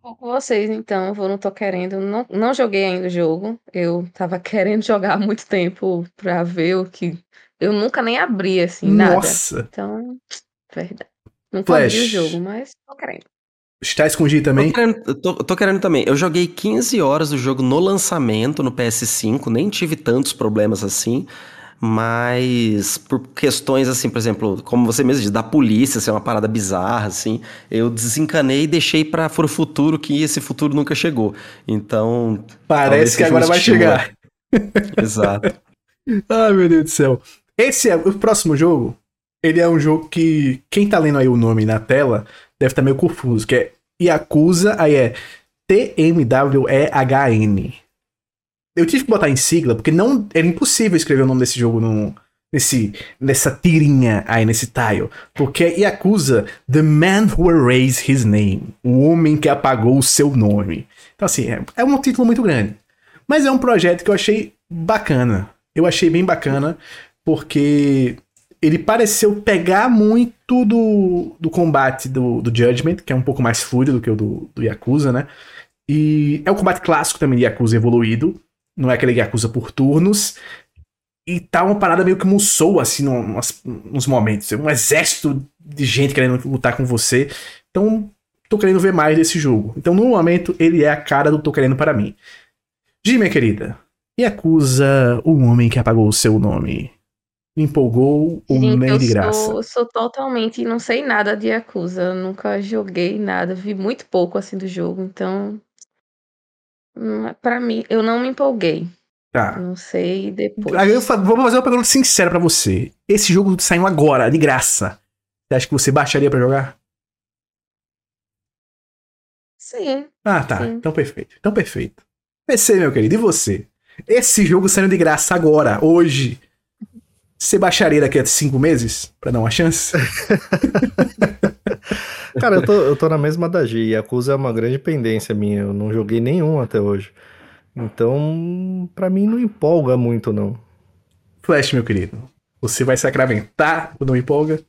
B: Vou com vocês, então. Vou, não tô querendo. Não, não joguei ainda o jogo. Eu tava querendo jogar há muito tempo pra ver o que. Eu nunca nem abri, assim, nada.
C: Nossa!
B: Então, verdade. Nunca
C: Flash.
B: abri o jogo, mas tô querendo.
C: Está escondido também?
D: Tô querendo, eu tô, eu tô querendo também. Eu joguei 15 horas do jogo no lançamento no PS5, nem tive tantos problemas assim. Mas por questões assim, por exemplo, como você mesmo disse, da polícia, ser uma parada bizarra, assim, eu desencanei e deixei para o futuro que esse futuro nunca chegou. Então.
C: Parece que agora vai chegar.
D: Exato.
C: Ai, meu Deus do céu. Esse é o próximo jogo. Ele é um jogo que quem tá lendo aí o nome na tela deve estar meio confuso, que é Yakuza, aí é T-M-W-E-H-N. Eu tive que botar em sigla porque não era impossível escrever o nome desse jogo no, nesse nessa tirinha aí nesse tile, porque é Yakuza, The Man Who Erased His Name, o homem que apagou o seu nome. Então assim, é, é um título muito grande. Mas é um projeto que eu achei bacana. Eu achei bem bacana, porque ele pareceu pegar muito do, do combate do, do Judgment, que é um pouco mais fluido do que o do, do Yakuza, né? E é um combate clássico também de Yakuza evoluído. Não é aquele Yakuza por turnos. E tá uma parada meio que Musou, assim, nos, momentos. Um exército de gente querendo lutar com você. Então, tô querendo ver mais desse jogo. Então, no momento, ele é a cara do tô querendo para mim. Gi, minha querida, Yakuza, o homem que apagou o seu nome. Me empolgou ou
B: Gente,
C: nem
B: eu
C: de graça?
B: sou, sou totalmente. Não sei nada de Yakuza. Nunca joguei nada. Vi muito pouco assim do jogo. Então. Hum, Pra mim, eu não me empolguei.
C: Tá.
B: Não sei depois.
C: Aí eu vou fazer uma pergunta sincera pra você. Esse jogo saiu agora, de graça. Você acha que você baixaria pra jogar?
B: Sim.
C: Ah, tá.
B: Sim.
C: Então perfeito. Então perfeito. PC, meu querido, e você? Esse jogo saindo de graça agora, hoje. Você baixaria daqui a cinco meses? Pra dar uma chance?
A: Cara, eu tô, eu tô na mesma da G. Yakuza é uma grande pendência minha. Eu não joguei nenhum até hoje. Então, pra mim não empolga muito, não.
C: Flash, meu querido. Você vai sacramentar ou não empolga?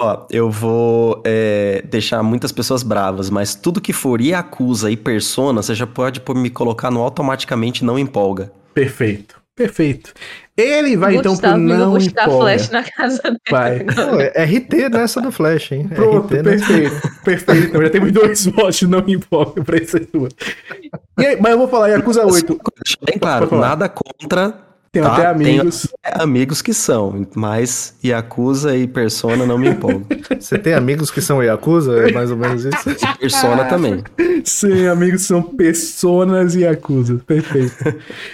D: Ó, eu vou é, deixar muitas pessoas bravas, mas tudo que for Yakuza e Persona, você já pode me colocar no automaticamente não empolga.
C: Perfeito. Perfeito. Ele vai então pro
B: Gustavo, eu
C: não
B: vou dar
C: empolga.
B: flash na casa dele.
C: Vai.
A: Pô, é RT nessa do Flash, hein?
C: Pronto,
A: RT nessa-
C: perfeito. Perfeito. Então já temos dois votos não empolga pra essa tua. E aí, mas eu vou falar Yakuza 8.
D: Deixa bem claro, nada contra.
C: Tem
D: tá?
C: até amigos.
D: Amigos que são, mas Yakuza e Persona não me empolgam.
A: Você tem amigos que são Yakuza? É mais ou menos isso?
D: Persona também.
C: Sim, amigos são personas e Yakuza. Perfeito.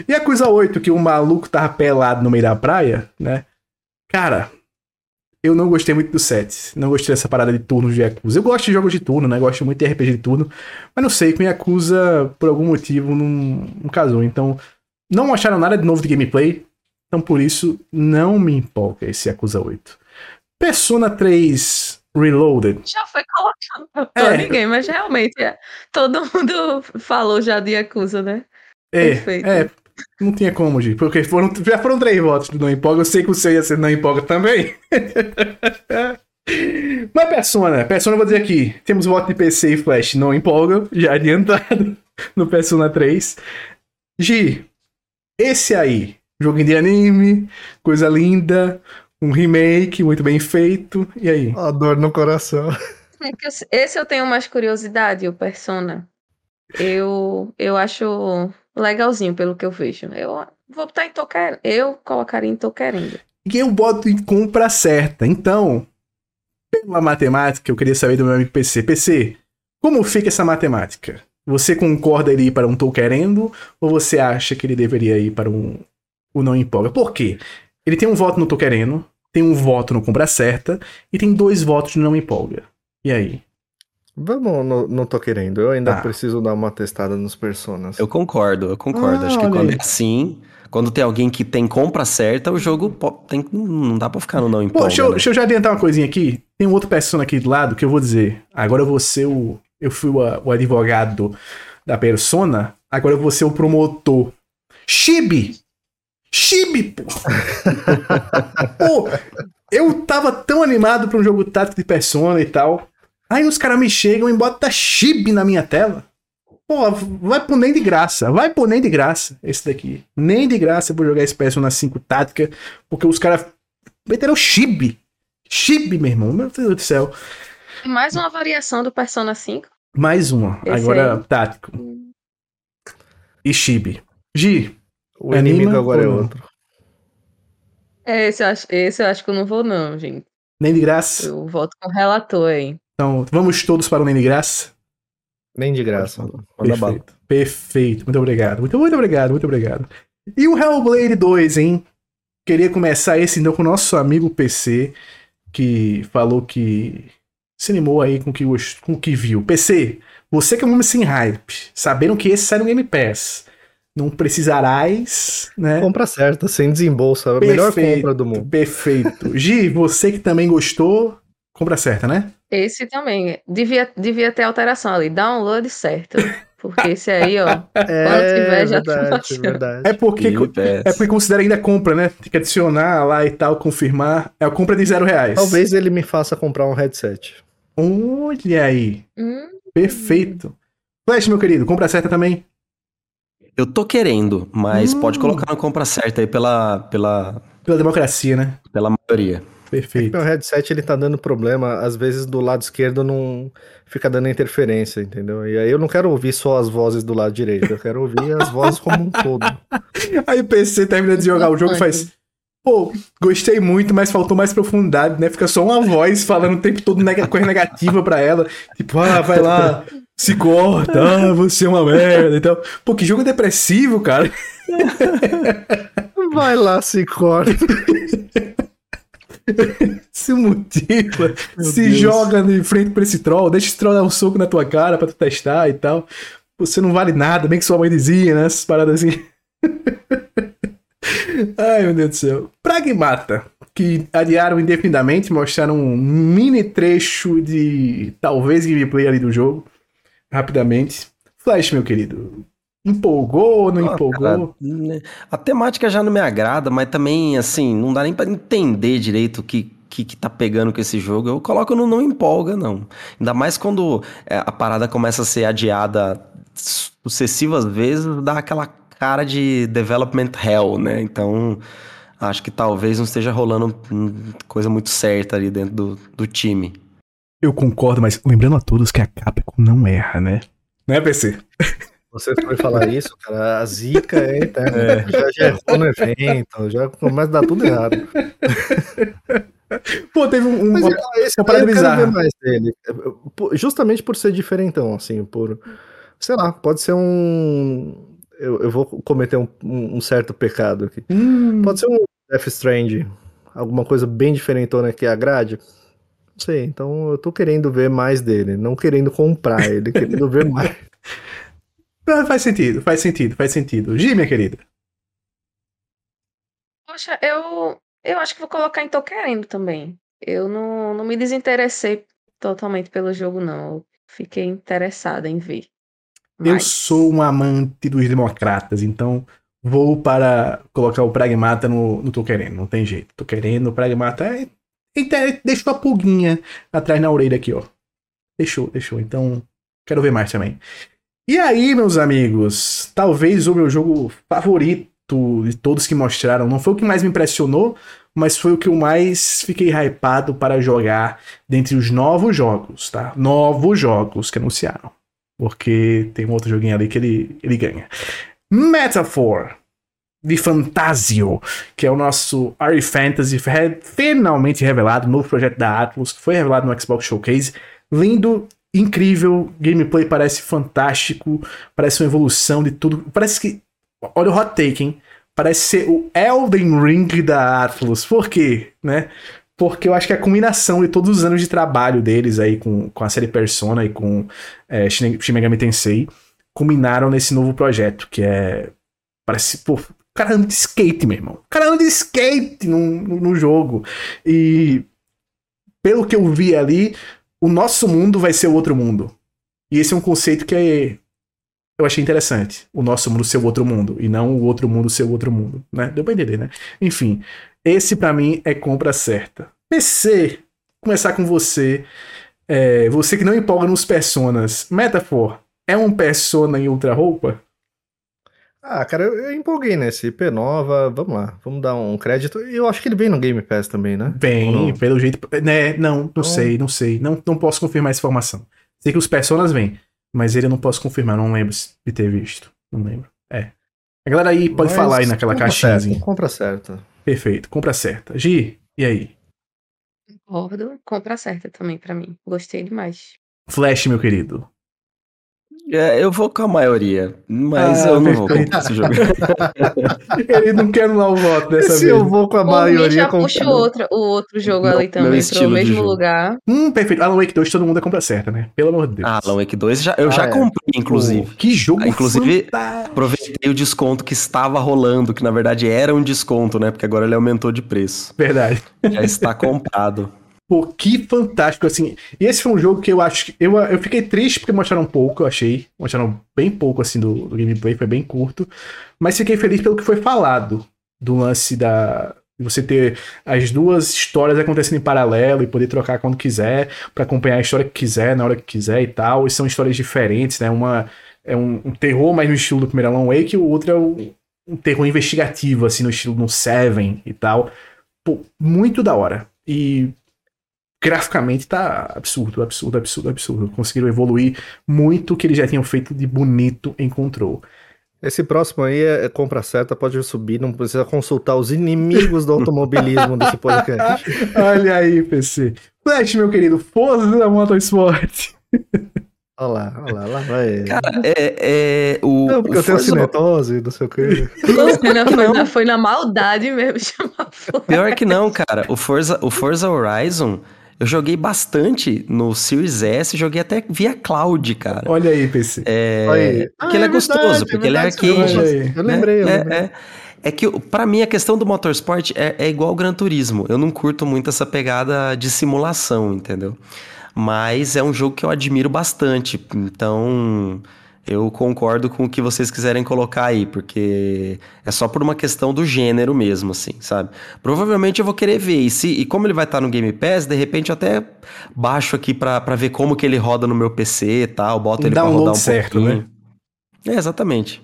C: E Yakuza 8, que o maluco tava pelado no meio da praia, né? Cara, eu não gostei muito do set. Não gostei dessa parada de turnos de Yakuza. Eu gosto de jogos de turno, né? Gosto muito de RPG de turno. Mas não sei, com Yakuza, por algum motivo, não, não casou. Então, não acharam nada de novo de gameplay. Então, por isso, não me empolga esse Yakuza 8. Persona 3 Reloaded.
B: Já foi colocado
C: É.
B: pra ninguém, mas realmente é. todo mundo falou já de Yakuza, né?
C: É,
B: Perfeito.
C: é, não tinha como, Gi, porque foram, já foram três votos do Não Empolga, eu sei que o seu ia ser Não Empolga também. Mas Persona, Persona eu vou dizer aqui, temos voto de PC e Flash Não Empolga, já adiantado no Persona 3. Gi, esse aí, joguinho de anime, coisa linda, um remake muito bem feito, e aí?
A: A dor no coração.
B: É Esse eu tenho mais curiosidade, o Persona. Eu, eu acho legalzinho pelo que eu vejo. Eu vou botar em tô querendo. Eu colocaria em tô querendo.
C: E eu boto em compra certa. Então, pela matemática, eu queria saber do meu amigo PC. PC, como fica essa matemática? Você concorda ele ir para um tô querendo ou você acha que ele deveria ir para um o não empolga? Por quê? Ele tem um voto no tô querendo, tem um voto no compra certa e tem dois votos no não empolga. E aí?
A: Vamos, no, não tô querendo. Eu ainda
C: Tá.
A: preciso dar uma testada nos personas.
D: Eu concordo, eu concordo.
C: Ah,
D: Acho que
C: olha
D: quando
C: aí.
D: é assim, quando tem alguém que tem compra certa, o jogo tem, não dá pra ficar no não
C: Pô,
D: empolga.
C: deixa eu,
D: né?
C: deixa eu já adiantar uma coisinha aqui. Tem um outro persona aqui do lado que eu vou dizer. Agora eu vou ser o. Eu fui o, o advogado da persona. Agora eu vou ser o promotor. Chibi! Chibi, pô! pô, eu tava tão animado pra um jogo tático de persona e tal. Aí os caras me chegam e botam Chibi na minha tela. Pô, vai por nem de graça. Vai por nem de graça esse daqui. Nem de graça eu vou jogar esse Persona 5 tática, porque os caras meteram chibi. Chibi, meu irmão. Meu Deus do céu.
B: Mais uma variação do Persona 5.
C: Mais uma.
B: Esse
C: agora
B: aí.
C: tático. E chibi. Gi,
A: O
C: Anima
A: inimigo agora é outro.
B: É, Esse eu, acho, esse eu acho que eu não vou, não, gente.
C: nem de graça.
B: Eu voto com o relator aí.
C: Então, vamos todos para o nem de graça?
A: Nem de graça.
D: Manda bala.
C: Perfeito. Perfeito. Muito obrigado. Muito, muito obrigado. Muito obrigado. E o Hellblade 2, hein? Queria começar esse então com o nosso amigo PC, que falou que se animou aí com o que, com o que viu. PC, você que é um homem sem hype, sabendo que esse sai no Game Pass, não precisarás, né?
A: Compra certa, sem desembolso. A melhor compra do mundo.
C: Perfeito. Gi, você que também gostou, compra certa, né?
B: Esse também. Devia, devia ter alteração ali. Download certo. Porque esse aí, ó.
A: É,
B: tiver, já tá
A: verdade.
C: É porque, é porque considera ainda compra, né? Tem que adicionar lá e tal, confirmar. É a compra de zero reais.
A: Talvez ele me faça comprar um headset.
C: Olha aí.
B: Hum,
C: Perfeito. Flash, meu querido, compra certa também.
D: Eu tô querendo, mas
C: Hum.
D: pode colocar na compra certa aí pela, pela,
C: Pela democracia, né?
D: pela maioria.
C: Perfeito.
A: Meu headset ele tá dando problema, às vezes do lado esquerdo não fica dando interferência, entendeu? E aí eu não quero ouvir só as vozes do lado direito, eu quero ouvir as vozes como um todo.
C: Aí o PC termina de jogar o jogo e faz. Pô, gostei muito, mas faltou mais profundidade, né? Fica só uma voz falando o tempo todo nega- coisa negativa pra ela. Tipo, ah, vai lá, se corta, ah, você é uma merda e tal. Pô, que jogo depressivo, cara.
A: Vai lá, se corta.
C: Se motiva,
A: Meu
C: se
A: Deus.
C: joga de frente pra esse troll, deixa esse troll dar um soco na tua cara pra tu testar e tal. Você não vale nada, bem que sua mãe dizia, né? Essas paradas assim. Ai, meu Deus do céu. Pragmata, que adiaram indefinidamente, mostraram um mini trecho de talvez gameplay ali do jogo, rapidamente. Flash, meu querido, empolgou, não
D: Ah,
C: empolgou?
D: cara, né, a temática já não me agrada, mas também, assim, não dá nem pra entender direito o que, que, que tá pegando com esse jogo. Eu coloco no não empolga, não. Ainda mais quando é, a parada começa a ser adiada sucessivas vezes, dá aquela cara de development hell, né? Então, acho que talvez não esteja rolando hum, coisa muito certa ali dentro do, do time.
C: Eu concordo, mas lembrando a todos que a Capcom não erra, né? Né, PC?
A: Você foi falar isso, cara, a zica é eterna. Já, já errou no evento, já começa a dar tudo errado.
C: Pô, teve um, um-
A: Mas
C: uma,
A: esse
C: uma
A: eu quero ver mais dele. Justamente por ser diferentão, assim, por. Sei lá, pode ser um. Eu, eu vou cometer um, um certo pecado aqui.
C: Hum,
A: Pode ser um Death Strand, alguma coisa bem diferentona que agrade. Não sei, então eu tô querendo ver mais dele, não querendo comprar ele, querendo ver mais.
C: ah, faz sentido, faz sentido, faz sentido. Gi, minha querida.
B: Poxa, eu, eu acho que vou colocar em Tô Querendo também. Eu não, não me desinteressei totalmente pelo jogo, não. Eu fiquei interessada em ver.
C: Eu sou um amante dos democratas, então vou para colocar o Pragmata no, no Tô Querendo. Não tem jeito. Tô querendo, o Pragmata. É, eita, deixou a pulguinha atrás na orelha aqui, ó. Deixou, deixou. Então, quero ver mais também. E aí, meus amigos, talvez o meu jogo favorito de todos que mostraram. Não foi o que mais me impressionou, mas foi o que eu mais fiquei hypado para jogar dentre os novos jogos, tá? Novos jogos que anunciaram. Porque tem um outro joguinho ali que ele, ele ganha. Metaphor de Fantasio, que é o nosso RE Fantasy, finalmente revelado, novo projeto da Atlus, que foi revelado no Xbox Showcase. Lindo, incrível, gameplay parece fantástico, parece uma evolução de tudo. Parece que. Olha o hot take, hein? Parece ser o Elden Ring da Atlus. Por quê? Né? Porque eu acho que a combinação de todos os anos de trabalho deles aí com, com a série Persona e com é, Shin Megami Tensei combinaram nesse novo projeto, que é. Parece. Pô, o cara anda de skate, meu irmão. O cara anda de skate no, no, no jogo. E. Pelo que eu vi ali, o nosso mundo vai ser o outro mundo. E esse é um conceito que é, eu achei interessante. O nosso mundo ser o outro mundo. E não o outro mundo ser o outro mundo. Né? Deu pra entender, né? Enfim. Esse pra mim é compra certa. PC. Começar com você. É, você que não empolga nos personas. Metaphor. é um Persona em outra roupa?
A: Ah, cara, eu, eu empolguei nesse IP nova. Vamos lá, vamos dar um crédito. Eu acho que ele vem no Game Pass também, né? Não?
C: pelo jeito. Né, não, não
A: Então-
C: sei, não sei. Não, não posso confirmar essa informação. Sei que os Personas vêm, mas ele eu não posso confirmar, não lembro de ter visto. Não lembro. É. A galera aí pode
A: Mas
C: falar aí naquela
A: compra
C: caixinhazinha.
A: certa, compra certa.
C: Perfeito, compra certa. Gi, e aí?
B: Concordo. Compra certa também pra mim. Gostei demais.
C: Flash, meu querido.
D: É, eu vou com a maioria, mas
C: Ah,
D: eu não vou comprar esse jogo.
C: Ele não quer anular o voto dessa
A: Se
C: vez.
A: eu vou com a
B: mim,
A: maioria,
B: já puxa o outro, o outro jogo
D: Meu-
B: ali também pro mesmo lugar.
C: Hum, perfeito. Alan Wake 2, todo mundo é compra certa, né? Pelo amor de Deus.
D: Ah, Alan Wake 2 já, eu
A: Ah,
D: já
A: é.
D: comprei, inclusive.
C: Pô, que jogo
D: Ah, inclusive,
C: fantástico.
D: Aproveitei o desconto que estava rolando, que na verdade era um desconto, né? Porque agora ele aumentou de preço.
C: Verdade.
D: Já está comprado.
C: Pô, que fantástico, assim. E esse foi um jogo que eu acho que. Eu, eu fiquei triste porque mostraram pouco, eu achei. Mostraram bem pouco, assim, do, do gameplay, foi bem curto. Mas fiquei feliz pelo que foi falado. Do lance da. Você ter as duas histórias acontecendo em paralelo e poder trocar quando quiser, pra acompanhar a história que quiser, na hora que quiser e tal. E são histórias diferentes, né? Uma é um, um terror mais no estilo do primeiro Alan Wake, o outro é um, um terror investigativo, assim, no estilo do Seven e tal. Pô, muito da hora. E graficamente tá absurdo, absurdo, absurdo, absurdo. Conseguiram evoluir muito o que eles já tinham feito de bonito em Control.
A: Esse próximo aí é, é compra certa, pode subir, não precisa consultar os inimigos do automobilismo desse podcast.
C: Olha aí, PC. Flash, meu querido, Forza Motorsport.
A: Olha lá, olha lá, lá vai.
D: Cara, é, é o.
A: não, porque
D: o
A: eu tenho
D: Forza-
A: cinetose, não sei o quê.
B: Foi na, foi na maldade mesmo chamar Forza.
D: Pior que não, cara. O Forza, o Forza Horizon, eu joguei bastante no Series S, joguei até via cloud, cara.
C: Olha aí, PC.
D: É,
A: Aí.
D: porque
A: Ah,
D: ele é,
A: é
D: gostoso,
A: verdade,
D: porque
A: é
D: ele é arcade.
A: Eu lembrei, eu
D: é,
A: lembrei.
D: É, é que, pra mim, a questão do motorsport é, é igual o Gran Turismo. Eu não curto muito essa pegada de simulação, entendeu? Mas é um jogo que eu admiro bastante. Então, eu concordo com o que vocês quiserem colocar aí, porque é só por uma questão do gênero mesmo, assim, sabe? Provavelmente eu vou querer ver. E, se, e como ele vai estar no Game Pass, de repente eu até baixo aqui pra, pra ver como que ele roda no meu PC e tal, boto
C: Um
D: ele pra
C: download
D: rodar um
C: certo,
D: pouquinho. É, exatamente.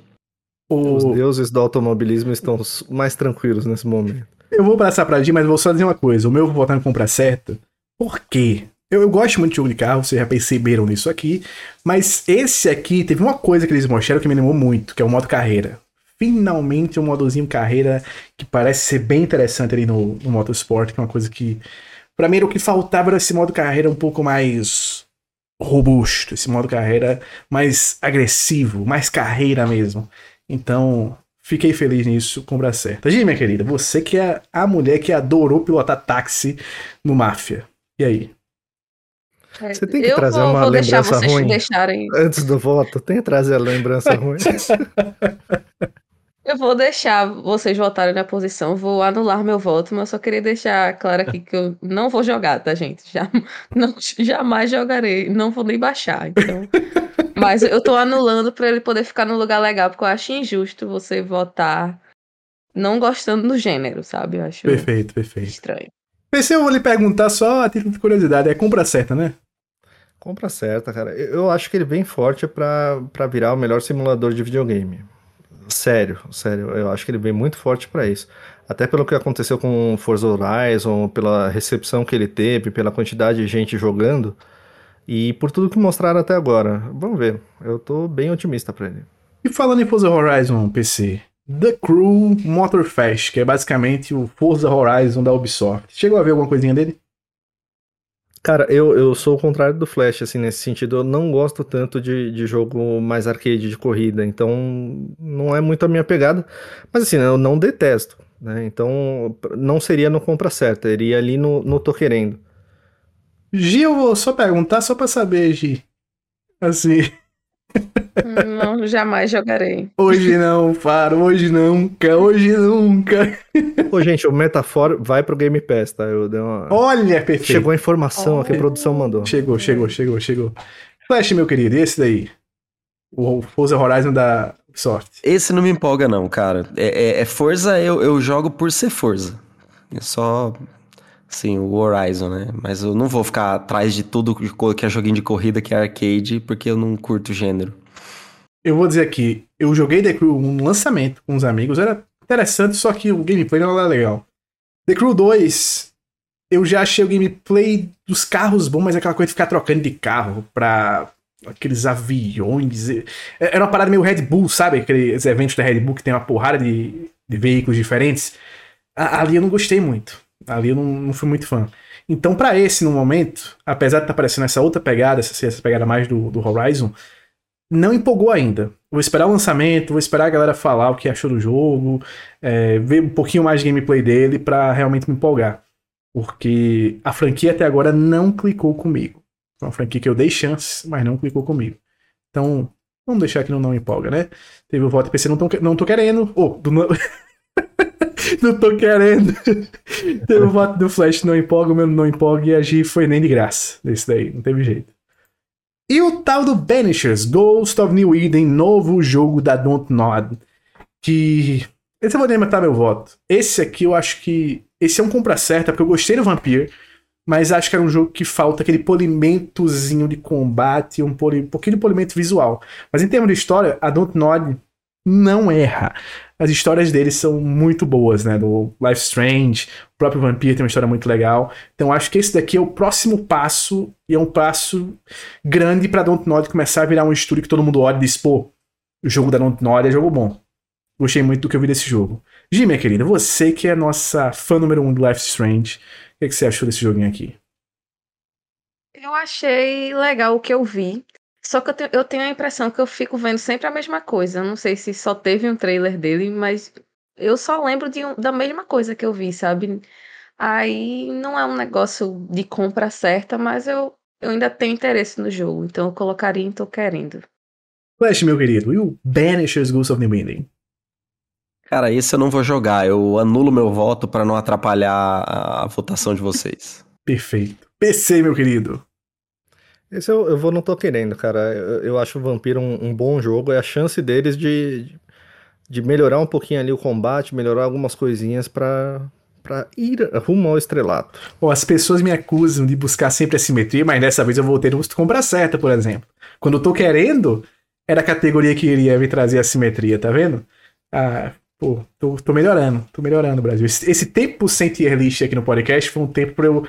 A: Os
C: O...
A: deuses do automobilismo estão mais tranquilos nesse momento.
C: Eu vou passar pra Di, mas vou só dizer uma coisa. O meu eu vou votar em compra certa. Por quê? Eu, eu gosto muito de jogo de carro, vocês já perceberam nisso aqui. Mas esse aqui teve uma coisa que eles mostraram que me animou muito, que é o modo carreira. Finalmente um modozinho carreira que parece ser bem interessante ali no, no Motorsport, que é uma coisa que. Pra mim, era o que faltava era esse modo carreira um pouco mais robusto, esse modo carreira mais agressivo, mais carreira mesmo. Então, fiquei feliz nisso, compra certa. Gi, minha querida, você que é a mulher que adorou pilotar táxi no Máfia. E aí?
A: Você tem que trazer
B: vou,
A: uma
B: vou deixar
A: lembrança
B: vocês
A: ruim.
B: deixarem.
A: Antes do voto, tem que trazer a lembrança ruim.
B: Eu vou deixar vocês votarem na posição, vou anular meu voto, mas eu só queria deixar claro aqui que eu não vou jogar, tá, gente? Já, não, jamais jogarei, não vou nem baixar, então. Mas eu tô anulando pra ele poder ficar no lugar legal, porque eu acho injusto você votar não gostando do gênero, sabe? Eu acho
C: Perfeito, perfeito.
B: estranho.
C: Pensei, eu vou lhe perguntar só a título de curiosidade. É compra certa, né?
A: Compra certa, cara. Eu acho que ele vem forte pra, pra virar o melhor simulador de videogame. Sério, sério. Eu acho que ele vem muito forte pra isso. Até pelo que aconteceu com Forza Horizon, pela recepção que ele teve, pela quantidade de gente jogando e por tudo que mostraram até agora. Vamos ver. Eu tô bem otimista pra ele.
C: E falando em Forza Horizon PC, The Crew Motorfest, que é basicamente o Forza Horizon da Ubisoft. Chegou a ver alguma coisinha dele?
A: Cara, eu, eu sou o contrário do Flash, assim, nesse sentido. Eu não gosto tanto de, de jogo mais arcade de corrida, então não é muito a minha pegada. Mas assim, eu não detesto, né? Então não seria no compra certa, iria ali no, no tô querendo.
C: Gi, eu vou só perguntar só pra saber, Gi. Assim,
B: Não, jamais jogarei.
C: hoje não, Faro, hoje nunca, hoje nunca.
A: Ô, gente, o Metafor vai pro Game Pass, tá? Eu dei uma...
C: Olha, perfeito.
A: Chegou a informação aqui, a
B: Olha.
A: produção mandou.
C: Chegou, chegou, chegou, chegou. Flash, meu querido, e esse daí? O Forza Horizon da Ubisoft.
D: Esse não me empolga, não, cara. É, é- é Forza, eu, eu jogo por ser Forza. É só, assim, o Horizon, né? Mas eu não vou ficar atrás de tudo que é joguinho de corrida, que é arcade, porque eu não curto gênero.
C: eu vou dizer aqui, eu joguei The Crew um lançamento com os amigos, era interessante, só que o gameplay não era legal. The Crew 2, eu já achei o gameplay dos carros bom, mas é aquela coisa de ficar trocando de carro pra aqueles aviões. Era uma parada meio Red Bull, sabe? Aqueles eventos da Red Bull que tem uma porrada de, de veículos diferentes. Ali eu não gostei muito. Ali eu não, não fui muito fã. Então, para esse, no momento, apesar de estar tá aparecendo essa outra pegada, essa, essa pegada mais do, do Horizon, não empolgou ainda. Vou esperar o lançamento, vou esperar a galera falar o que achou do jogo, é, ver um pouquinho mais de gameplay dele para realmente me empolgar. Porque a franquia até agora não clicou comigo. Foi uma franquia que eu dei chance, mas não clicou comigo. Então, vamos deixar que não, não empolga, né? Teve o voto PC, não tô, não tô querendo. Oh, do, não... tô querendo. teve o voto do Flash, não empolga, o meu não empolga, e a G foi nem de graça. Desse daí, não teve jeito. E o tal do Banishers, Ghost of New Eden, novo jogo da Don't Nod. Que. Esse eu vou nem meu voto. Esse aqui eu acho que. Esse é um compra certa, porque eu gostei do Vampire, mas acho que era um jogo que falta aquele polimentozinho de combate, um, poli, um pouquinho de polimento visual. Mas em termos de história, a Don't Nod não erra as histórias deles são muito boas, né? Do Life Strange, o próprio Vampire tem uma história muito legal. Então acho que esse daqui é o próximo passo, e é um passo grande pra Dontnod começar a virar um estúdio que todo mundo olha e diz, pô, o jogo da Dontnod é jogo bom. Gostei muito do que eu vi desse jogo. Gi, minha querida, você que é nossa fã número um do Life Strange, o que, é que você achou desse joguinho aqui?
B: Eu achei legal o que eu vi. Só que eu tenho, eu tenho a impressão que eu fico vendo sempre a mesma coisa. Eu não sei se só teve um trailer dele, mas eu só lembro de um, da mesma coisa que eu vi, sabe? Aí não é um negócio de compra certa, mas eu, eu ainda tenho interesse no jogo, então eu colocaria em tô querendo.
C: Flash, meu querido, e o Banishers Ghost of the Winding?
D: Cara, esse eu não vou jogar. Eu anulo meu voto para não atrapalhar a votação de vocês.
C: Perfeito. PC, meu querido.
A: Esse eu, eu vou não tô querendo, cara. Eu, eu acho o Vampiro um, um, bom jogo. É a chance deles de, de melhorar um pouquinho ali o combate, melhorar algumas coisinhas para para ir rumo ao estrelato.
C: Bom, as pessoas me acusam de buscar sempre a simetria, mas dessa vez eu vou ter um compra certa, por exemplo. Quando eu tô querendo, era a categoria que iria me trazer a simetria, tá vendo? Ah, pô, tô, tô melhorando, tô melhorando, Brasil. Esse, esse tempo sem tier list aqui no podcast foi um tempo pra eu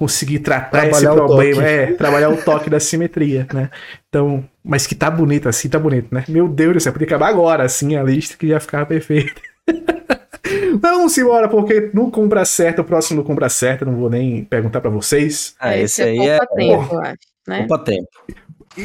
C: conseguir tratar trabalhar esse problema, é, trabalhar o toque da simetria, né? Então, mas que tá bonito assim, tá bonito, né? Meu Deus do céu, podia acabar agora, assim, a lista que já ficava perfeita. Vamos embora, porque no Compra Certa, o próximo no Compra Certa, não vou nem perguntar para vocês.
D: Ah, esse, esse aí é...
B: Tempo, eu acho, né?
D: tempo.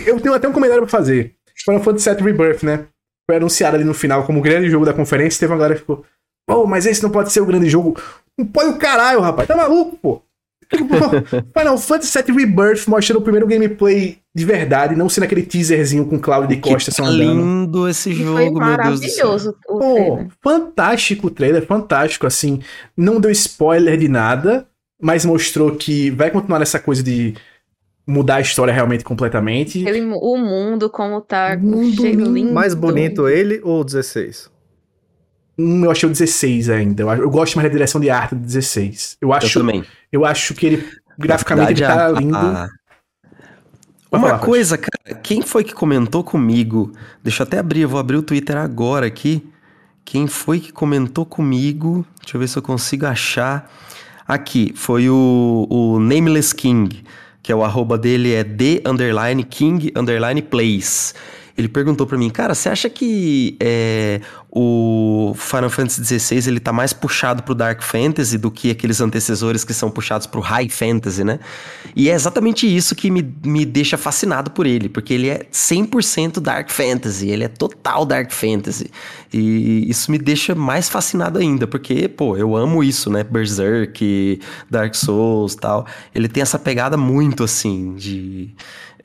C: Eu tenho até um comentário pra fazer. Final Fantasy VII Rebirth, né? Foi anunciado ali no final como o grande jogo da conferência, teve uma galera que ficou, pô, oh, mas esse não pode ser o grande jogo. Não pode o caralho, rapaz, tá maluco, pô? Final Fantasy VII Rebirth mostrando o primeiro gameplay de verdade, não sendo aquele teaserzinho com Cláudio de Costa
D: só andando. lindo esse jogo, meu Deus do céu.
C: O Pô, fantástico o trailer, fantástico, assim. Não deu spoiler de nada, mas mostrou que vai continuar nessa coisa de mudar a história realmente completamente.
B: Ele, o mundo como tá, mundo lindo.
A: Mais bonito ele ou 16?
C: Hum, eu achei o 16 ainda. Eu, eu, gosto mais da direção de arte do 16. Eu acho,
D: eu também.
C: Eu acho que ele, graficamente, ele tá lindo. A...
D: Uma falar, coisa, cara, quem foi que comentou comigo? Deixa eu até abrir, eu vou abrir o Twitter agora aqui. Quem foi que comentou comigo? Deixa eu ver se eu consigo achar. Aqui, foi o, o Nameless King, que é o arroba dele é the underline king underline plays. Ele perguntou para mim, cara, você acha que é, o Final Fantasy XVI ele tá mais puxado pro Dark Fantasy do que aqueles antecessores que são puxados pro High Fantasy, né? E é exatamente isso que me, me deixa fascinado por ele, porque ele é 100% Dark Fantasy, ele é total Dark Fantasy. E isso me deixa mais fascinado ainda, porque, pô, eu amo isso, né? Berserk, Dark Souls tal. Ele tem essa pegada muito assim de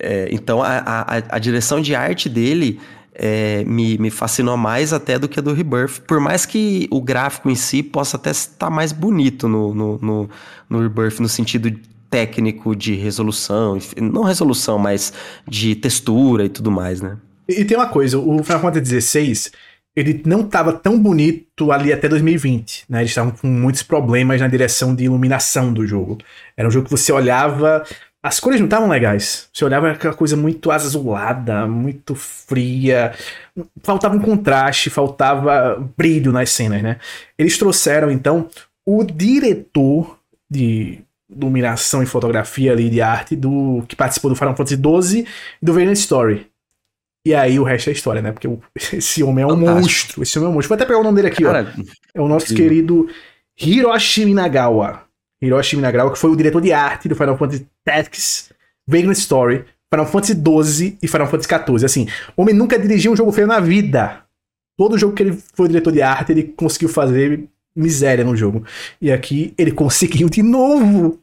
D: é, então a, a, a, direção de arte dele é, me, me fascinou mais até do que a do Rebirth. Por mais que o gráfico em si possa até estar mais bonito no, no, no, no Rebirth, no sentido técnico de resolução, não resolução, mas de textura e tudo mais, né?
C: E, e tem uma coisa, o Final Fantasy XVI, ele não estava tão bonito ali até 2020, né? Eles estavam com muitos problemas na direção de iluminação do jogo. Era um jogo que você olhava, as cores não estavam legais. Você olhava aquela coisa muito azulada, muito fria. Faltava um contraste, faltava brilho nas cenas, né? Eles trouxeram, então, o diretor de iluminação e fotografia ali de arte do que participou do Final Fantasy XII e do Valiant Story. E aí o resto é história, né? Porque esse homem é um Fantástico. monstro. Esse homem é um monstro. Vou até pegar o nome dele aqui, Cara, ó. É o nosso sim. querido Hiroshi Minagawa. Hiroshi Minagawa, que foi o diretor de arte do Final Fantasy Tactics, Vagrant Story, Final Fantasy XII e Final Fantasy XIV. Assim, o homem nunca dirigiu um jogo feio na vida. Todo jogo que ele foi diretor de arte, ele conseguiu fazer miséria no jogo. E aqui ele conseguiu de novo.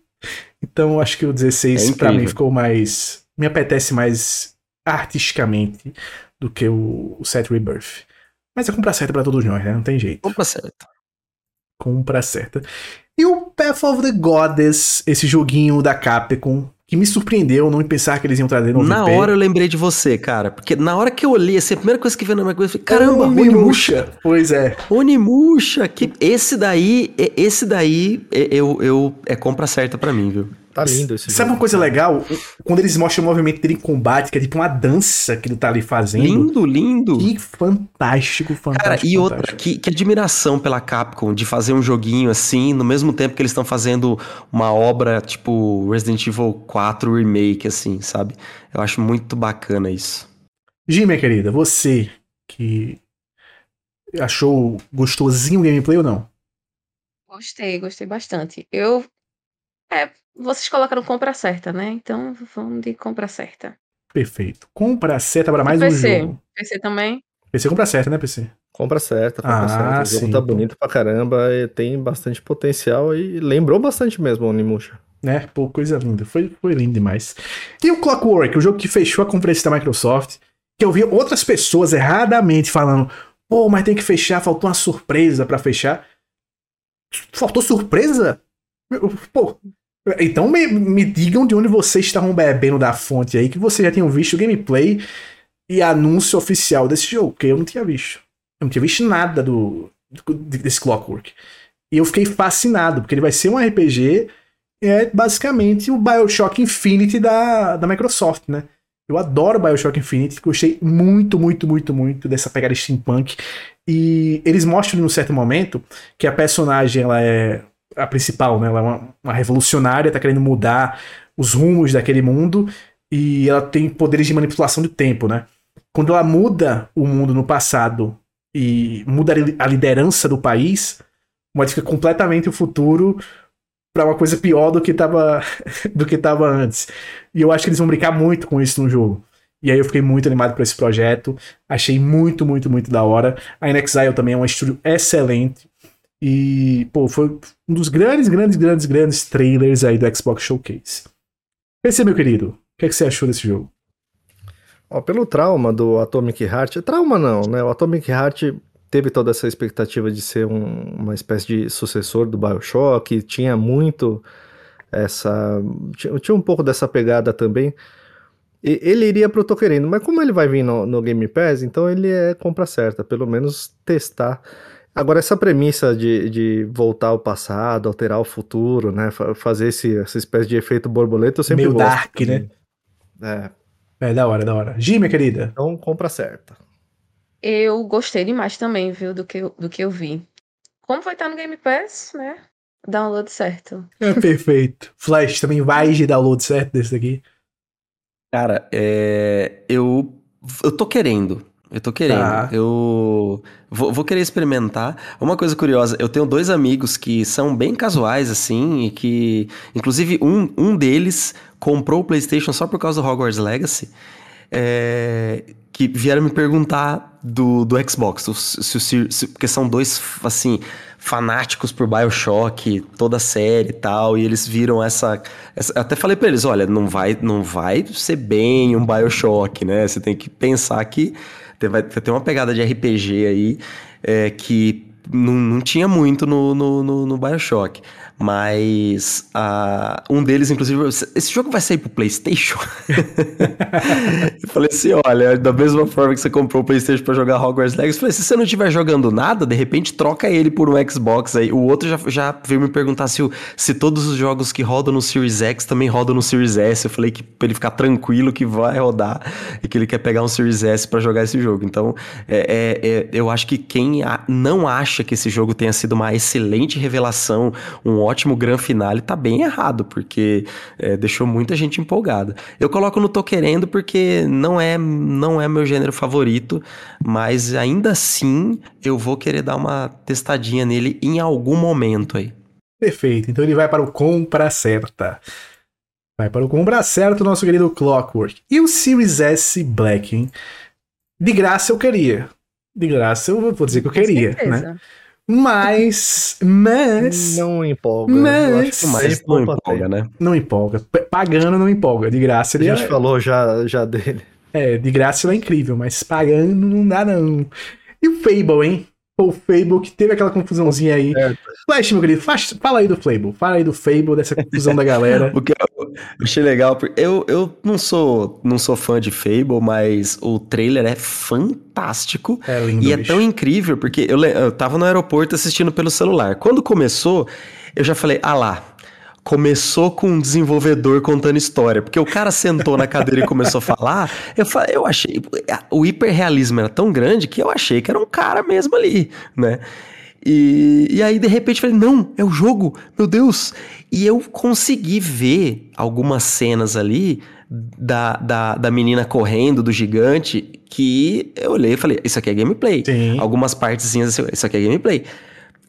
C: Então acho que o 16 é para mim ficou mais. Me apetece mais artisticamente do que o, o Set Rebirth. Mas é compra certa para todos nós, né? Não tem jeito.
D: Compra certa.
C: Compra certa. E o Path of the Goddess, esse joguinho da Capcom, que me surpreendeu não pensar que eles iam trazer no
D: Na hora eu lembrei de você, cara. Porque na hora que eu olhei, assim, a primeira coisa que veio na minha cabeça foi, caramba, Onimusha.
C: Pois é.
D: Onimusha, que esse daí, esse daí eu, eu é compra certa para mim, viu?
C: Tá lindo esse Sabe jogo. uma coisa legal? Quando eles mostram o movimento dele em combate, que é tipo uma dança que ele tá ali fazendo.
D: Lindo, lindo.
C: Que fantástico, fantástico. Cara,
D: e fantástico. outra, que, que admiração pela Capcom de fazer um joguinho assim, no mesmo tempo que eles estão fazendo uma obra tipo Resident Evil 4 Remake, assim, sabe? Eu acho muito bacana isso.
C: Gi, minha querida, você que achou gostosinho o gameplay ou não?
B: Gostei, gostei bastante. Eu. É, vocês colocaram compra certa, né? Então vamos de compra certa.
C: Perfeito. Compra certa para mais PC. um jogo.
B: PC também?
C: PC compra certa, né, PC?
A: Compra certa, compra ah, certa. O jogo sim. tá bonito pra caramba, tem bastante potencial e lembrou bastante mesmo o Onimusha.
C: Né? Pô, coisa linda. Foi, foi lindo demais. E o Clockwork, o jogo que fechou a conferência da Microsoft, que eu vi outras pessoas erradamente falando, pô, mas tem que fechar, faltou uma surpresa para fechar. Faltou surpresa? Pô, então me, me digam de onde vocês estavam bebendo da fonte aí, que vocês já tinham visto o gameplay e anúncio oficial desse jogo, que eu não tinha visto. Eu não tinha visto nada do, do desse Clockwork. E eu fiquei fascinado, porque ele vai ser um RPG, é basicamente o Bioshock Infinity da, da Microsoft, né? Eu adoro Bioshock Infinity, gostei muito, muito, muito, muito dessa pegada steampunk. E eles mostram num certo momento que a personagem ela é a principal, né? Ela é uma, uma revolucionária, tá querendo mudar os rumos daquele mundo e ela tem poderes de manipulação do tempo, né? Quando ela muda o mundo no passado e muda a liderança do país, modifica completamente o futuro para uma coisa pior do que tava do que tava antes. E eu acho que eles vão brincar muito com isso no jogo. E aí eu fiquei muito animado por esse projeto. Achei muito, muito, muito da hora. A InXile também é um estúdio excelente. E, pô, foi um dos grandes, grandes, grandes, grandes trailers aí do Xbox Showcase. PC, meu querido, o que, é que você achou desse jogo?
A: Ó, pelo trauma do Atomic Heart, trauma não, né? O Atomic Heart teve toda essa expectativa de ser um, uma espécie de sucessor do Bioshock, tinha muito essa. Tinha, tinha um pouco dessa pegada também. E, ele iria pro Tô Querendo, mas como ele vai vir no, no Game Pass, então ele é compra certa, pelo menos testar. Agora, essa premissa de, de voltar ao passado, alterar o futuro, né? Fazer esse, essa espécie de efeito borboleta, eu sempre
C: Meio
A: gosto.
C: dark, né? É. É, da hora, da hora. Gi, minha querida.
A: Então, compra certa.
B: Eu gostei demais também, viu, do que, do que eu vi. Como vai estar no Game Pass, né? Download certo.
C: É perfeito. Flash, também vai de download certo desse daqui?
D: Cara, é... eu, eu tô querendo. Eu tô querendo. Tá. Eu vou, vou, querer experimentar. Uma coisa curiosa, eu tenho dois amigos que são bem casuais, assim, e que. Inclusive, um, um deles comprou o PlayStation só por causa do Hogwarts Legacy. É, que vieram me perguntar do, do Xbox, se, se, se, porque são dois, assim, fanáticos por Bioshock, toda a série e tal, e eles viram essa, essa até falei para eles, olha, não vai, não vai ser bem um Bioshock, né? Você tem que pensar que vai ter uma pegada de RPG aí é, que não, não tinha muito no, no, no, no Bioshock. Mas uh, um deles, inclusive, esse jogo vai sair pro PlayStation? eu falei assim: olha, da mesma forma que você comprou o PlayStation para jogar Hogwarts Legacy, eu falei: se você não estiver jogando nada, de repente troca ele por um Xbox aí. O outro já, já veio me perguntar se, se todos os jogos que rodam no Series X também rodam no Series S. Eu falei que pra ele ficar tranquilo que vai rodar e que ele quer pegar um Series S para jogar esse jogo. Então, é, é, é, eu acho que quem não acha que esse jogo tenha sido uma excelente revelação, um ótimo grande finale, tá bem errado, porque é, deixou muita gente empolgada. Eu coloco no Tô Querendo porque não é, não é meu gênero favorito, mas ainda assim eu vou querer dar uma testadinha nele em algum momento aí.
C: Perfeito, então ele vai para o compra certa. Vai para o compra certo, nosso querido Clockwork. E o Series S Black, hein? De graça eu queria. De graça eu vou dizer que eu queria, né? Mas, mas.
A: Não empolga.
C: Mas.
D: mas não empolga, né?
C: Não empolga. Pagando não empolga. De graça
A: ele. A gente já... falou já, já dele.
C: É, de graça ele é incrível, mas pagando não dá, não. E o Fable, hein? O Fable, que teve aquela confusãozinha aí. Flash, meu querido, fala aí do Fable. Fala aí do Fable, dessa confusão da galera.
D: o que eu achei legal, eu, eu não sou não sou fã de Fable, mas o trailer é fantástico.
C: É lindo,
D: E é
C: bicho.
D: tão incrível, porque eu, eu tava no aeroporto assistindo pelo celular. Quando começou, eu já falei, ah lá, começou com um desenvolvedor contando história, porque o cara sentou na cadeira e começou a falar, eu, falei, eu achei, o hiperrealismo era tão grande que eu achei que era um cara mesmo ali, né? E, e aí, de repente, falei, não, é o jogo, meu Deus! E eu consegui ver algumas cenas ali da, da, da menina correndo, do gigante, que eu olhei e falei, isso aqui é gameplay.
C: Sim.
D: Algumas partezinhas assim, isso aqui é gameplay.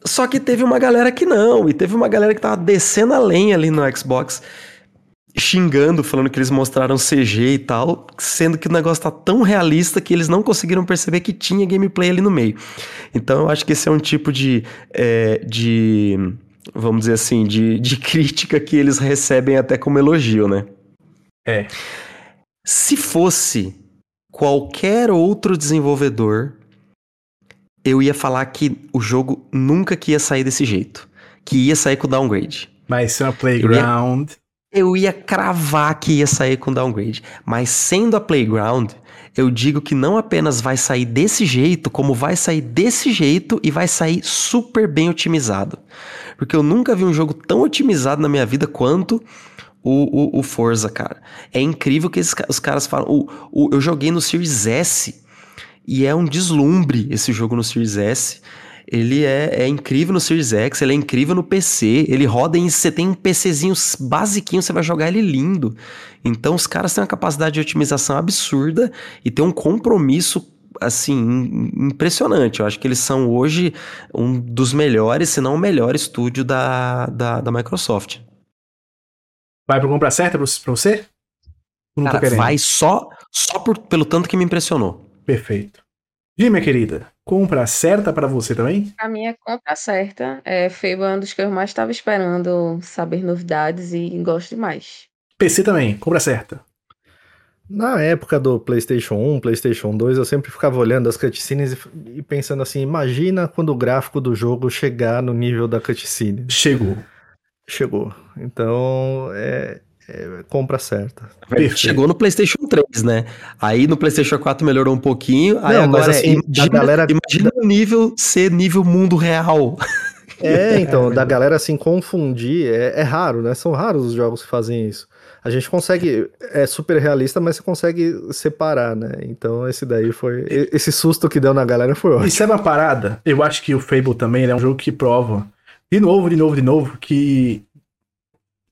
D: Só que teve uma galera que não, e teve uma galera que tava descendo a lenha ali no Xbox, xingando, falando que eles mostraram CG e tal, sendo que o negócio tá tão realista que eles não conseguiram perceber que tinha gameplay ali no meio. Então eu acho que esse é um tipo de. É, de vamos dizer assim, de, de crítica que eles recebem até como elogio, né?
C: É.
D: Se fosse qualquer outro desenvolvedor eu ia falar que o jogo nunca que ia sair desse jeito. Que ia sair com downgrade.
C: Vai ser uma playground.
D: Eu ia, eu ia cravar que ia sair com downgrade. Mas sendo a playground, eu digo que não apenas vai sair desse jeito, como vai sair desse jeito e vai sair super bem otimizado. Porque eu nunca vi um jogo tão otimizado na minha vida quanto o, o, o Forza, cara. É incrível que esses, os caras falam. O, o, eu joguei no Series S e é um deslumbre esse jogo no Series S. Ele é, é, incrível no Series X, ele é incrível no PC, ele roda em. Você tem um PCzinho basiquinho, você vai jogar ele lindo. Então os caras têm uma capacidade de otimização absurda e tem um compromisso assim, impressionante. Eu acho que eles são hoje um dos melhores, se não o melhor estúdio da, da, da Microsoft.
C: Vai pra compra certa pra você?
D: Não Cara, vai só, só por, pelo tanto que me impressionou.
C: Perfeito. Gi, minha querida, compra certa para você também?
B: A minha compra certa é é um dos que eu mais estava esperando saber novidades e gosto demais.
C: PC também, compra certa.
A: Na época do PlayStation 1, PlayStation 2, eu sempre ficava olhando as cutscenes e pensando assim: imagina quando o gráfico do jogo chegar no nível da cutscene.
C: Chegou.
A: Chegou. Então, é, é, compra certa.
D: Perfeito. Chegou no PlayStation 3, né? Aí no PlayStation 4 melhorou um pouquinho. Aí
A: Não,
D: agora
A: mas assim,
D: imagina,
A: galera...
D: imagina o nível ser nível mundo real.
A: É, então, da galera assim confundir, é, é, raro, né? São raros os jogos que fazem isso. A gente consegue, é super realista, mas você consegue separar, né? Então esse daí foi, esse susto que deu na galera foi ótimo.
C: Isso é uma parada, eu acho que o Fable também é um jogo que prova, de novo, de novo, de novo, que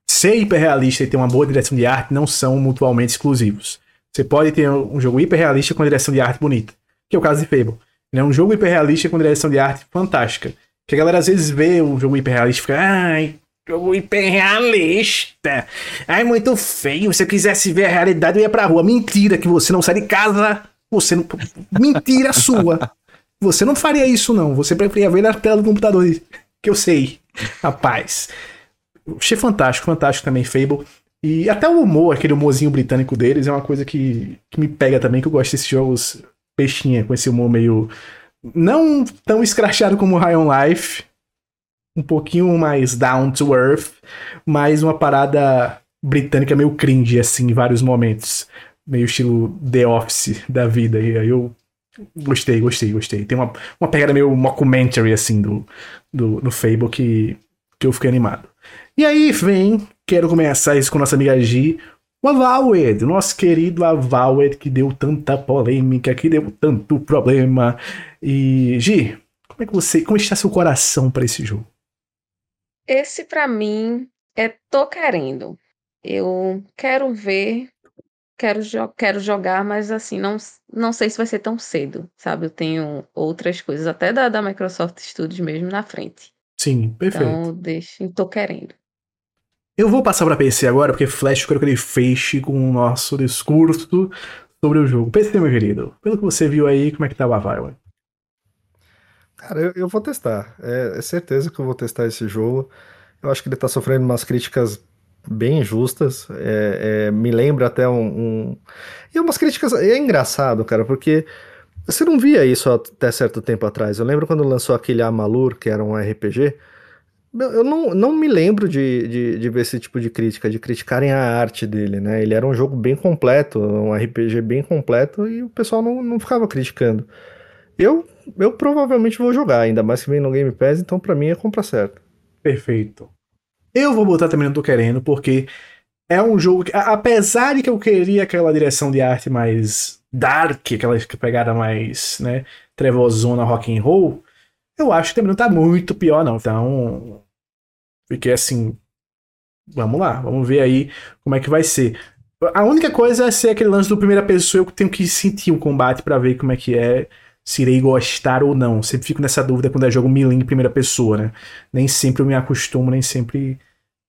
C: ser hiperrealista e ter uma boa direção de arte não são mutuamente exclusivos. Você pode ter um jogo hiperrealista com direção de arte bonita, que é o caso de Fable. Ele é um jogo hiperrealista com direção de arte fantástica. Que a galera às vezes vê um jogo hiperrealista e fica, ai, jogo hiperrealista. Ai, muito feio. Se eu quisesse ver a realidade, eu ia pra rua. Mentira que você não sai de casa. Você não. Mentira sua. Você não faria isso, não. Você preferia ver na tela do computador. Que eu sei. Rapaz. Achei fantástico, fantástico também, Fable. E até o humor, aquele humorzinho britânico deles, é uma coisa que, que me pega também, que eu gosto desses jogos peixinha, com esse humor meio. Não tão escrachado como High on Life, um pouquinho mais down to earth, mas uma parada britânica meio cringe, assim, em vários momentos. Meio estilo The Office da vida. E aí eu gostei, gostei, gostei. Tem uma, uma pegada meio mockumentary, assim, do, do, do Fable que, que eu fiquei animado. E aí vem, quero começar isso com nossa amiga G, o Avowed, nosso querido Avowed, que deu tanta polêmica, que deu tanto problema. E, Gi, como é que você, como está seu coração para esse jogo?
B: Esse para mim é tô querendo. Eu quero ver, quero, jo quero jogar, mas assim, não, não sei se vai ser tão cedo, sabe? Eu tenho outras coisas, até da, da Microsoft Studios mesmo na frente.
C: Sim, perfeito.
B: Então, deixa, tô querendo.
C: Eu vou passar para PC agora, porque Flash eu quero que ele feche com o nosso discurso sobre o jogo. PC, meu querido, pelo que você viu aí, como é que tá o Avowed?
A: Cara, eu, eu, vou testar. É, é, certeza que eu vou testar esse jogo. Eu acho que ele tá sofrendo umas críticas bem injustas. É, é, me lembra até um, um, E umas críticas. É engraçado, cara, porque você não via isso até certo tempo atrás. Eu lembro quando lançou aquele Amalur, que era um RPG. Eu não, não me lembro de, de, de, ver esse tipo de crítica, de criticarem a arte dele, né? Ele era um jogo bem completo, um RPG bem completo, e o pessoal não, não ficava criticando. Eu, eu provavelmente vou jogar, ainda mais que vem no Game Pass, então para mim é compra certa.
C: Perfeito. Eu vou botar também, não tô querendo, porque é um jogo que, apesar de que eu queria aquela direção de arte mais dark, aquela pegada mais, né, trevosona rock and roll, eu acho que também não tá muito pior, não. Então, fiquei assim. Vamos lá, vamos ver aí como é que vai ser. A única coisa é ser aquele lance do primeira pessoa, eu tenho que sentir o combate para ver como é que é, se irei gostar ou não. Sempre fico nessa dúvida quando é jogo melee em primeira pessoa, né? Nem sempre eu me acostumo, nem sempre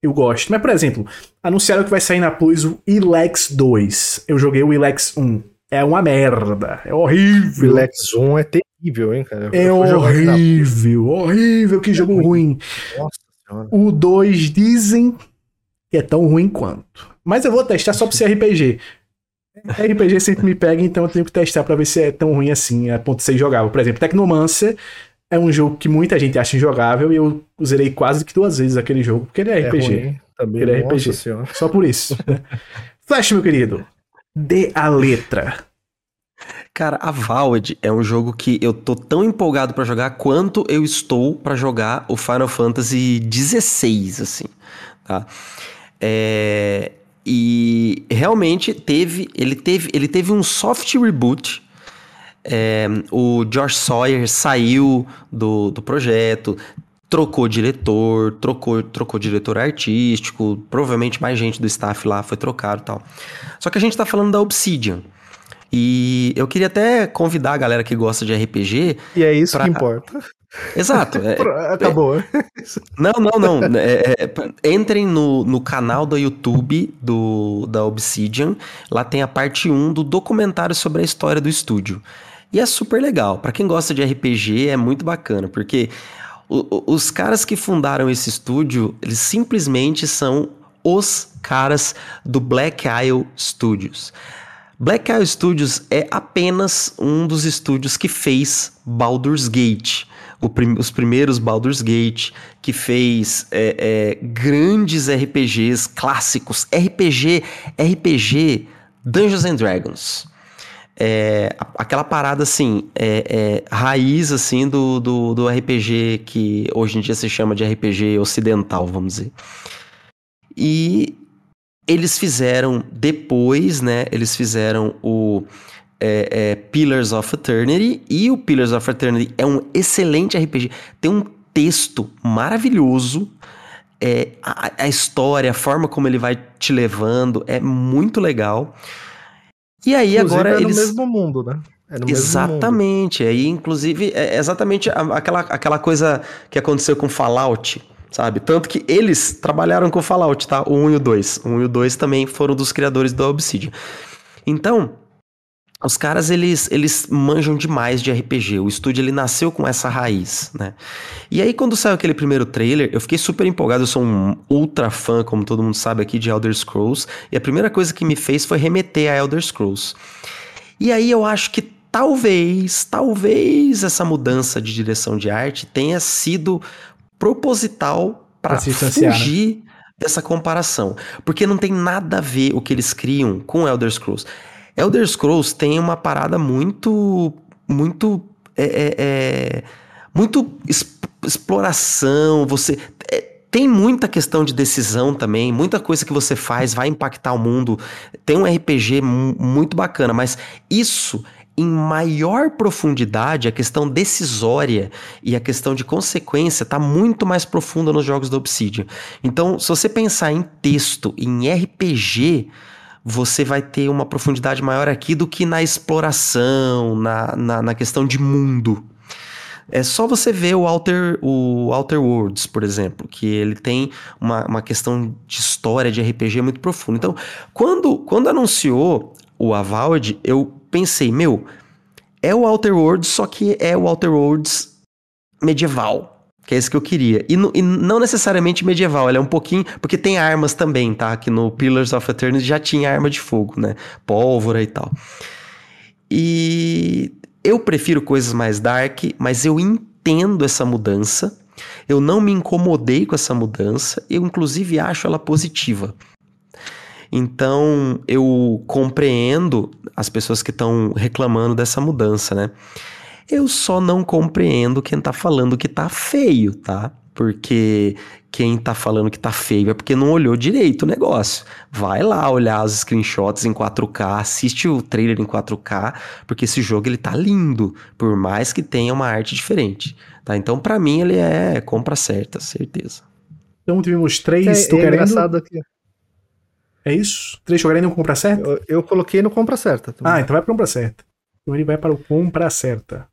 C: eu gosto. Mas, por exemplo, anunciaram que vai sair na Plus o Ilex 2. Eu joguei o Ilex 1. É uma merda. É horrível.
A: O Ilex 1 é terrível, hein, cara?
C: É horrível, horrível, que é jogo ruim. Nossa senhora. O 2 dizem que é tão ruim quanto. Mas eu vou testar só pra ser RPG. RPG sempre me pega, então eu tenho que testar para ver se é tão ruim assim, a ponto de ser jogável. Por exemplo, Technomancer é um jogo que muita gente acha injogável e eu zerei quase que duas vezes aquele jogo, porque ele é, é RPG. Ruim, também, ele é RPG. Senhora. Só por isso. Flash, meu querido, dê a letra.
D: Cara, a Valid é um jogo que eu tô tão empolgado para jogar quanto eu estou para jogar o Final Fantasy XVI, assim, tá? É... E realmente teve, ele teve, ele teve um soft reboot. É, o George Sawyer saiu do, do projeto, trocou diretor, trocou, trocou diretor artístico, provavelmente mais gente do staff lá foi trocado tal. Só que a gente tá falando da Obsidian. E eu queria até convidar a galera que gosta de RPG.
A: E é isso pra... que importa.
D: Exato.
A: É, Acabou. É,
D: não, não, não. É, é, entrem no, no canal do YouTube do, da Obsidian. Lá tem a parte 1 do documentário sobre a história do estúdio. E é super legal. Para quem gosta de RPG, é muito bacana, porque o, os caras que fundaram esse estúdio, eles simplesmente são os caras do Black Isle Studios. Black Isle Studios é apenas um dos estúdios que fez Baldur's Gate. Prim os primeiros Baldur's Gate, que fez é, é, grandes RPGs clássicos. RPG, RPG Dungeons and Dragons. É, aquela parada assim, é, é, raiz assim do, do, do RPG que hoje em dia se chama de RPG ocidental, vamos dizer. E eles fizeram depois, né? Eles fizeram o é, é, Pillars of Eternity e o Pillars of Eternity é um excelente RPG. Tem um texto maravilhoso. É, a, a, história, a forma como ele vai te levando é muito legal. E aí inclusive agora é eles.
A: no mesmo mundo, né?
D: É exatamente. Aí, inclusive, é exatamente aquela, aquela coisa que aconteceu com Fallout sabe? Tanto que eles trabalharam com Fallout, tá? O 1 e o 2. O 1 e o 2 também foram dos criadores da Obsidian. Então, os caras, eles, eles manjam demais de RPG. O estúdio, ele nasceu com essa raiz, né? E aí, quando saiu aquele primeiro trailer, eu fiquei super empolgado. Eu sou um ultra fã, como todo mundo sabe aqui, de Elder Scrolls. E a primeira coisa que me fez foi remeter a Elder Scrolls. E aí, eu acho que talvez, talvez essa mudança de direção de arte tenha sido proposital para
C: né?
D: fugir dessa comparação. Porque não tem nada a ver o que eles criam com Elder Scrolls. Elder Scrolls tem uma parada muito. muito. é, é, é, muito exploração. Você. é, tem muita questão de decisão também, muita coisa que você faz vai impactar o mundo. Tem um RPG mu- muito bacana, mas isso em maior profundidade, a questão decisória e a questão de consequência está muito mais profunda nos jogos da Obsidian. Então, se você pensar em texto, em RPG, você vai ter uma profundidade maior aqui do que na exploração, na, na, na questão de mundo. É só você ver o Outer, o Outer Worlds, por exemplo, que ele tem uma, uma questão de história, de RPG muito profunda. Então, quando, quando anunciou o Avowed, eu pensei, meu, é o Outer Worlds, só que é o Outer Worlds medieval. Que é isso que eu queria. E, no- e não necessariamente medieval, ele é um pouquinho. Porque tem armas também, tá? Que no Pillars of Eternity já tinha arma de fogo, né? Pólvora e tal. E eu prefiro coisas mais dark, mas eu entendo essa mudança. Eu não me incomodei com essa mudança. Eu, inclusive, acho ela positiva. Então, eu compreendo as pessoas que estão reclamando dessa mudança, né? Eu só não compreendo quem tá falando que tá feio, tá? Porque quem tá falando que tá feio é porque não olhou direito o negócio. Vai lá olhar os screenshots em 4K, assiste o trailer em 4K, porque esse jogo ele tá lindo, por mais que tenha uma arte diferente, tá? Então, pra mim ele é compra certa, certeza.
C: Então tivemos
A: É,
C: três.
A: é
C: tô querendo.
A: engraçado que
C: É isso? Três querendo um compra certa?
A: eu, eu coloquei no compra certa.
C: Ah, então vai pra compra certa. Então ele vai para o compra certa.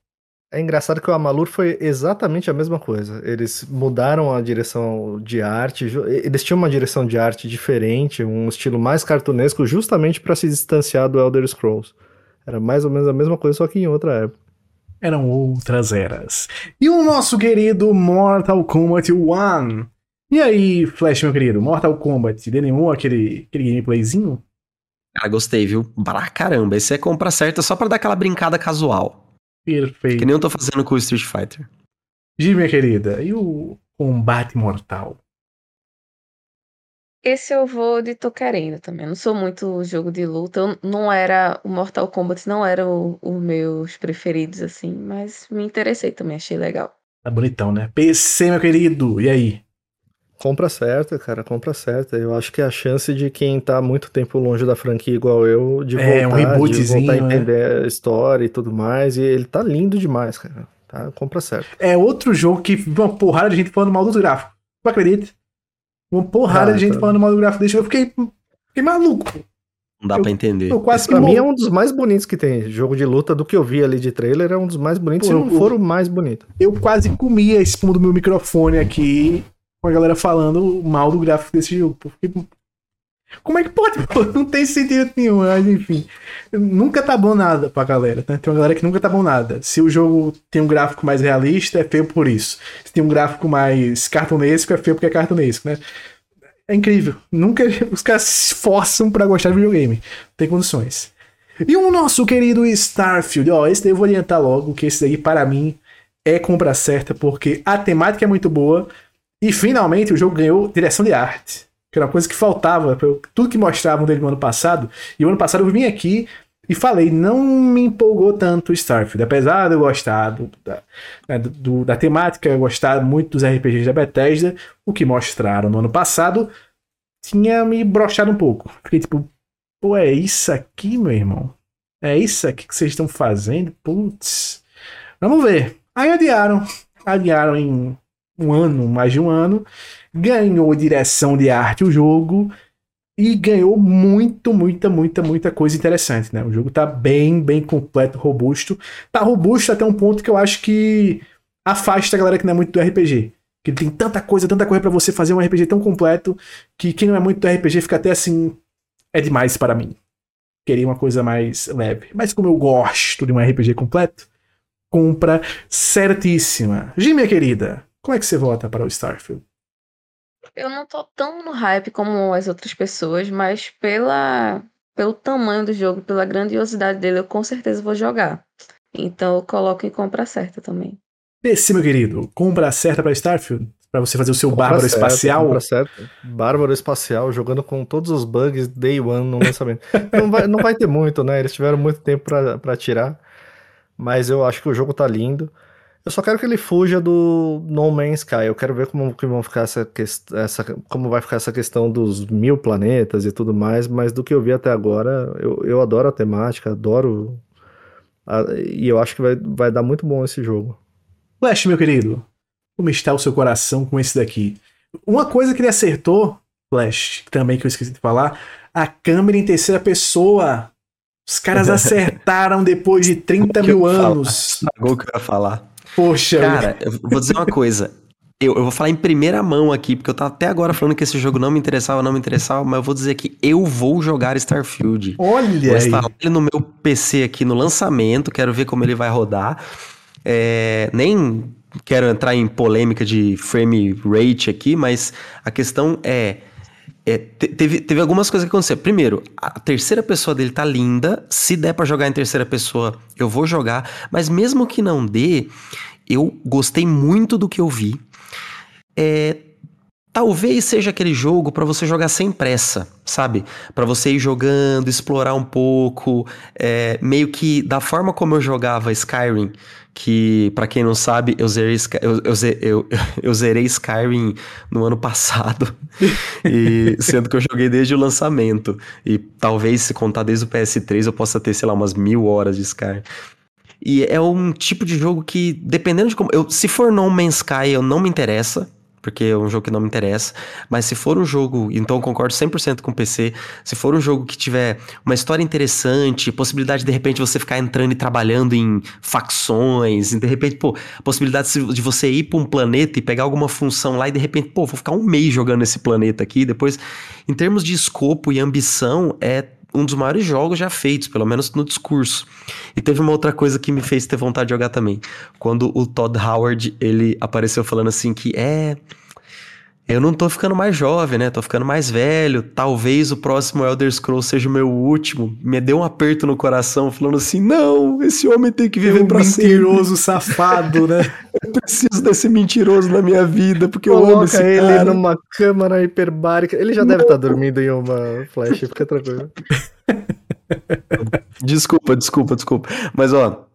A: É engraçado que o Amalur foi exatamente a mesma coisa. Eles mudaram a direção de arte, eles tinham uma direção de arte diferente, um estilo mais cartunesco, justamente para se distanciar do Elder Scrolls. Era mais ou menos a mesma coisa, só que em outra época.
C: Eram outras eras. E o nosso querido Mortal Kombat 1. E aí, Flash, meu querido, Mortal Kombat, desanimou aquele, aquele gameplayzinho?
D: Cara, gostei, viu? Pra caramba, esse é compra certa só pra dar aquela brincada casual.
C: Perfeito.
D: Que nem eu tô fazendo com o Street Fighter.
C: Gi, minha querida, e o combate mortal?
B: Esse eu vou de tô querendo também. Eu não sou muito jogo de luta. Eu não era. O Mortal Kombat não era o- os meus preferidos, assim. Mas me interessei também, achei legal.
C: Tá bonitão, né? PC, meu querido, e aí?
A: Compra certa, cara, compra certa. Eu acho que a chance de quem tá muito tempo longe da franquia igual eu, de
C: É, um
A: voltar, de
C: rebootzinho,
A: voltar a
C: né?
A: entender a história e tudo mais. E ele tá lindo demais, cara. Tá? Compra certa.
C: É outro jogo que uma porrada de gente falando mal do gráfico. Não acredita? Uma porrada
A: Ah,
C: de gente
A: tá.
C: falando mal do gráfico desse jogo. Eu fiquei, fiquei maluco.
D: Não dá
C: Eu-
D: pra entender.
C: Eu quase que
A: Pra mim é um dos mais bonitos que tem. Jogo de luta do que eu vi ali de trailer é um dos mais bonitos,
C: Pô,
A: se não
C: eu-
A: for o mais bonito.
C: eu quase comia a espuma do meu microfone aqui com a galera falando mal do gráfico desse jogo. pô. Fiquei- Como é que pode? pô? Não tem sentido nenhum, mas enfim. Nunca tá bom nada pra galera, né? Tem uma galera que nunca tá bom nada. Se o jogo tem um gráfico mais realista, é feio por isso. Se tem um gráfico mais cartunesco, é feio porque é cartunesco, né? É incrível. Nunca os caras se esforçam pra gostar de videogame. Tem condições. E o nosso querido Starfield, ó, esse daí eu vou adiantar logo, que esse daí, para mim, é compra certa, porque a temática é muito boa e finalmente o jogo ganhou direção de arte. Que era uma coisa que faltava, tudo que mostravam dele no ano passado. E o ano passado eu vim aqui e falei, não me empolgou tanto o Starfield, apesar de eu gostar do- da, né, do- da temática, eu gostar muito dos RPGs da Bethesda, o que mostraram no ano passado tinha me brochado um pouco. Fiquei tipo, pô, é isso aqui, meu irmão? É isso aqui que vocês estão fazendo? Putz. Vamos ver. Aí adiaram. Adiaram em um ano, mais de um ano. Ganhou direção de arte o jogo. E ganhou muito, muita, muita, muita coisa interessante, né? O jogo tá bem, bem completo, robusto. Tá robusto até um ponto que eu acho que afasta a galera que não é muito do RPG. Que tem tanta coisa, tanta coisa pra você fazer um RPG tão completo que quem não é muito do RPG fica até assim. É demais para mim. Queria uma coisa mais leve. Mas como eu gosto de um RPG completo, compra certíssima. Gi, minha querida, como é que você vota para o Starfield?
B: Eu não tô tão no hype como as outras pessoas, mas pela, pelo tamanho do jogo, pela grandiosidade dele, eu com certeza vou jogar. Então eu coloco em compra certa também.
C: Esse, meu querido, compra certa para Starfield? Pra você fazer o seu
A: Compra
C: bárbaro
A: certo,
C: espacial.
A: compra certo. Bárbaro espacial, jogando com todos os bugs day one no lançamento. não, vai, não vai ter muito, né? Eles tiveram muito tempo pra, pra tirar. Mas eu acho que o jogo tá lindo. Eu só quero que ele fuja do No Man's Sky. Eu quero ver como que vão ficar essa, essa como vai ficar essa questão dos mil planetas e tudo mais. Mas do que eu vi até agora, eu, eu adoro a temática, adoro. a- e eu acho que vai, vai dar muito bom esse jogo.
C: Flash, meu querido, como está o seu coração com esse daqui? Uma coisa que ele acertou, Flash, também que eu esqueci de falar, a câmera em terceira pessoa. Os caras acertaram depois de 30
D: que eu
C: mil anos.
D: Estragou o que eu ia falar.
C: Poxa,
D: Cara, eu vou dizer uma coisa. Eu, eu vou falar em primeira mão aqui, porque eu tava até agora falando que esse jogo não me interessava, não me interessava, mas eu vou dizer que eu vou jogar Starfield.
C: olha
D: Vou instalar ele no meu PC aqui no lançamento, quero ver como ele vai rodar. É, nem quero entrar em polêmica de frame rate aqui, mas a questão é. É, te- teve, teve algumas coisas que aconteceram. Primeiro, a terceira pessoa dele tá linda. Se der pra jogar em terceira pessoa, eu vou jogar. Mas mesmo que não dê, eu gostei muito do que eu vi. É, talvez seja aquele jogo pra você jogar sem pressa, sabe? Pra você ir jogando, explorar um pouco, é, meio que da forma como eu jogava Skyrim, que pra quem não sabe, eu zerei, eu, eu- eu zerei Skyrim no ano passado, e sendo que eu joguei desde o lançamento, e talvez se contar desde o PS3 eu possa ter, sei lá, umas mil horas de Skyrim. E é um tipo de jogo que, dependendo de como. Eu, se for No Man's Sky, eu não me interessa. Porque é um jogo que não me interessa. Mas se for um jogo. Então eu concordo 100% com o PC. Se for um jogo que tiver uma história interessante, possibilidade de, de repente você ficar entrando e trabalhando em facções, e de repente, pô, possibilidade de você ir pra um planeta e pegar alguma função lá e de repente, pô, vou ficar um mês jogando esse planeta aqui. Depois, em termos de escopo e ambição, é um dos maiores jogos já feitos, pelo menos no discurso. E teve uma outra coisa que me fez ter vontade de jogar também. Quando o Todd Howard, ele apareceu falando assim que é... Eu não tô ficando mais jovem, né? Tô ficando mais velho. Talvez o próximo Elder Scrolls seja o meu último. Me deu um aperto no coração, falando assim: não, esse homem tem que viver
C: um
D: pra sempre.
C: mentiroso safado, né?
D: Eu preciso desse mentiroso na minha vida, porque eu amo esse
A: Coloca ele
D: cara.
A: numa câmara hiperbárica. Ele já deve estar dormindo em uma flash, fica tranquilo.
D: Desculpa, desculpa, desculpa. Mas ó,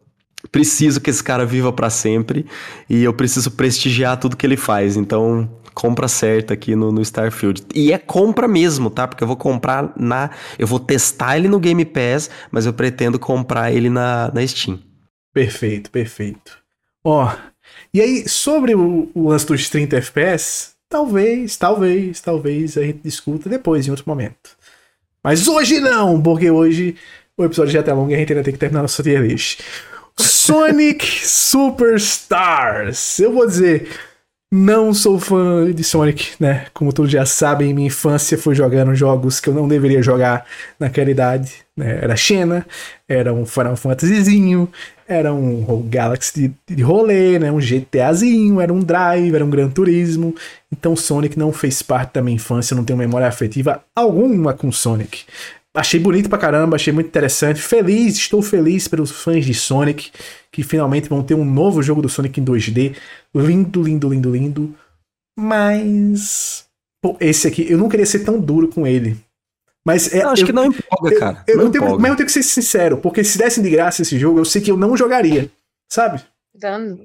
D: preciso que esse cara viva pra sempre e eu preciso prestigiar tudo que ele faz. Então, compra certa aqui no, no Starfield. E é compra mesmo, tá? Porque eu vou comprar na. Eu vou testar ele no Game Pass, mas eu pretendo comprar ele na, na Steam.
C: Perfeito, perfeito. Ó, e aí, sobre o, o lance dos 30 FPS, talvez, talvez, talvez a gente discuta depois, em outro momento. Mas hoje não, porque hoje o episódio já tá longo e a gente ainda tem que terminar nossa tier list. Sonic Superstars. Eu vou dizer, não sou fã de Sonic, né? Como todos já sabem, minha infância foi jogando jogos que eu não deveria jogar naquela idade. Né? Era Xena, era um Final Fantasyzinho, era um Galaxy de, de rolê, né? um GTAzinho, era um Drive, era um Gran Turismo. Então Sonic não fez parte da minha infância, não tenho memória afetiva alguma com Sonic. Achei bonito pra caramba, achei muito interessante. Feliz, estou feliz pelos fãs de Sonic, que finalmente vão ter um novo jogo do Sonic em 2D. Lindo, lindo, lindo, lindo. Mas. Pô, esse aqui, eu não queria ser tão duro com ele. Mas é.
D: Eu acho
C: eu-
D: que não empolga, cara.
C: eu,
D: não
C: eu tenho, mas eu tenho que ser sincero, porque se dessem de graça esse jogo, eu sei que eu não jogaria. Sabe?
B: Danos.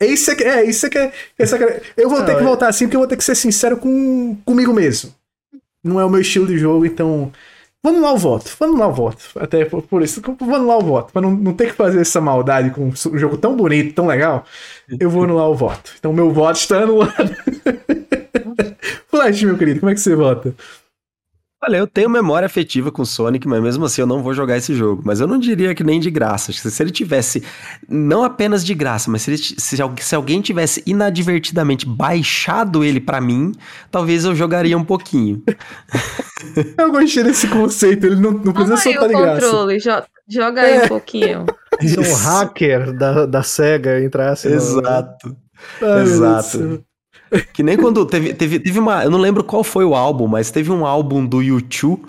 C: É isso é, que- é isso é que é. essa que é- Eu vou
A: Não,
C: ter que
A: é-
C: voltar assim, porque eu vou ter que ser sincero com, comigo mesmo. Não é o meu estilo de jogo, então. Vamos lá o voto. Vamos lá o voto. Até por, por isso. Vamos lá o voto. Pra não, não ter que fazer essa maldade com um jogo tão bonito, tão legal. Eu vou anular o voto. Então meu voto está anulado. Flash, meu querido, como é que você vota?
D: Olha, eu tenho memória afetiva com Sonic, mas mesmo assim eu não vou jogar esse jogo. Mas eu não diria que nem de graça. Se ele tivesse, não apenas de graça, mas se, ele se, se alguém tivesse inadvertidamente baixado ele pra mim, talvez eu jogaria um pouquinho.
C: Eu gostei desse conceito, ele não, não precisa soltar
B: o
C: de graça.
B: controle, jo- joga aí
C: É.
B: um pouquinho.
A: Se um hacker da, da SEGA entrasse no-
D: Exato.
C: Ai, Deus do
D: Exato. Que nem quando teve, teve, teve uma. Eu não lembro qual foi o álbum, mas teve um álbum do YouTube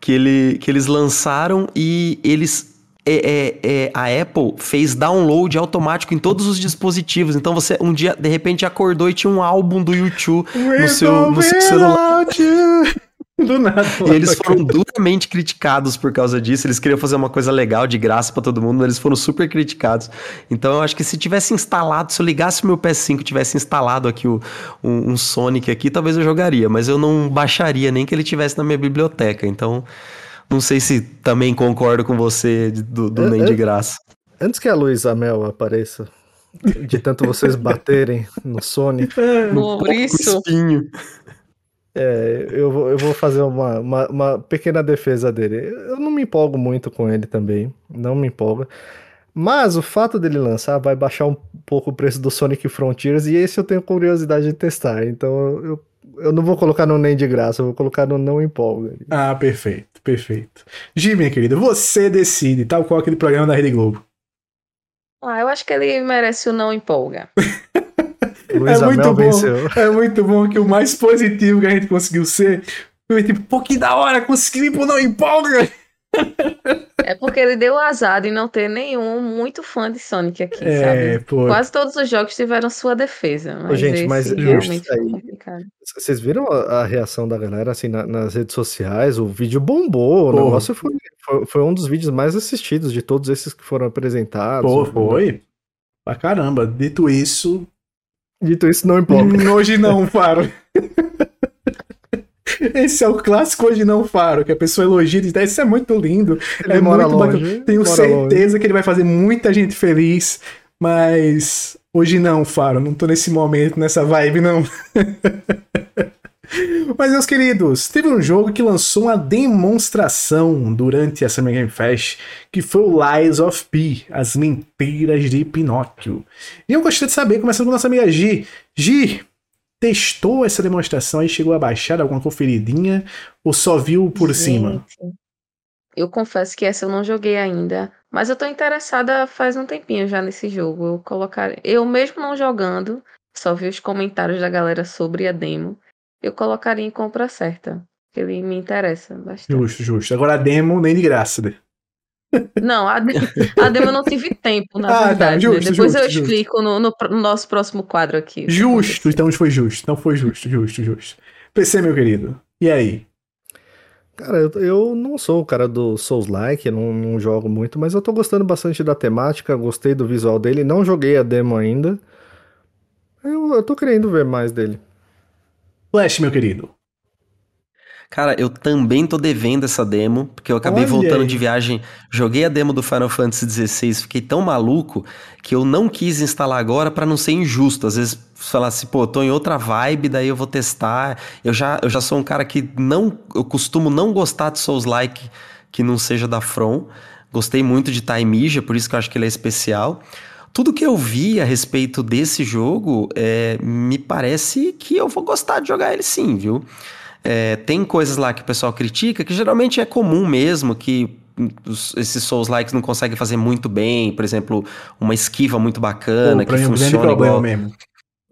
D: que, ele, que eles lançaram e eles é, é, é, a Apple fez download automático em todos os dispositivos. Então você um dia, de repente, acordou e tinha um álbum do YouTube no seu, no seu celular. Do nada. E eles foram duramente criticados por causa disso. Eles queriam fazer uma coisa legal, de graça para todo mundo, mas eles foram super criticados. Então eu acho que se tivesse instalado, se eu ligasse o meu PS5 e tivesse instalado aqui o, um, um Sonic aqui, talvez eu jogaria, mas eu não baixaria nem que ele tivesse na minha biblioteca. Então. Não sei se também concordo com você do, do Nem de Graça.
A: Antes que a Luísa Mel apareça, de tanto vocês baterem no Sonic.
B: no Maurício. Espinho.
A: É, eu vou, eu vou fazer uma, uma, uma, pequena defesa dele. Eu não me empolgo muito com ele também, não me empolga. Mas o fato dele lançar vai baixar um pouco o preço do Sonic Frontiers e esse eu tenho curiosidade de testar. Então eu eu não vou colocar no nem de graça, eu vou colocar no não empolga.
C: Ah, perfeito, perfeito. Gi, minha querida, você decide, tal qual aquele programa da Rede Globo.
B: Ah, eu acho que ele merece o não empolga.
C: é muito bom, venceu. É muito bom que o mais positivo que a gente conseguiu ser foi tipo, pô, que da hora, consegui ir pro não empolga.
B: É porque ele deu azar de não ter nenhum muito fã de Sonic aqui, é, sabe? Pô. Quase todos os jogos tiveram sua defesa. Mas
A: Gente, mas realmente Vocês viram a, a, reação da galera assim na, nas redes sociais? O vídeo bombou. O negócio foi, foi, foi, um dos vídeos mais assistidos de todos esses que foram apresentados.
C: Pô, foi. Pra caramba. Dito isso.
A: Dito isso, não importa.
C: Hoje não, Faro. Esse é o clássico hoje não faro, que a pessoa elogia e diz, isso é muito lindo, ele é muito longe, bacana. Tenho certeza longe. que ele vai fazer muita gente feliz, mas hoje não, faro, não tô nesse momento, nessa vibe não. Mas, meus queridos, teve um jogo que lançou uma demonstração durante essa Summer Game Fest, que foi o Lies of P, As Mentiras de Pinóquio. E eu gostaria de saber, começando com nossa amiga Gi. Gi, testou essa demonstração e chegou a baixar alguma conferidinha ou só viu por Gente, cima?
B: Eu confesso que essa eu não joguei ainda, mas eu tô interessada faz um tempinho já nesse jogo. Eu colocar, eu mesmo não jogando, só vi os comentários da galera sobre a demo. Eu colocaria em compra certa, ele me interessa bastante.
C: Justo, justo. Agora a demo nem de graça, né?
B: Não, a, de, a demo eu não tive tempo, na ah, tá, verdade. Tá, justo, né? Depois justo, eu explico no, no, no, nosso próximo quadro aqui.
C: Justo, então foi justo. Não foi justo, justo, justo. PC, meu querido, e aí?
A: Cara, eu, eu não sou o cara do Souls-like, não, não jogo muito, mas eu tô gostando bastante da temática, gostei do visual dele, não joguei a demo ainda. Eu, eu tô querendo ver mais dele.
C: Flash, meu querido.
D: Cara, eu também tô devendo essa demo, porque eu acabei Olha voltando aí. de viagem, joguei a demo do Final Fantasy XVI, fiquei tão maluco que eu não quis instalar agora para não ser injusto. Às vezes falar assim, pô, tô em outra vibe, daí eu vou testar. Eu já, eu já sou um cara que não, eu costumo não gostar de Souls-like que não seja da From. Gostei muito de Taimija, por isso que eu acho que ele é especial. Tudo que eu vi a respeito desse jogo, é, me parece que eu vou gostar de jogar ele sim, viu? É, tem coisas lá que o pessoal critica, que geralmente é comum mesmo, que os, esses Souls likes não conseguem fazer muito bem, por exemplo, uma esquiva muito bacana, Pô, que funciona igual. Mesmo.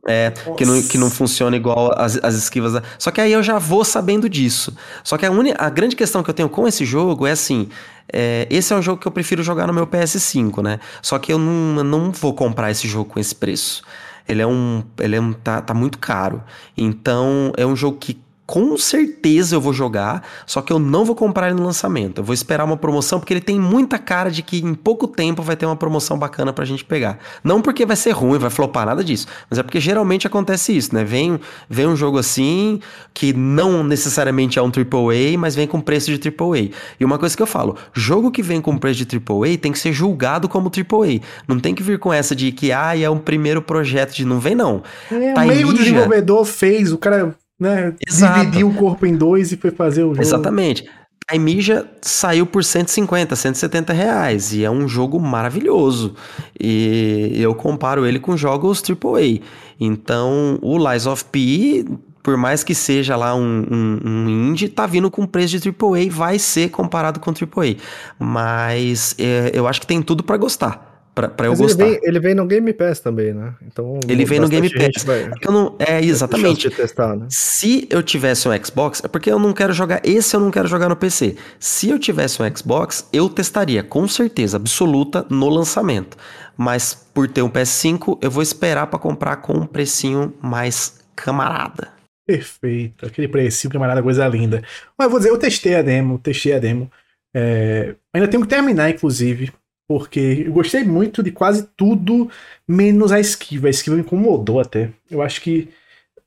D: É, que não, que não funciona igual as, as esquivas. Da... Só que aí eu já vou sabendo disso. Só que a, uni... a grande questão que eu tenho com esse jogo é assim: é, esse é um jogo que eu prefiro jogar no meu PS5, né? Só que eu não, não vou comprar esse jogo com esse preço. Ele é um. Ele é um, tá, tá muito caro. Então, é um jogo que com certeza eu vou jogar, só que eu não vou comprar ele no lançamento. Eu vou esperar uma promoção, porque ele tem muita cara de que em pouco tempo vai ter uma promoção bacana pra gente pegar. Não porque vai ser ruim, vai flopar, nada disso. Mas é porque geralmente acontece isso, né? Vem, vem um jogo assim, que não necessariamente é um AAA, mas vem com preço de AAA. E uma coisa que eu falo, jogo que vem com preço de AAA tem que ser julgado como AAA. Não tem que vir com essa de que, ah, é um primeiro projeto de... Não vem, não.
C: É, tá meio desenvolvedor fez, o cara né? Exato. Dividiu o corpo em dois e foi fazer o jogo.
D: Exatamente. A Emija saiu por 150, 170 reais e é um jogo maravilhoso. E eu comparo ele com jogos AAA. Então, o Lies of P, por mais que seja lá um, um, um indie, tá vindo com preço de AAA, vai ser comparado com AAA. Mas é, eu acho que tem tudo para gostar pra, pra eu gostar.
A: Ele vem, ele vem no Game Pass também, né? Então,
D: Ele vem no Game Pass.
A: vai-
D: É eu não- é, exatamente.
A: testar, né?
D: Se eu tivesse um Xbox, é porque eu não quero jogar. Esse eu não quero jogar no PC. Se eu tivesse um Xbox, eu testaria, com certeza absoluta, no lançamento. Mas por ter um PS5, eu vou esperar pra comprar com um precinho mais camarada.
C: Perfeito. Aquele precinho, camarada, coisa linda. Mas eu vou dizer, eu testei a demo, testei a demo. É, ainda tenho que terminar, inclusive, porque eu gostei muito de quase tudo, menos a esquiva. A esquiva me incomodou até. Eu acho que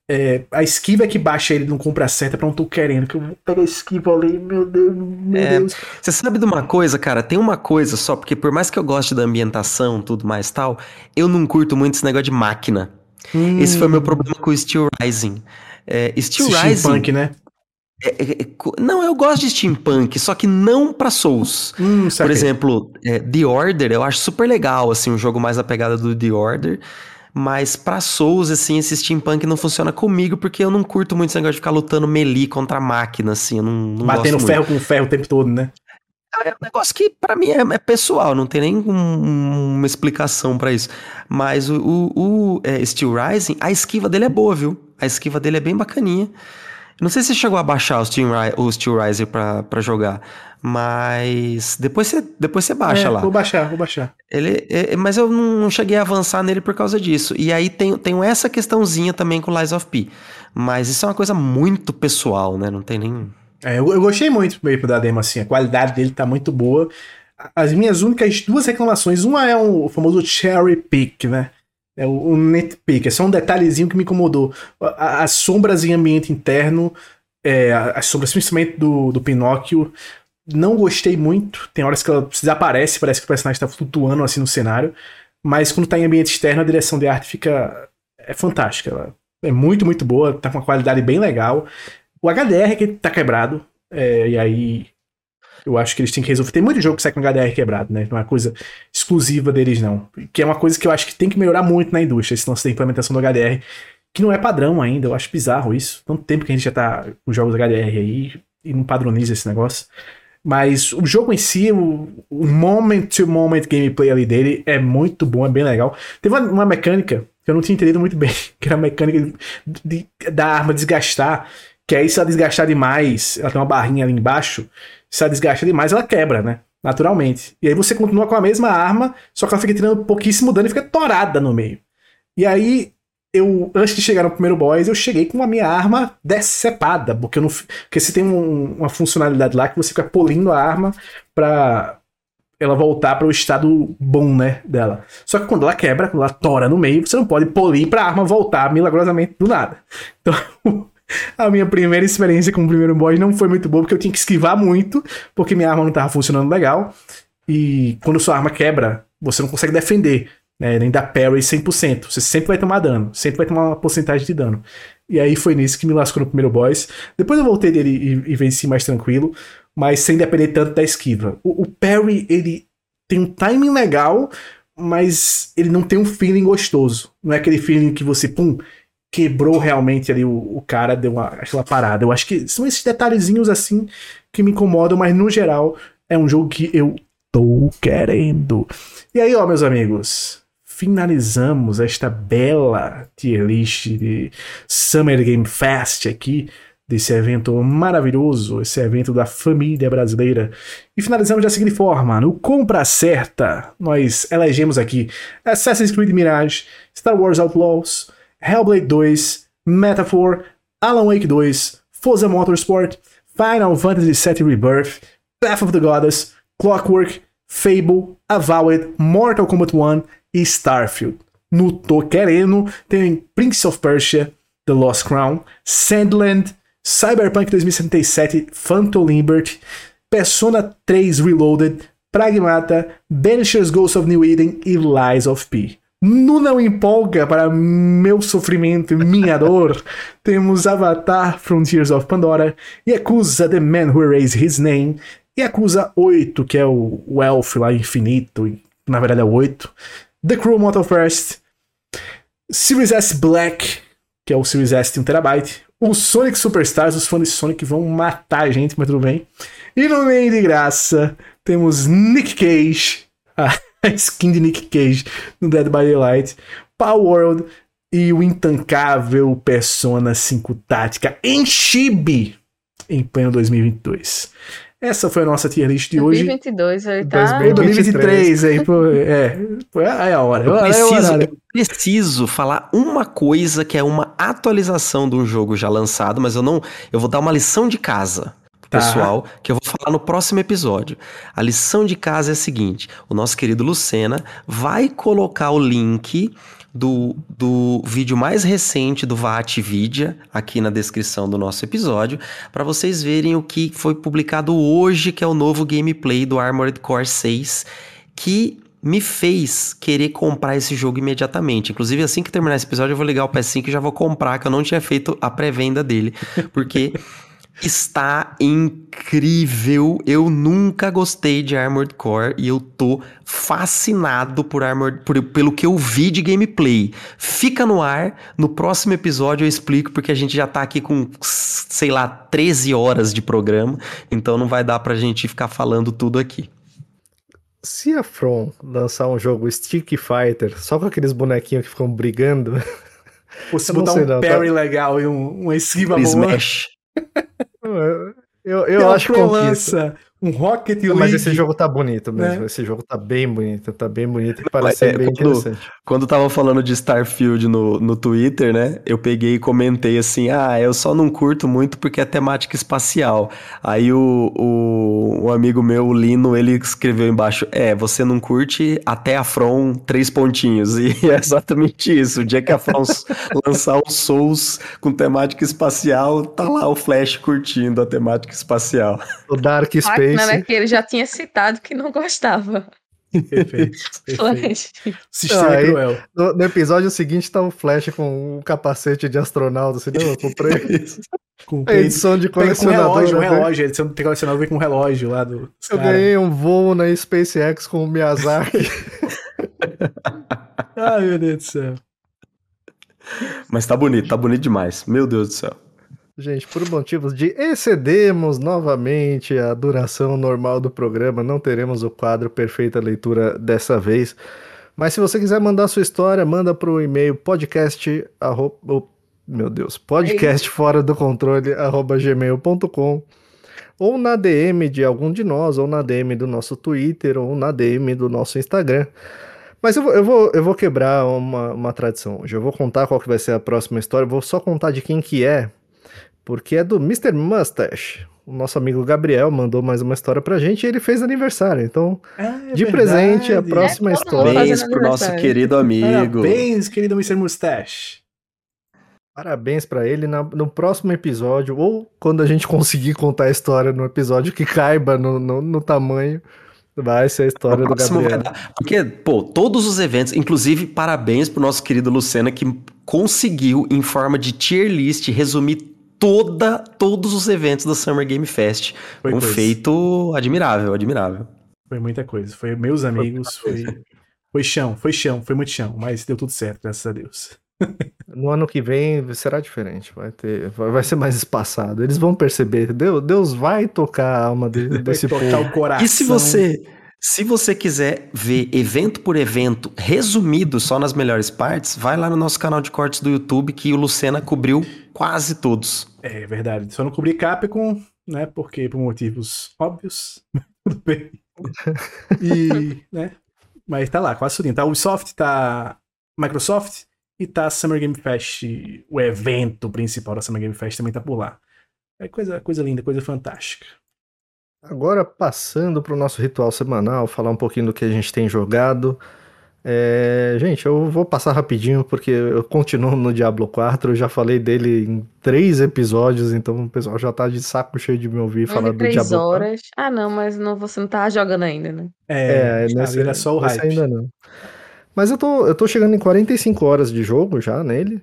C: é, a esquiva é que baixa ele não compra certa pra não tô querendo. Que eu pego a esquiva ali, meu Deus, meu
D: É,
C: Deus.
D: Você sabe de uma coisa, cara? Tem uma coisa só, porque por mais que eu goste da ambientação, tudo mais tal, eu não curto muito esse negócio de máquina. Esse foi o meu problema com o Steel Rising. É, Steel
C: Esse
D: Rising.
C: steampunk, né?
D: É- é- é não, eu gosto de steampunk, só que não pra Souls.
C: Hum,
D: Por exemplo, The Order, eu acho super legal, assim, um jogo mais a pegada do The Order. Mas pra Souls, assim, esse steampunk não funciona comigo, porque eu não curto muito esse negócio de ficar lutando melee contra a máquina, assim, eu não, não
C: Batendo ferro com ferro o tempo todo, né?
D: muito. É um negócio que pra mim é, é pessoal, não tem nem um- uma explicação pra isso. Mas o, o- o, é, Steel Rising, a esquiva dele é boa, viu? A esquiva dele é bem bacaninha. Não sei se você chegou a baixar o Steel, o Steel Rising pra, pra jogar, mas depois você, depois você baixa
C: É,
D: lá.
C: Vou baixar, vou baixar.
D: Ele, é- mas eu não não cheguei a avançar nele por causa disso. E aí tem, tem essa questãozinha também com Lies of P. Mas isso é uma coisa muito pessoal, né? Não tem nem.
C: É, eu, eu gostei muito mesmo da demo, assim, a qualidade dele tá muito boa. As minhas únicas duas reclamações, uma é um, o famoso cherry pick, né? É o, o nitpick, é só um detalhezinho que me incomodou. As sombras em ambiente interno, é, as sombras principalmente do, do Pinóquio, não gostei muito. Tem horas que ela desaparece, parece que o personagem tá flutuando assim no cenário. Mas quando tá em ambiente externo, a direção de arte fica. é fantástica. Ela é muito, muito boa, tá com uma qualidade bem legal. O HDR que tá quebrado, é, e aí eu acho que eles têm que resolver. Tem muito jogo que sai com HDR quebrado, né? Não é uma coisa exclusiva deles, não. Que é uma coisa que eu acho que tem que melhorar muito na indústria, esse lance da implementação do HDR, que não é padrão ainda. Eu acho bizarro isso. Tanto tempo que a gente já tá com jogos HDR aí e não padroniza esse negócio. Mas o jogo em si, o, moment-to-moment gameplay ali dele é muito bom, é bem legal. Teve uma, uma mecânica que eu não tinha entendido muito bem, que era a mecânica de- de- da arma desgastar, que aí se ela desgastar demais, ela tem uma barrinha ali embaixo, se ela desgasta demais, ela quebra, né? Naturalmente. E aí você continua com a mesma arma, só que ela fica tirando pouquíssimo dano e fica torada no meio. E aí, eu, antes de chegar no primeiro boss, eu cheguei com a minha arma decepada, porque eu não. Porque você tem um- uma funcionalidade lá que você fica polindo a arma pra ela voltar para o estado bom, né, dela. Só que quando ela quebra, quando ela tora no meio, você não pode polir pra arma voltar milagrosamente do nada. Então, a minha primeira experiência com o primeiro boss não foi muito boa, porque eu tinha que esquivar muito, porque minha arma não tava funcionando legal. E quando sua arma quebra, você não consegue defender, né, nem dar parry 100%. Você sempre vai tomar dano, sempre vai tomar uma porcentagem de dano. E aí foi nisso que me lascou no primeiro boss. Depois eu voltei dele e, e venci mais tranquilo, mas sem depender tanto da esquiva. O, o parry, ele tem um timing legal, mas ele não tem um feeling gostoso. Não é aquele feeling que você, pum, quebrou realmente ali o, o cara, deu uma, aquela parada. Eu acho que são esses detalhezinhos assim que me incomodam, mas no geral é um jogo que eu tô querendo. E aí, ó, meus amigos, finalizamos esta bela tier list de Summer Game Fest aqui, desse evento maravilhoso, esse evento da família brasileira. E finalizamos da seguinte forma: no Compra Certa, nós elegemos aqui Assassin's Creed Mirage, Star Wars Outlaws, Hellblade 2, Metaphor, Alan Wake 2, Forza Motorsport, Final Fantasy VII Rebirth, Path of the Goddess, Clockwork, Fable, Avowed, Mortal Kombat 1 e Starfield. No Tô Querendo tem Prince of Persia, The Lost Crown, Sandland, Cyberpunk 2077, Phantom Liberty, Persona 3 Reloaded, Pragmata, Banisher's Ghost of New Eden e Lies of P. Não Empolga, para meu sofrimento e minha dor, temos Avatar Frontiers of Pandora, Yakuza The Man Who Erased His Name, Yakuza 8, que é o, o Elf lá infinito, e na verdade é o 8, The Crew Motor First, Series S Black, que é o Series S de 1TB, o Sonic Superstars, os fãs de Sonic vão matar a gente, mas tudo bem. E no meio de graça, temos Nick Cage, a, skin de Nick Cage no Dead by Daylight, Power World e o intancável Persona 5 Tática em Chibi em pleno 2022. Essa foi a nossa tier list de
B: 2022,
C: hoje.
B: Aí tá...
C: 2023, aí, pô, é, é a hora.
D: Eu preciso, eu preciso falar uma coisa que é uma atualização de um jogo já lançado, mas eu não, eu vou dar uma lição de casa tá. pessoal, que eu vou falar no próximo episódio. A lição de casa é a seguinte: o nosso querido Lucena vai colocar o link do, do vídeo mais recente do VAT Vidia aqui na descrição do nosso episódio, para vocês verem o que foi publicado hoje, que é o novo gameplay do Armored Core 6, que me fez querer comprar esse jogo imediatamente. Inclusive, assim que terminar esse episódio, eu vou ligar o PS5 e já vou comprar, que eu não tinha feito a pré-venda dele, porque Está incrível. Eu nunca gostei de Armored Core e eu tô fascinado por Armored por, pelo que eu vi de gameplay. Fica no ar. No próximo episódio eu explico porque a gente já tá aqui com, sei lá, 13 horas de programa, então não vai dar pra gente ficar falando tudo aqui.
A: Se a From lançar um jogo Stick Fighter só com aqueles bonequinhos que ficam brigando,
C: ou se botar um não, parry tá... legal e um, um esquiva boa.
A: Smash. Eu, eu acho que conquista
C: um Rocket
A: League. Mas esse jogo tá bonito mesmo. Né? Esse jogo tá bem bonito, tá bem bonito e parece é, bem quando, interessante.
D: Quando tava falando de Starfield no, no Twitter, né? Eu peguei e comentei assim: ah, eu só não curto muito porque é temática espacial. Aí o, o, o amigo meu, o Lino, ele escreveu embaixo: é, você não curte até a From três pontinhos. E é exatamente isso. O dia que a From lançar o Souls com temática espacial, tá lá o Flash curtindo a temática espacial.
A: O Dark Space
B: máquina, né? Que ele já tinha citado que não gostava.
C: Perfeito. perfeito. Sistema ah, cruel.
A: No, no, episódio seguinte tá o Flash com um capacete de astronauta. Você não, eu comprei isso. Com a edição de colecionador.
C: Com relógio, né? um relógio. A edição de colecionador vem com um relógio lá do.
A: Eu cara. ganhei um voo na SpaceX com o Miyazaki.
C: Ai, meu Deus do céu.
D: Mas tá bonito, tá bonito demais. Meu Deus do céu.
A: Gente, por motivos de excedemos novamente a duração normal do programa, não teremos o quadro Perfeita Leitura dessa vez. Mas se você quiser mandar sua história, manda para o e-mail podcast. Arroba, oh, meu Deus, podcast fora do controle arroba gmail.com ou na DM de algum de nós, ou na DM do nosso Twitter, ou na DM do nosso Instagram. Mas eu vou, eu vou, eu vou quebrar uma, uma tradição hoje. Eu vou contar qual que vai ser a próxima história. Vou só contar de quem que é, porque é do Mr. Mustache. O nosso amigo Gabriel mandou mais uma história pra gente e ele fez aniversário. Então, ah, é de verdade. presente, a próxima é, história.
D: Parabéns pro nosso querido amigo.
C: Parabéns, querido Mr. Mustache.
A: Parabéns para ele na, no próximo episódio, ou quando a gente conseguir contar a história no episódio que caiba no, no, no tamanho. Vai ser a história do Gabriel.
D: Porque, pô, todos os eventos, inclusive, parabéns pro nosso querido Lucena, que conseguiu, em forma de tier list, resumir toda, todos os eventos do Summer Game Fest. Foi um coisa. feito admirável, admirável.
C: Foi muita coisa. Foi meus amigos, foi, foi chão, foi chão, foi muito chão, mas deu tudo certo, graças a Deus.
A: No ano que vem será diferente, vai ter, vai ser mais espaçado. Eles vão perceber, Deus, Deus vai tocar a alma de, desse
C: vai tocar povo. o coração.
D: E se você se você quiser ver evento por evento, resumido só nas melhores partes, vai lá no nosso canal de cortes do YouTube que o Lucena cobriu quase todos.
C: É verdade. Só não cobri Capcom, né? Porque por motivos óbvios. Tudo bem. E, né? Mas tá lá, quase tudo. Tá Ubisoft, tá Microsoft e tá Summer Game Fest, o evento principal da Summer Game Fest também tá por lá. É coisa, coisa linda, coisa fantástica.
A: Agora, passando para o nosso ritual semanal, falar um pouquinho do que a gente tem jogado. É, gente, eu vou passar rapidinho porque eu continuo no Diablo 4. Eu já falei dele em três episódios, então o pessoal já tá de saco cheio de me ouvir falar do
B: três
A: Diablo
B: horas. 4. Ah, não, mas não, você não tá jogando ainda, né?
A: É, é nesse, é só o hype. ainda não. Mas eu tô, eu tô chegando em 45 horas de jogo já nele.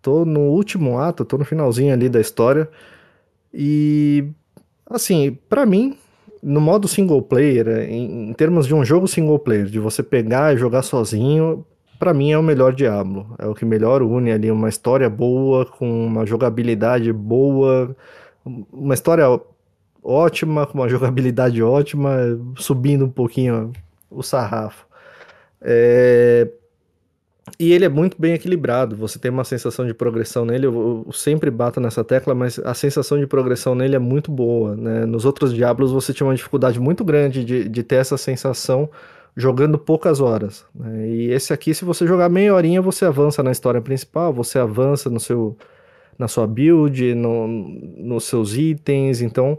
A: Tô no último ato, tô no finalzinho ali da história. E Assim, para mim, no modo single player, em, em, termos de um jogo single player, de você pegar e jogar sozinho, para mim é o melhor Diablo. É o que melhor une ali uma história boa, com uma jogabilidade boa, uma história ótima, com uma jogabilidade ótima, subindo um pouquinho o sarrafo. É... E ele é muito bem equilibrado, você tem uma sensação de progressão nele, eu, eu, sempre bato nessa tecla, mas a sensação de progressão nele é muito boa, né? Nos outros Diablos você tinha uma dificuldade muito grande de, de ter essa sensação jogando poucas horas. Né? E esse aqui, se você jogar meia horinha, você avança na história principal, você avança no seu, na sua build, no, nos seus itens, então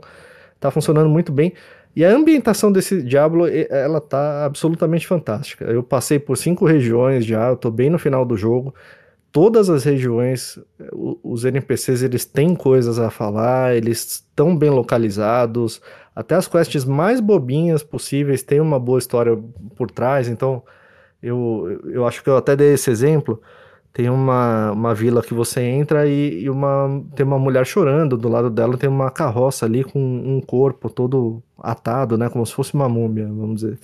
A: tá funcionando muito bem. E a ambientação desse Diablo, ela tá absolutamente fantástica. Eu passei por cinco regiões já, eu tô bem no final do jogo. Todas as regiões, os NPCs, eles têm coisas a falar, eles estão bem localizados. Até as quests mais bobinhas possíveis têm uma boa história por trás. Então, eu, eu acho que eu até dei esse exemplo. Tem uma, uma vila que você entra e, e, uma, tem uma mulher chorando. Do lado dela tem uma carroça ali com um corpo todo atado, né? Como se fosse uma múmia, vamos dizer.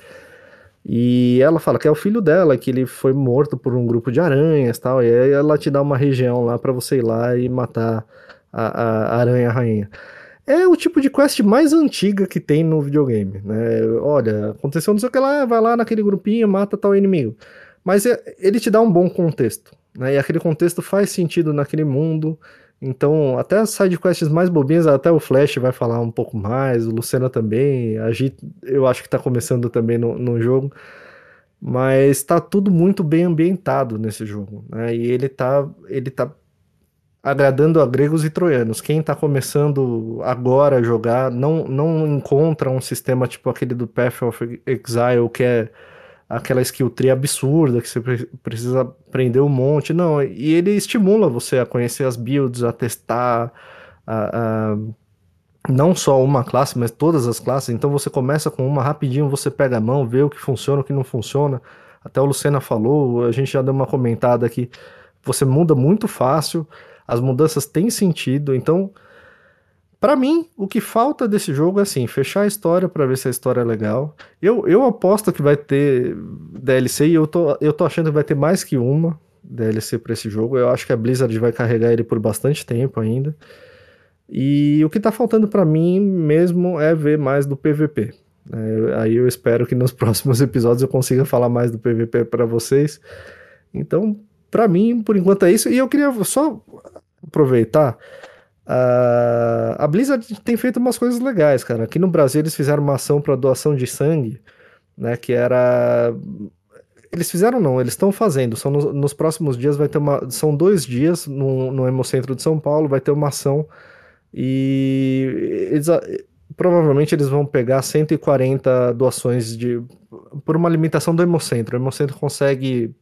A: E ela fala que é o filho dela, que ele foi morto por um grupo de aranhas tal. E aí ela te dá uma região lá para você ir lá e matar a, a aranha rainha. É o tipo de quest mais antiga que tem no videogame, né? Olha, aconteceu não sei o que lá, vai lá naquele grupinho, mata tal inimigo. Mas é, ele te dá um bom contexto. Né? E aquele contexto faz sentido naquele mundo. Então, até as sidequests mais bobinhas, até o Flash vai falar um pouco mais, o Lucena também, a G, eu acho que tá começando também no, no jogo. Mas tá tudo muito bem ambientado nesse jogo. Né? E ele tá, ele tá agradando a gregos e troianos. Quem tá começando agora a jogar não, não encontra um sistema tipo aquele do Path of Exile, que é aquela skill tree absurda que você precisa aprender um monte. Não, e ele estimula você a conhecer as builds, a testar, a, a, não só uma classe, mas todas as classes. Então você começa com uma rapidinho, você pega a mão, vê o que funciona, o que não funciona. Até o Lucena falou, a gente já deu uma comentada aqui. Você muda muito fácil, as mudanças têm sentido, então para mim, o que falta desse jogo é assim, fechar a história para ver se a história é legal. Eu, eu aposto que vai ter DLC e eu tô, eu tô achando que vai ter mais que uma DLC para esse jogo. Eu acho que a Blizzard vai carregar ele por bastante tempo ainda. E o que tá faltando para mim mesmo é ver mais do PVP. É, aí eu espero que nos próximos episódios eu consiga falar mais do PVP para vocês. Então, para mim, por enquanto é isso. E eu queria só aproveitar Uh, a Blizzard tem feito umas coisas legais, cara. Aqui no Brasil eles fizeram uma ação para doação de sangue, né? Que era. Eles fizeram não, eles estão fazendo. São no, nos próximos dias vai ter uma. São dois dias no, no Hemocentro de São Paulo, vai ter uma ação. E eles, provavelmente eles vão pegar 140 doações de. Por uma limitação do Hemocentro. O Hemocentro consegue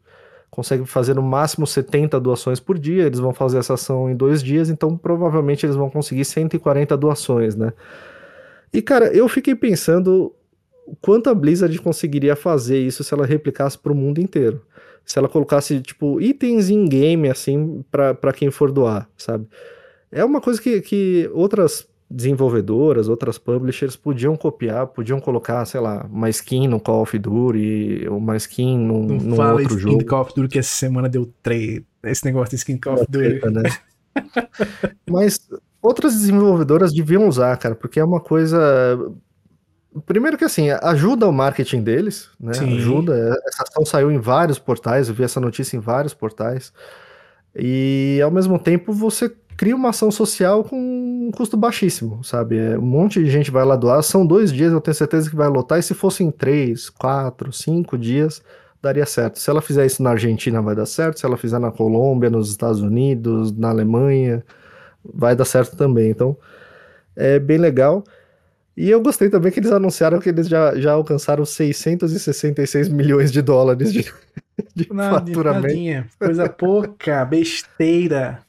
A: consegue fazer no máximo 70 doações por dia, eles vão fazer essa ação em dois dias, então provavelmente eles vão conseguir 140 doações, né? E cara, eu fiquei pensando quanto a Blizzard conseguiria fazer isso se ela replicasse para o mundo inteiro. Se ela colocasse, tipo, itens in game, assim, para quem for doar, sabe? É uma coisa que, que outras desenvolvedoras, outras publishers podiam copiar, podiam colocar, sei lá, uma skin no Call of Duty, uma skin num, Não num fala outro skin jogo.
C: Call of Duty que essa semana deu três, esse negócio de skin Call of Duty. Treta, né?
A: Mas outras desenvolvedoras deviam usar, cara, porque é uma coisa Primeiro que assim, ajuda o marketing deles, né? Sim. Ajuda. Essa ação saiu em vários portais, eu vi essa notícia em vários portais. E ao mesmo tempo você cria uma ação social com um custo baixíssimo, sabe? É, um monte de gente vai lá doar, são dois dias, eu tenho certeza que vai lotar, e se fossem três, quatro, cinco dias, daria certo. Se ela fizer isso na Argentina, vai dar certo, se ela fizer na Colômbia, nos Estados Unidos, na Alemanha, vai dar certo também. Então, é bem legal. E eu gostei também que eles anunciaram que eles já, já alcançaram 666 milhões de dólares de, de faturamento. Nadinha,
C: coisa pouca, besteira.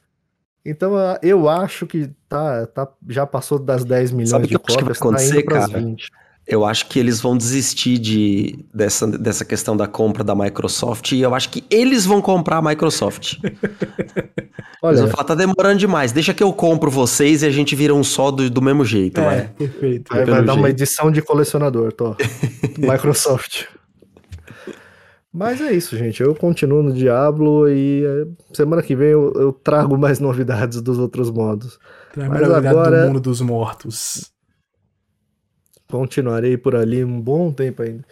A: Então eu acho que tá, tá, já passou das 10 milhões
D: Sabe
A: de
D: que cópias,
A: tá
D: acontecer, cara? 20. Eu acho que eles vão desistir de, dessa, dessa questão da compra da Microsoft e eu acho que eles vão comprar a Microsoft. Olha, eles vão falar, tá demorando demais, deixa que eu compro vocês e a gente vira um só do, do mesmo jeito, é, vai.
A: Perfeito. Vai, vai dar jeito. uma edição de colecionador, tô. Microsoft. Mas é isso, gente. Eu continuo no Diablo e eh, semana que vem eu, eu trago mais novidades dos outros modos.
C: Traga Mas agora do mundo dos mortos.
A: Continuarei por ali um bom tempo ainda.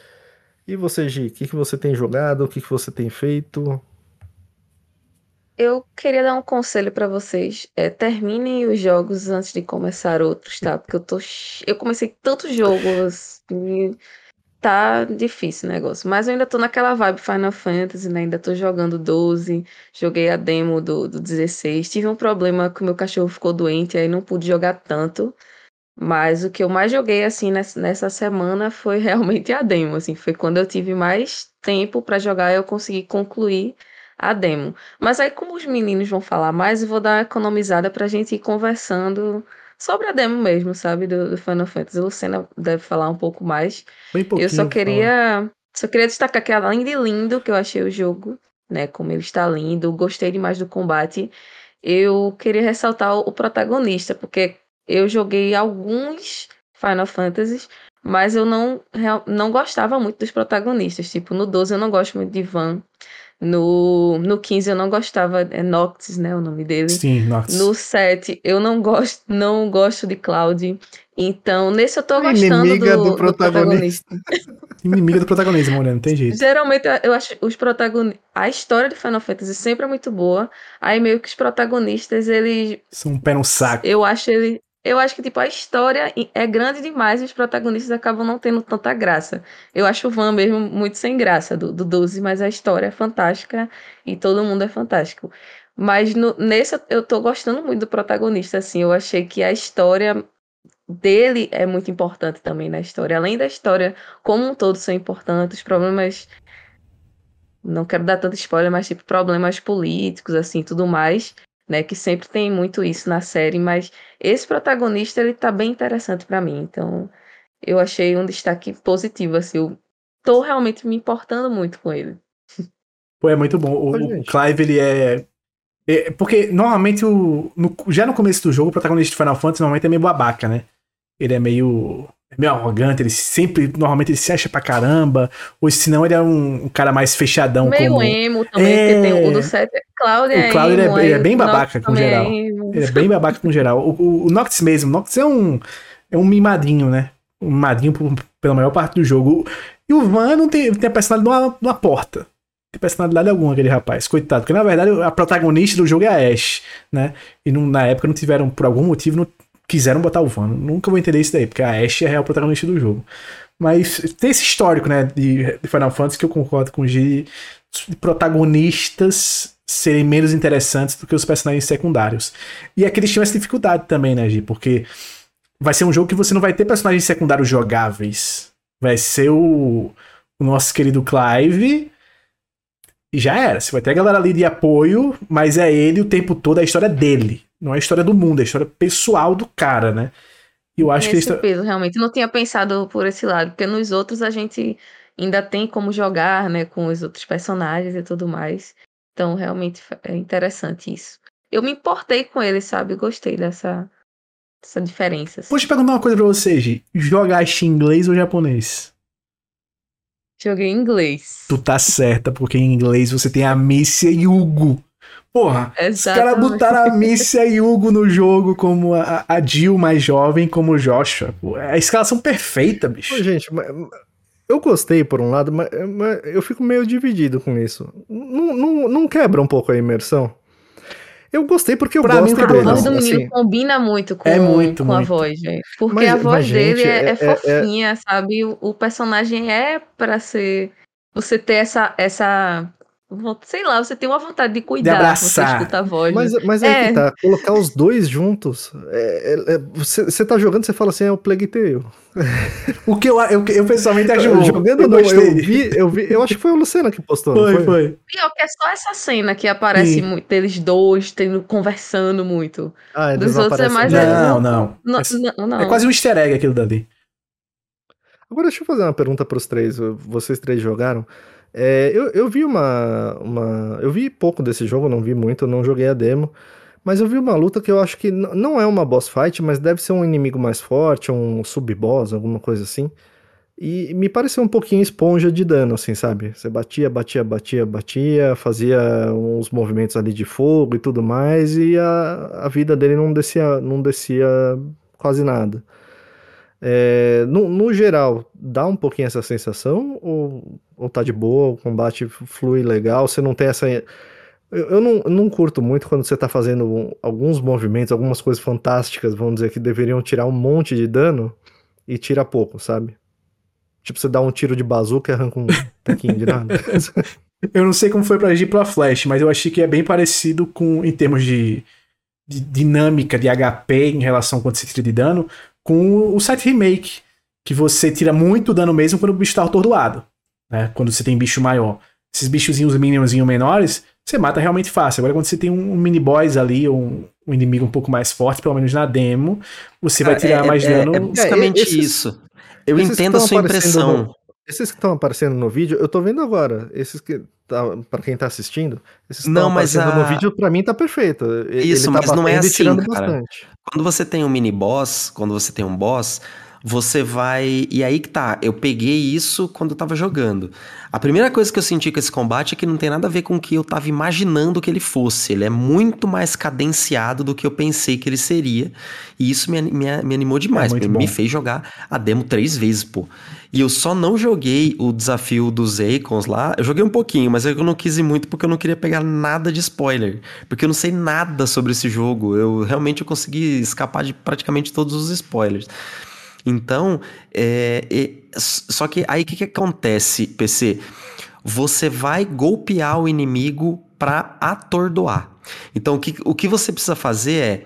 A: E você, Gi, o que, que você tem jogado? O que, que você tem feito?
B: Eu queria dar um conselho pra vocês. É, terminem os jogos antes de começar outros, tá? Porque eu tô. Eu comecei tantos jogos e tá difícil o negócio. Mas eu ainda tô naquela vibe Final Fantasy, né? Ainda tô jogando 12. Joguei a demo do, do 16. Tive um problema que o meu cachorro ficou doente, aí não pude jogar tanto. Mas o que eu mais joguei, assim, nessa, semana foi realmente a demo, assim. Foi quando eu tive mais tempo pra jogar, eu consegui concluir a demo. Mas aí, como os meninos vão falar mais, eu vou dar uma economizada pra gente ir conversando sobre a demo mesmo, sabe? Do, do Final Fantasy. Lucena deve falar um pouco mais.
C: Bem pouquinho.
B: Eu só queria, só queria destacar que além de lindo que eu achei o jogo, né, como ele está lindo, gostei demais do combate. Eu queria ressaltar o, o protagonista, porque eu joguei alguns Final Fantasies, mas eu não, não gostava muito dos protagonistas. Tipo, no 12 eu não gosto muito de Van. No, no 15 eu não gostava, é Noctis, né, o nome dele.
C: Sim, nossa.
B: No 7, eu não gosto, não gosto de Cloud. Então, nesse eu tô gostando
A: Inimiga
B: do,
A: do
B: do
A: protagonista.
C: Inimiga do protagonismo, mulher, não tem jeito.
B: Geralmente eu- eu acho os protagonistas. A história de Final Fantasy sempre é muito boa. Aí meio que os protagonistas, eles.
C: São um pé no saco.
B: Eu acho ele. Eu acho que, tipo, a história é grande demais e os protagonistas acabam não tendo tanta graça. Eu acho o Van mesmo muito sem graça do, do 12, mas a história é fantástica e todo mundo é fantástico. Mas no- nesse eu- tô gostando muito do protagonista, assim. Eu achei que a história dele é muito importante também na história. Além da história como um todo ser importante, os problemas. Não quero dar tanto spoiler, mas tipo, problemas políticos, assim, tudo mais, né? Que sempre tem muito isso na série, mas esse protagonista, ele tá bem interessante pra mim. Então, eu achei um destaque positivo, assim. Eu tô realmente me importando muito com ele.
C: Pô, é muito bom. O, o. Clive, ele é. é- porque normalmente, o, no- já no começo do jogo, o protagonista de Final Fantasy normalmente é meio babaca, né? Ele é meio. É meio arrogante, ele sempre. Normalmente ele se acha pra caramba. Ou senão ele é um, um cara mais fechadão.
B: Meio
C: como...
B: emo também,
C: É.
B: porque tem o do 7. Cláudio é
C: O Cláudio, é-
B: emo,
C: ele é bem babaca
B: Nox
C: com
B: é
C: geral.
B: emo.
C: Ele é bem babaca com geral. O, o, o Noctis mesmo. O Noctis é um. É um mimadinho, né? Um mimadinho pela maior parte do jogo. E o Van não tem, tem a personalidade de uma, de uma porta. Tem personalidade alguma, aquele rapaz. Coitado. Porque na verdade a protagonista do jogo é a Ash, né? E não- na época não tiveram, por algum motivo, não quiseram botar o Van. Nunca vou entender isso daí, porque a Ash é a real protagonista do jogo. Mas tem esse histórico, né, de, Final Fantasy que eu concordo com o G, de protagonistas serem menos interessantes do que os personagens secundários. E é que eles tinham essa dificuldade também, né, Gi? Porque vai ser um jogo que você não vai ter personagens secundários jogáveis. Vai ser o, o nosso querido Clive. E já era. Você vai ter a galera ali de apoio, mas é ele o tempo todo, é a história dele. Não é a história do mundo, é a história pessoal do cara, né? E eu acho que
B: Esse peso, realmente. Não tinha pensado por esse lado, porque nos outros a gente ainda tem como jogar, né, com os outros personagens e tudo mais. Então, realmente é interessante isso. Eu me importei com ele, sabe? Gostei dessa, dessa diferença. assim.
C: Vou te perguntar uma coisa pra você, Gi. Jogaste em inglês ou japonês?
B: Joguei em inglês.
C: Tu tá certa, porque em inglês você tem a Missia Yugo. Porra, os caras
B: Exatamente.
C: botaram a Missia Yugo no jogo como a, a Jill mais jovem, como o Joshua. Pô, é a escalação perfeita, bicho.
A: Ô, gente, mas- eu gostei por um lado, mas, mas eu fico meio dividido com isso. Não, não, não quebra um pouco a imersão? Eu gostei porque eu
C: Pra mim,
A: gosto
C: o
B: A
A: dele.
B: voz do menino
A: assim.
B: combina muito com,
C: É muito,
B: com a
C: muito.
B: voz, gente. Porque
A: Mas-
B: a voz
A: mas,
B: dele
A: gente,
B: é, é
A: é- é-
B: fofinha, sabe? O, o personagem é pra ser. Você ter essa. essa sei lá, você tem uma vontade de cuidar.
C: abraçar.
B: Você escuta a voz.
A: Mas, mas aí
B: É.
A: que tá, colocar os dois juntos. é- é- é- você, você tá jogando, você fala assim, é o Plague Tale.
C: O que eu, eu, eu pessoalmente acho.
A: Jogando
C: eu
A: não, eu vi, eu vi, eu acho que foi o Luciano que postou. não
C: Foi, foi.
B: Pior que é só essa cena que aparece
C: Sim.
B: muito, deles dois tendo, conversando muito.
A: Ah, eles
B: Dos
A: não
B: outros é mais.
C: Não, não.
B: Não,
C: É-
B: não, não.
C: É quase um easter egg aquilo dali.
A: Agora deixa eu fazer uma pergunta pros três. Vocês três jogaram. É, eu, eu vi uma, uma. Eu vi pouco desse jogo, não vi muito, não joguei a demo. Mas eu vi uma luta que eu acho que não é uma boss fight, mas deve ser um inimigo mais forte, um sub-boss, alguma coisa assim. E me pareceu um pouquinho esponja de dano, assim, sabe? Você batia, batia, batia, batia, fazia uns movimentos ali de fogo e tudo mais, e a, a vida dele não descia, não descia quase nada. É, no, no, geral, dá um pouquinho essa sensação? Ou, ou tá de boa, o combate flui legal? Você não tem essa. Eu, eu não, não curto muito quando você tá fazendo alguns movimentos, algumas coisas fantásticas, vamos dizer, que deveriam tirar um monte de dano e tira pouco, sabe? Tipo, você dá um tiro de bazuca e arranca um pouquinho de nada.
C: eu não sei como foi pra agir pra Flash, mas eu achei que é bem parecido com, em termos de, de dinâmica de HP em relação a quanto você tira de dano, com o set remake, que você tira muito dano mesmo quando o bicho tá atordoado, né? Quando você tem bicho maior. Esses bichozinhos minionzinhos menores, você mata realmente fácil. Agora, quando você tem um, mini boss ali, ou um, um, inimigo um pouco mais forte, pelo menos na demo, você vai tirar é, mais
D: é,
C: dano.
D: É, basicamente esses, isso. Eu entendo a sua impressão.
A: No, esses que estão aparecendo no vídeo, eu tô vendo agora. Esses que. Tá, para quem tá assistindo, esses
D: não, mas a...
A: no vídeo, para mim tá perfeito.
D: Isso, tá mas não é assim, cara. Bastante. Quando você tem um mini boss, quando você tem um boss, você vai. E aí que tá, eu peguei isso quando eu tava jogando. A primeira coisa que eu senti com esse combate é que não tem nada a ver com o que eu tava imaginando que ele fosse. Ele é muito mais cadenciado do que eu pensei que ele seria. E isso me, me, me animou demais, é me fez jogar a demo três vezes, pô. E eu só não joguei o desafio dos Akons lá. Eu joguei um pouquinho, mas eu não quis ir muito porque eu não queria pegar nada de spoiler. Porque eu não sei nada sobre esse jogo. Eu realmente eu consegui escapar de praticamente todos os spoilers. Então, é, é, só que aí o que, que acontece, PC? Você vai golpear o inimigo para atordoar. Então, o que, o que você precisa fazer é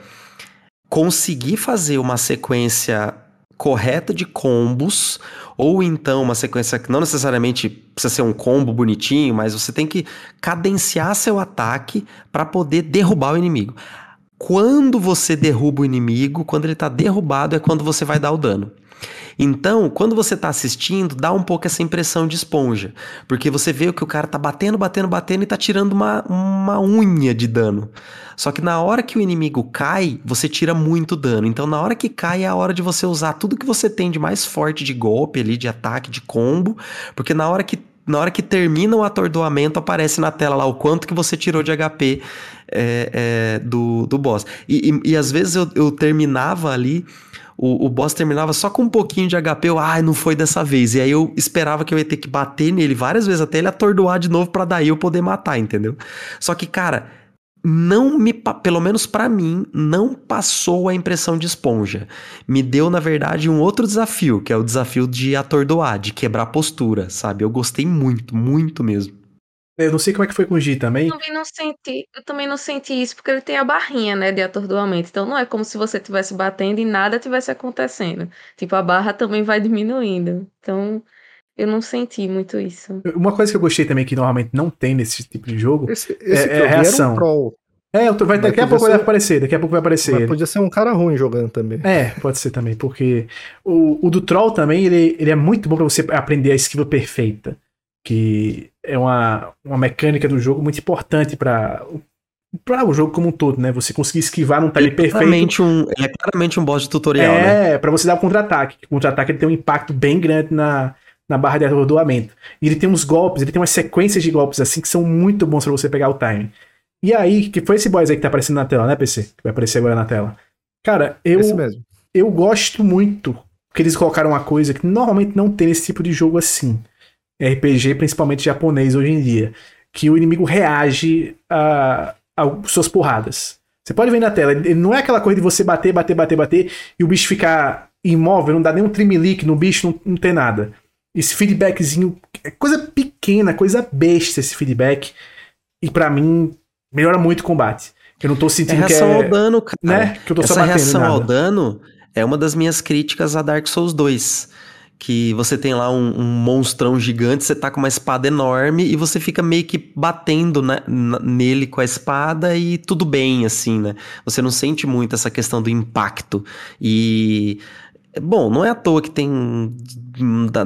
D: conseguir fazer uma sequência correta de combos, ou então uma sequência que não necessariamente precisa ser um combo bonitinho, mas você tem que cadenciar seu ataque para poder derrubar o inimigo quando você derruba o inimigo, quando ele está derrubado, é quando você vai dar o dano. Então, quando você está assistindo, dá um pouco essa impressão de esponja. Porque você vê que o cara tá batendo, batendo, batendo e tá tirando uma, uma unha de dano. Só que na hora que o inimigo cai, você tira muito dano. Então, na hora que cai, é a hora de você usar tudo que você tem de mais forte de golpe ali, de ataque, de combo. Porque na hora que na hora que termina o atordoamento, aparece na tela lá o quanto que você tirou de HP é, é, do, do boss. E, e, e, às vezes eu, eu terminava ali, o, o boss terminava só com um pouquinho de HP, eu, ah, não foi dessa vez. E aí eu esperava que eu ia ter que bater nele várias vezes até ele atordoar de novo para daí eu poder matar, entendeu? Só que, cara não me, pelo menos para mim, não passou a impressão de esponja. Me deu, na verdade, um outro desafio, que é o desafio de atordoar, de quebrar postura, sabe? Eu gostei muito, muito mesmo.
C: Eu não sei como é que foi com o G também.
B: Eu também não senti, eu também não senti isso, porque ele tem a barrinha, né, de atordoamento. Então não é como se você estivesse batendo e nada tivesse acontecendo. Tipo, a barra também vai diminuindo. Então, eu não senti muito isso.
C: Uma coisa que eu gostei também, que normalmente não tem nesse tipo de jogo, esse, esse é, é reação. Um é, vai, daqui a pouco ser... vai aparecer, daqui a pouco vai aparecer. Mas
A: podia ser um cara ruim jogando também.
C: É, pode ser também, porque o, o do Troll também, ele, ele é muito bom para você aprender a esquiva perfeita que é uma, uma mecânica do jogo muito importante para para o jogo como um todo, né? Você conseguir esquivar num time é perfeito.
D: Um, ele é claramente um boss de tutorial, é,
C: né? É, para você dar o contra-ataque. O contra-ataque tem um impacto bem grande na, na barra de atordoamento. E ele tem uns golpes, ele tem umas sequências de golpes assim que são muito bons para você pegar o time. E aí, que foi esse boss aí que tá aparecendo na tela, né, PC? Que vai aparecer agora na tela. Cara, eu eu gosto muito que eles colocaram uma coisa que normalmente não tem nesse tipo de jogo assim. RPG, principalmente japonês hoje em dia, que o inimigo reage a, a suas porradas. Você pode ver na tela, ele não é aquela coisa de você bater, bater, bater, bater e o bicho ficar imóvel, não dá nem um trimelique no bicho, não, não tem nada. Esse feedbackzinho, é coisa pequena, coisa besta esse feedback. E para mim, melhora muito o combate. Eu não tô sentindo é
D: que
C: é...
D: ao dano, cara.
C: Né?
D: Que eu tô Essa só reação ao dano é uma das minhas críticas a Dark Souls 2 que você tem lá um, um, monstrão gigante, você tá com uma espada enorme e você fica meio que batendo né, nele com a espada e tudo bem, assim, né? Você não sente muito essa questão do impacto. E. Bom, não é à toa que tem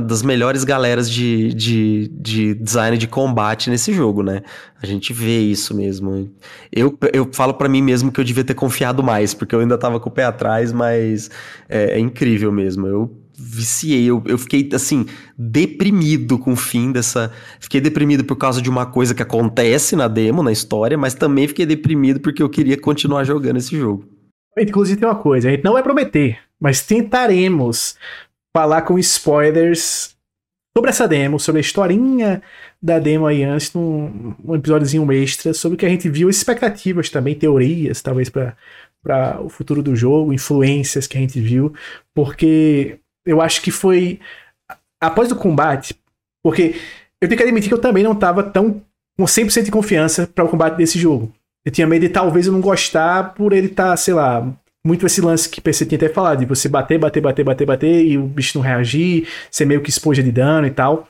D: das melhores galeras de, de, de design de combate nesse jogo, né? A gente vê isso mesmo. Eu, eu falo para mim mesmo que eu devia ter confiado mais, porque eu ainda tava com o pé atrás, mas é, é incrível mesmo. Eu viciei. Eu, eu fiquei, assim, deprimido com o fim dessa. Fiquei deprimido por causa de uma coisa que acontece na demo, na história, mas também fiquei deprimido porque eu queria continuar jogando esse jogo.
C: Inclusive tem uma coisa, a gente não vai prometer, mas tentaremos falar com spoilers sobre essa demo, sobre a historinha da demo aí antes, num, um episódiozinho extra, sobre o que a gente viu, expectativas também, teorias, talvez para para o futuro do jogo, influências que a gente viu, porque eu acho que foi após o combate, porque eu tenho que admitir que eu também não estava tão com 100% de confiança para o combate desse jogo. Eu tinha medo de talvez eu não gostar por ele estar, tá, sei lá, muito esse lance que PC tinha até falado, de você bater, bater, bater, bater, bater e o bicho não reagir, ser meio que espoja de dano e tal.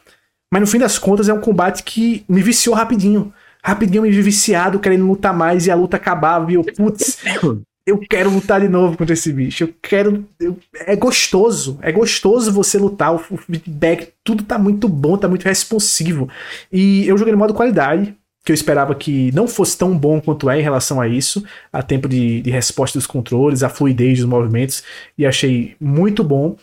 C: Mas no fim das contas é um combate que me viciou rapidinho. Rapidinho me vi viciado, querendo lutar mais e a luta acabava e eu, putz, eu quero lutar de novo contra esse bicho. Eu quero. Eu, é gostoso. É gostoso você lutar. O, o feedback, tudo tá muito bom, tá muito responsivo. E eu joguei no modo qualidade que eu esperava que não fosse tão bom quanto é em relação a isso, a tempo de, de resposta dos controles, a fluidez dos movimentos, e achei muito bom.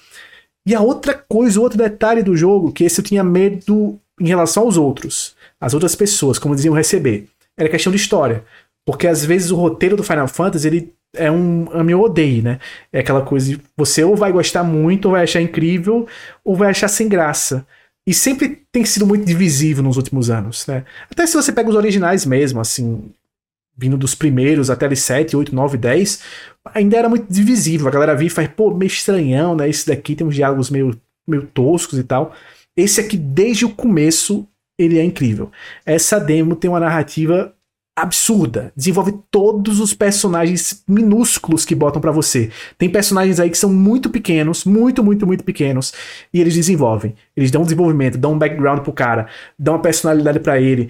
C: E a outra coisa, o outro detalhe do jogo, que esse eu tinha medo em relação aos outros, as outras pessoas, como diziam receber, era questão de história. Porque às vezes o roteiro do Final Fantasy, ele é um ame ou odeie, né? É aquela coisa de você ou vai gostar muito, ou vai achar incrível, ou vai achar sem graça. E sempre tem sido muito divisível nos últimos anos, né? Até se você pega os originais mesmo, assim, vindo dos primeiros até ali 7, 8, 9, 10, ainda era muito divisível. A galera via e faz, pô, meio estranhão, né? Esse daqui tem uns diálogos meio, meio toscos e tal. Esse aqui, desde o começo, ele é incrível. Essa demo tem uma narrativa absurda. Desenvolve todos os personagens minúsculos que botam para você. Tem personagens aí que são muito pequenos, muito, muito, muito pequenos, e eles desenvolvem. Eles dão um desenvolvimento, dão um background pro cara, dão uma personalidade para ele.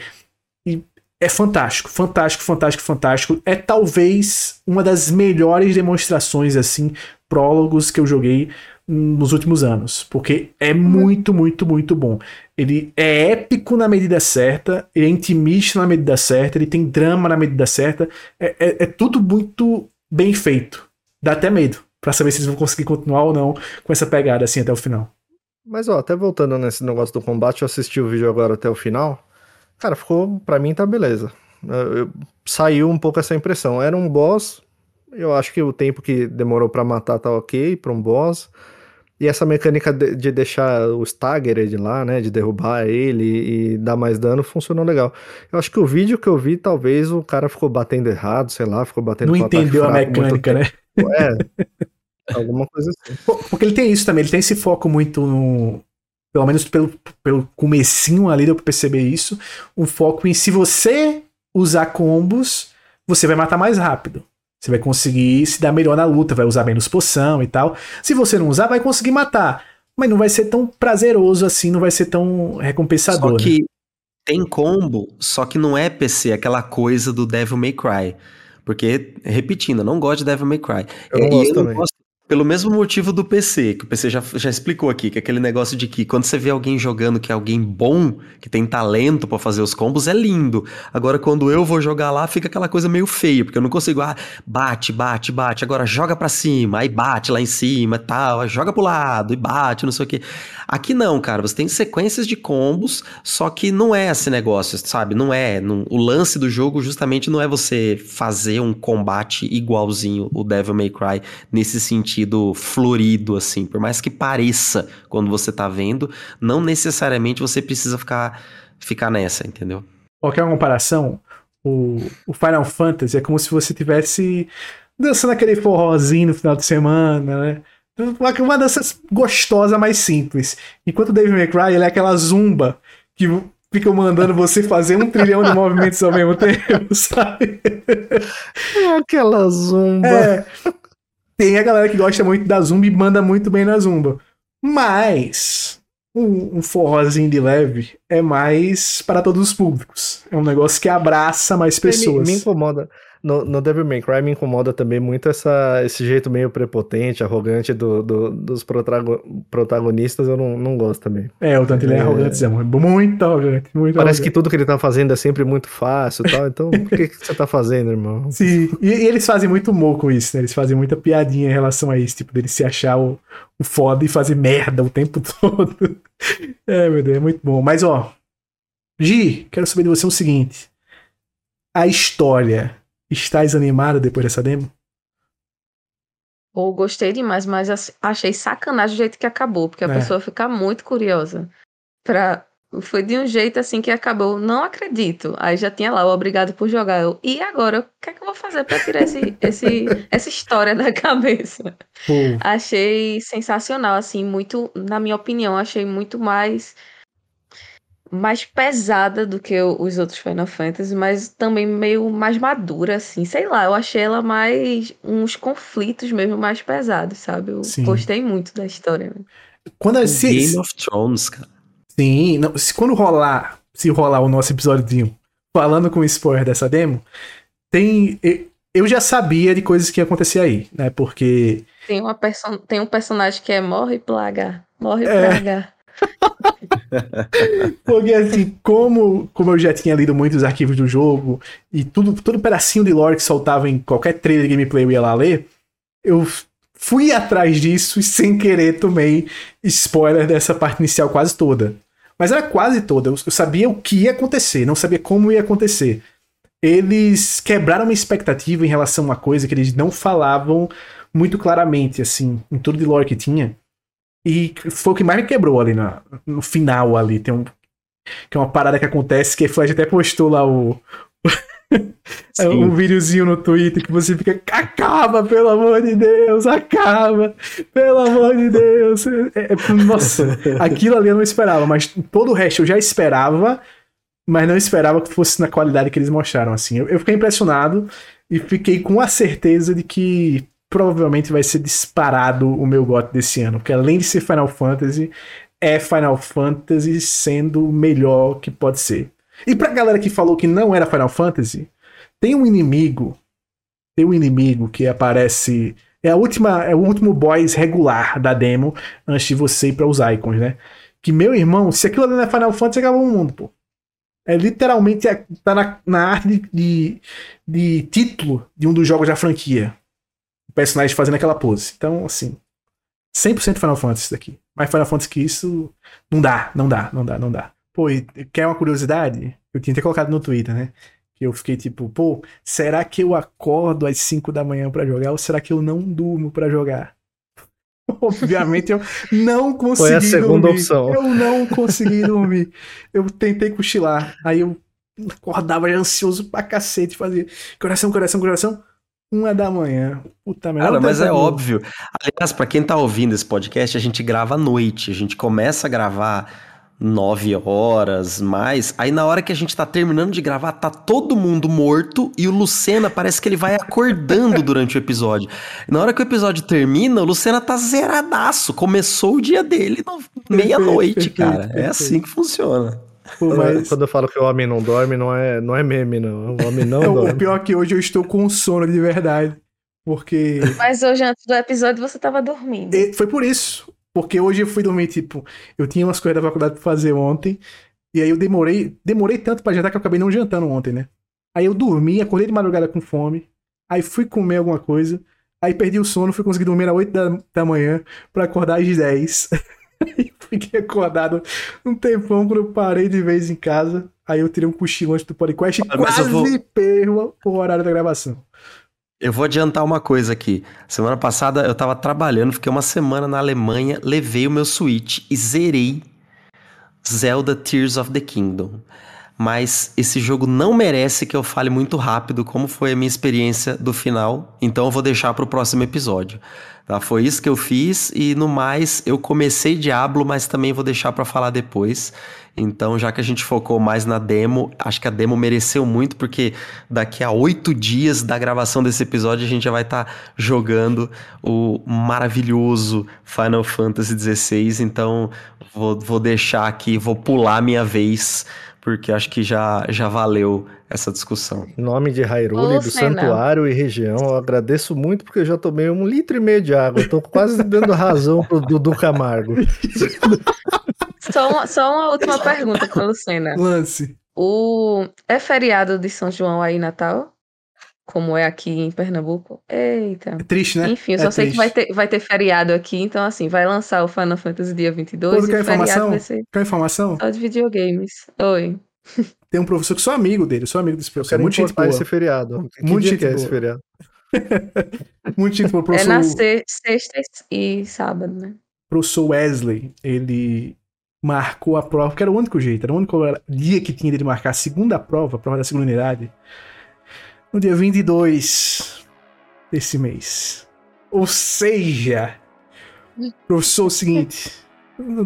C: E é fantástico, fantástico, fantástico, fantástico. É talvez uma das melhores demonstrações assim, prólogos que eu joguei nos últimos anos, porque é muito, muito, muito bom. Ele é épico na medida certa, ele é intimista na medida certa, ele tem drama na medida certa, é, é, é tudo muito bem feito. Dá até medo para saber se eles vão conseguir continuar ou não com essa pegada assim até o final.
A: Mas ó, até voltando nesse negócio do combate, eu assisti o vídeo agora até o final. Cara, ficou, para mim tá beleza. Eu, eu, saiu um pouco essa impressão. Era um boss, eu acho que o tempo que demorou para matar tá ok para um boss. E essa mecânica de, de deixar o Staggered lá, né, de derrubar ele e, dar mais dano, funcionou legal. Eu acho que o vídeo que eu vi, talvez o cara ficou batendo errado, sei lá, ficou batendo
C: Não entendeu a mecânica, né?
A: É, alguma coisa assim.
C: Porque ele tem isso também, ele tem esse foco muito no... Pelo menos pelo, pelo comecinho ali deu pra perceber isso. Um foco em se você usar combos, você vai matar mais rápido. Você vai conseguir se dar melhor na luta, vai usar menos poção e tal. Se você não usar, vai conseguir matar. Mas não vai ser tão prazeroso assim, não vai ser tão recompensador.
D: Só que
C: né?
D: tem combo, só que não é PC, aquela coisa do Devil May Cry. Porque, repetindo, eu não gosto de Devil May Cry.
A: Eu gosto eu também. Não gosto,
D: pelo mesmo motivo do PC, que o PC já, já explicou aqui, que é aquele negócio de que quando você vê alguém jogando que é alguém bom, que tem talento para fazer os combos, é lindo. Agora, quando eu vou jogar lá, fica aquela coisa meio feia, porque eu não consigo, ah, bate, bate, bate, agora joga para cima, aí bate lá em cima tal, joga pro lado e bate, não sei o que. Aqui não, cara, você tem sequências de combos, só que não é esse negócio, sabe? Não é. Não, o lance do jogo justamente não é você fazer um combate igualzinho o Devil May Cry nesse sentido florido, assim. Por mais que pareça quando você tá vendo, não necessariamente você precisa ficar, ficar nessa, entendeu?
C: Qualquer comparação, o, o Final Fantasy é como se você tivesse dançando aquele forrozinho no final de semana, né? Uma dança gostosa, mais simples. Enquanto o Dave McCry, ele é aquela zumba que fica mandando você fazer um trilhão de movimentos ao mesmo tempo, sabe?
A: É aquela zumba. É.
C: Tem a galera que gosta muito da zumba e manda muito bem na zumba. Mas um, um forrozinho de leve é mais para todos os públicos. É um negócio que abraça mais pessoas.
A: Me, me incomoda no, no Devil May Cry me incomoda também muito essa, esse jeito meio prepotente, arrogante do, do dos protagonistas, eu não, não gosto também.
C: É, o tanto ele é, é arrogante, é muito arrogante. Muito
A: Parece
C: arrogante.
A: que tudo que ele tá fazendo é sempre muito fácil e tal, então por que, que você tá fazendo, irmão?
C: Sim, e, e, eles fazem muito humor com isso, né? Eles fazem muita piadinha em relação a isso, tipo, dele se achar o, o foda e fazer merda o tempo todo. é, meu Deus, é muito bom. Mas, ó, Gi, quero saber de você o seguinte. A história Estás animado depois dessa demo?
B: Ou gostei demais, mas achei sacanagem o jeito que acabou, porque a
C: É.
B: pessoa fica muito curiosa. Pra... Foi de um jeito assim que acabou, não acredito. Aí já tinha lá o obrigado por jogar. Eu, e agora? O que é que eu vou fazer pra tirar esse, esse, essa história da cabeça?
C: Pô,
B: Achei sensacional, assim, muito, na minha opinião, achei muito mais mais pesada do que os outros Final Fantasy, mas também meio mais madura, assim. Sei lá, eu achei ela mais uns conflitos mesmo mais pesados, sabe? Eu
C: Sim.
B: gostei muito da história. né?
C: quando a, se,
D: Game of Thrones, cara.
C: Sim, não, se quando rolar, se rolar o nosso episódio falando com spoiler dessa demo, tem. Eu já sabia de coisas que ia acontecer aí, né? Porque.
B: Tem, uma perso tem um personagem que é morre plaga, morre
C: É.
B: plaga.
C: Porque assim, como, como eu já tinha lido muitos arquivos do jogo e tudo, todo pedacinho de lore que soltava em qualquer trailer de gameplay eu ia lá ler, eu fui atrás disso e sem querer tomei spoiler dessa parte inicial quase toda. Mas era quase toda. Eu sabia o que ia acontecer, não sabia como ia acontecer. Eles quebraram uma expectativa em relação a uma coisa que eles não falavam muito claramente, assim, em tudo de lore que tinha. E foi o que mais me quebrou ali na, no final ali. Tem um. Que é uma parada que acontece, que a Flash até postou lá o. um videozinho no Twitter que você fica. Acaba, pelo amor de Deus, acaba! Pelo amor de Deus! É- é- nossa, aquilo ali eu não esperava, mas todo o resto eu já esperava, mas não esperava que fosse na qualidade que eles mostraram. Assim, eu, eu fiquei impressionado e fiquei com a certeza de que provavelmente vai ser disparado o meu gote desse ano, porque além de ser Final Fantasy, é Final Fantasy sendo o melhor que pode ser. E pra galera que falou que não era Final Fantasy, tem um inimigo, tem um inimigo que aparece, é a última, é o último boss regular da demo antes de você ir para os icons, né? Que meu irmão, se aquilo ali não é Final Fantasy, acabou o mundo, pô. É literalmente é- tá na, na arte de, de, de título de um dos jogos da franquia. Personagem fazendo aquela pose. Então, assim, 100% Final Fantasy isso daqui. Mais Final Fantasy que isso, não dá, não dá, não dá, não dá. Pô, e quer uma curiosidade? Eu tinha até colocado no Twitter, né? Que eu fiquei tipo, pô, será que eu acordo às 5 da manhã pra jogar ou será que eu não durmo pra jogar? Obviamente eu não consegui
A: Foi a segunda
C: dormir.
A: opção.
C: Eu não consegui dormir. Eu tentei cochilar. Aí eu acordava já ansioso pra cacete, fazia coração, coração, coração. Uma da manhã. Puta merda.
D: Cara, mas é
C: como-
D: óbvio. Aliás, pra quem tá ouvindo esse podcast, a gente grava à noite. A gente começa a gravar nove horas, mais. Aí na hora que a gente tá terminando de gravar, tá todo mundo morto e o Lucena parece que ele vai acordando durante o episódio. Na hora que o episódio termina, o Lucena tá zeradaço. Começou o dia dele no- meia-noite, cara. É assim que funciona.
C: Pô, mas...
A: quando eu falo que o homem não dorme, não é, não é meme, não. O homem não
C: Não, o
A: dorme.
C: pior é que hoje eu estou com sono de verdade. Porque.
B: Mas hoje, antes do episódio, você tava dormindo.
C: E foi por isso. Porque hoje eu fui dormir, tipo, eu tinha umas coisas da faculdade pra fazer ontem. E aí eu demorei, demorei tanto pra jantar que eu acabei não jantando ontem, né? Aí eu dormi, acordei de madrugada com fome. Aí fui comer alguma coisa. Aí perdi o sono, fui conseguir dormir às 8 da, da manhã pra acordar às 10. Aí fiquei acordado um tempão quando eu parei de vez em casa. Aí eu tirei um cochilo antes do podcast e quase
D: vou-
C: perro o horário da gravação.
D: Eu vou adiantar uma coisa aqui. Semana passada eu tava trabalhando, fiquei uma semana na Alemanha, levei o meu Switch e zerei Zelda Tears of the Kingdom. Mas esse jogo não merece que eu fale muito rápido como foi a minha experiência do final, então eu vou deixar pro próximo episódio. Tá? Foi isso que eu fiz e no mais eu comecei Diablo, mas também vou deixar pra falar depois. Então, já que a gente focou mais na demo, acho que a demo mereceu muito, porque daqui a oito dias da gravação desse episódio a gente já vai estar jogando o maravilhoso Final Fantasy XVI. Então, vou, vou deixar aqui, vou pular minha vez, porque acho que já, já valeu essa discussão.
A: Em nome de Hyrule, do santuário e região, eu agradeço muito porque eu já tomei um litro e meio de água. Eu tô quase dando razão pro Dudu Camargo.
B: Só uma, só uma última pergunta pra Lucena.
C: Lance.
B: O... É feriado de São João aí, Natal? Como é aqui em Pernambuco? Eita.
C: É triste, né?
B: Enfim, eu
C: É
B: só sei que
C: triste.
B: vai ter, vai ter feriado aqui, então assim, vai lançar o Final Fantasy dia 22
C: Pô,
B: e
C: quer informação?
B: vai ser
C: Quer informação?
B: só de videogames. Oi.
C: Tem um professor que sou amigo dele, sou amigo desse
A: Eu
C: professor.
A: quero
C: Muito gente boa.
A: esse feriado. Que
C: Muito
A: dia
C: gente
A: que é
C: boa.
A: esse feriado?
C: Muito pro
B: É
C: professor,
B: na se- sexta e sábado, né?
C: professor Wesley. Ele marcou a prova, porque era o único jeito, era o único dia que tinha dele marcar a segunda prova, a prova da segunda unidade, no dia 22 desse mês. Ou seja, professor, é o seguinte.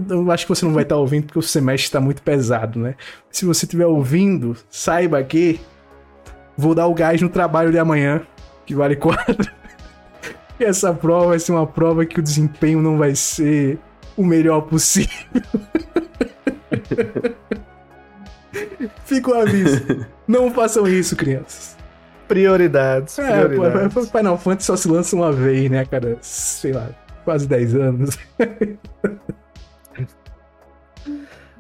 C: Eu acho que você não vai estar ouvindo porque o semestre está muito pesado, né? Se você estiver ouvindo, saiba que vou dar o gás no trabalho de amanhã, que vale 4. E essa prova vai ser uma prova que o desempenho não vai ser o melhor possível. Fica o aviso. Não façam isso, crianças.
A: Prioridades.
C: É, pô,
A: prioridades.
C: Final Fantasy só se lança uma vez, né, cara? Sei lá, quase 10 anos.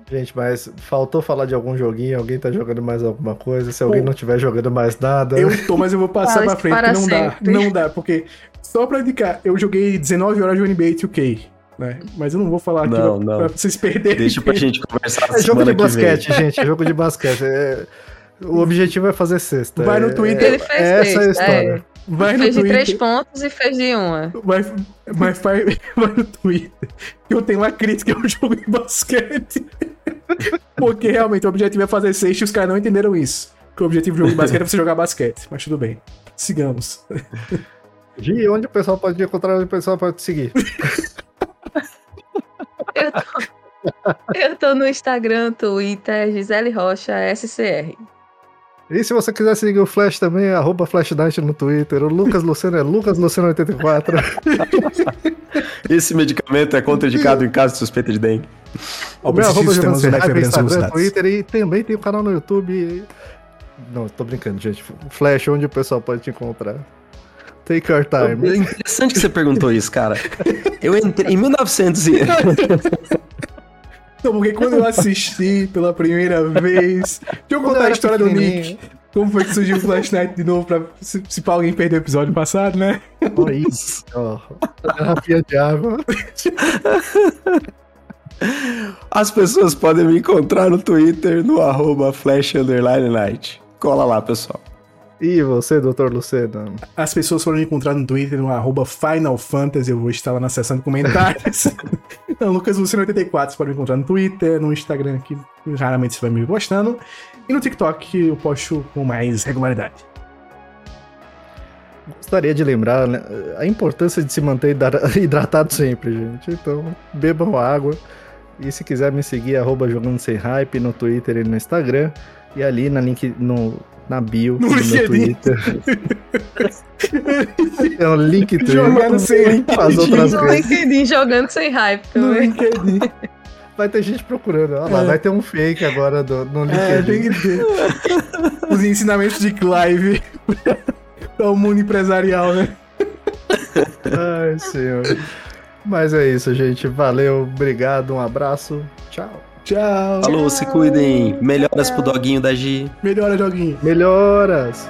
A: Gente, mas faltou falar de algum joguinho? Alguém tá jogando mais alguma coisa? Se alguém
C: Pô.
A: não tiver jogando mais nada.
C: Eu tô, mas eu vou passar pra frente,
B: para
C: porque não dá.
B: sempre.
C: Não dá, porque só pra indicar, eu joguei 19 horas de NBA 2K, né? Mas eu não vou falar aqui
D: Não,
C: pra,
D: não.
C: pra vocês perderem.
D: Deixa pra gente conversar
A: É jogo
D: semana
A: de
D: que vem.
A: basquete, gente. Jogo de basquete. É- O objetivo é fazer cesta.
C: Vai no
A: É-
C: Twitter.
B: Ele fez
A: Essa é a
B: sexta,
A: história.
C: Vai no
B: Fez de três
C: Twitter.
B: pontos e fez de uma.
C: Vai, vai, vai, vai no Twitter. Eu tenho uma crítica ao jogo de basquete. Porque realmente o objetivo é fazer sexta e os caras não entenderam isso. Que o objetivo do jogo de basquete é você jogar basquete. Mas tudo bem. Sigamos.
A: Gi, onde o pessoal pode encontrar, onde o pessoal pode te seguir?
B: Eu tô, eu tô no Instagram, Twitter, Gisele Rocha, SCR.
A: E se você quiser seguir o Flash também, é arroba FlashDice no Twitter. O Lucas Luceno é LucasLuceno84.
D: Esse medicamento é contraindicado em caso de suspeita de dengue.
A: O meu arroba
C: é
A: Serra,
C: referência
A: Instagram. Twitter e também tem o canal no YouTube. Não, tô brincando, gente. Flash, onde o pessoal pode te encontrar. Take your
D: É
A: time.
D: interessante que você perguntou isso, cara. Eu entrei em 1900 e...
C: Não, porque quando eu assisti pela primeira vez. Deixa eu contar
A: eu
C: a história do. Nick. Como foi que surgiu o Flash Night de novo pra. Se, se pra alguém perder o episódio passado, né?
A: Olha isso. Ó, garrafinha de água.
D: As pessoas podem me encontrar no Twitter no arroba flash underline night. Cola lá, pessoal.
A: E você, doutor Luceno?
C: As pessoas foram me encontrar no Twitter no arroba Final Fantasy, eu vou estar lá na seção de comentários. Então, Lucas Luciano 84, você pode me encontrar no Twitter, no Instagram, que raramente você vai me postando. E no TikTok, eu posto com mais regularidade.
A: Gostaria de lembrar né, a importância de se manter hidra- hidratado sempre, gente. Então, bebam água. E se quiser me seguir, arroba jogando sem hype no Twitter e no Instagram. E ali na link no, na bio
C: No
A: do meu
C: LinkedIn.
A: Twitter. é um link
C: Jogando sem
A: As outras
B: No. LinkedIn jogando sem hype
C: No
B: também.
C: LinkedIn.
A: Vai ter gente procurando. Olha lá,
C: É.
A: vai ter um fake agora do, no
C: É,
A: LinkedIn.
C: ter. Os ensinamentos de Clive para o mundo empresarial, né?
A: Ai, senhor. Mas é isso, gente. Valeu, obrigado, um abraço. Tchau.
C: Tchau.
D: Falou, se cuidem. Melhoras pro doguinho da Gi.
C: Melhora, joguinho.
A: Melhoras!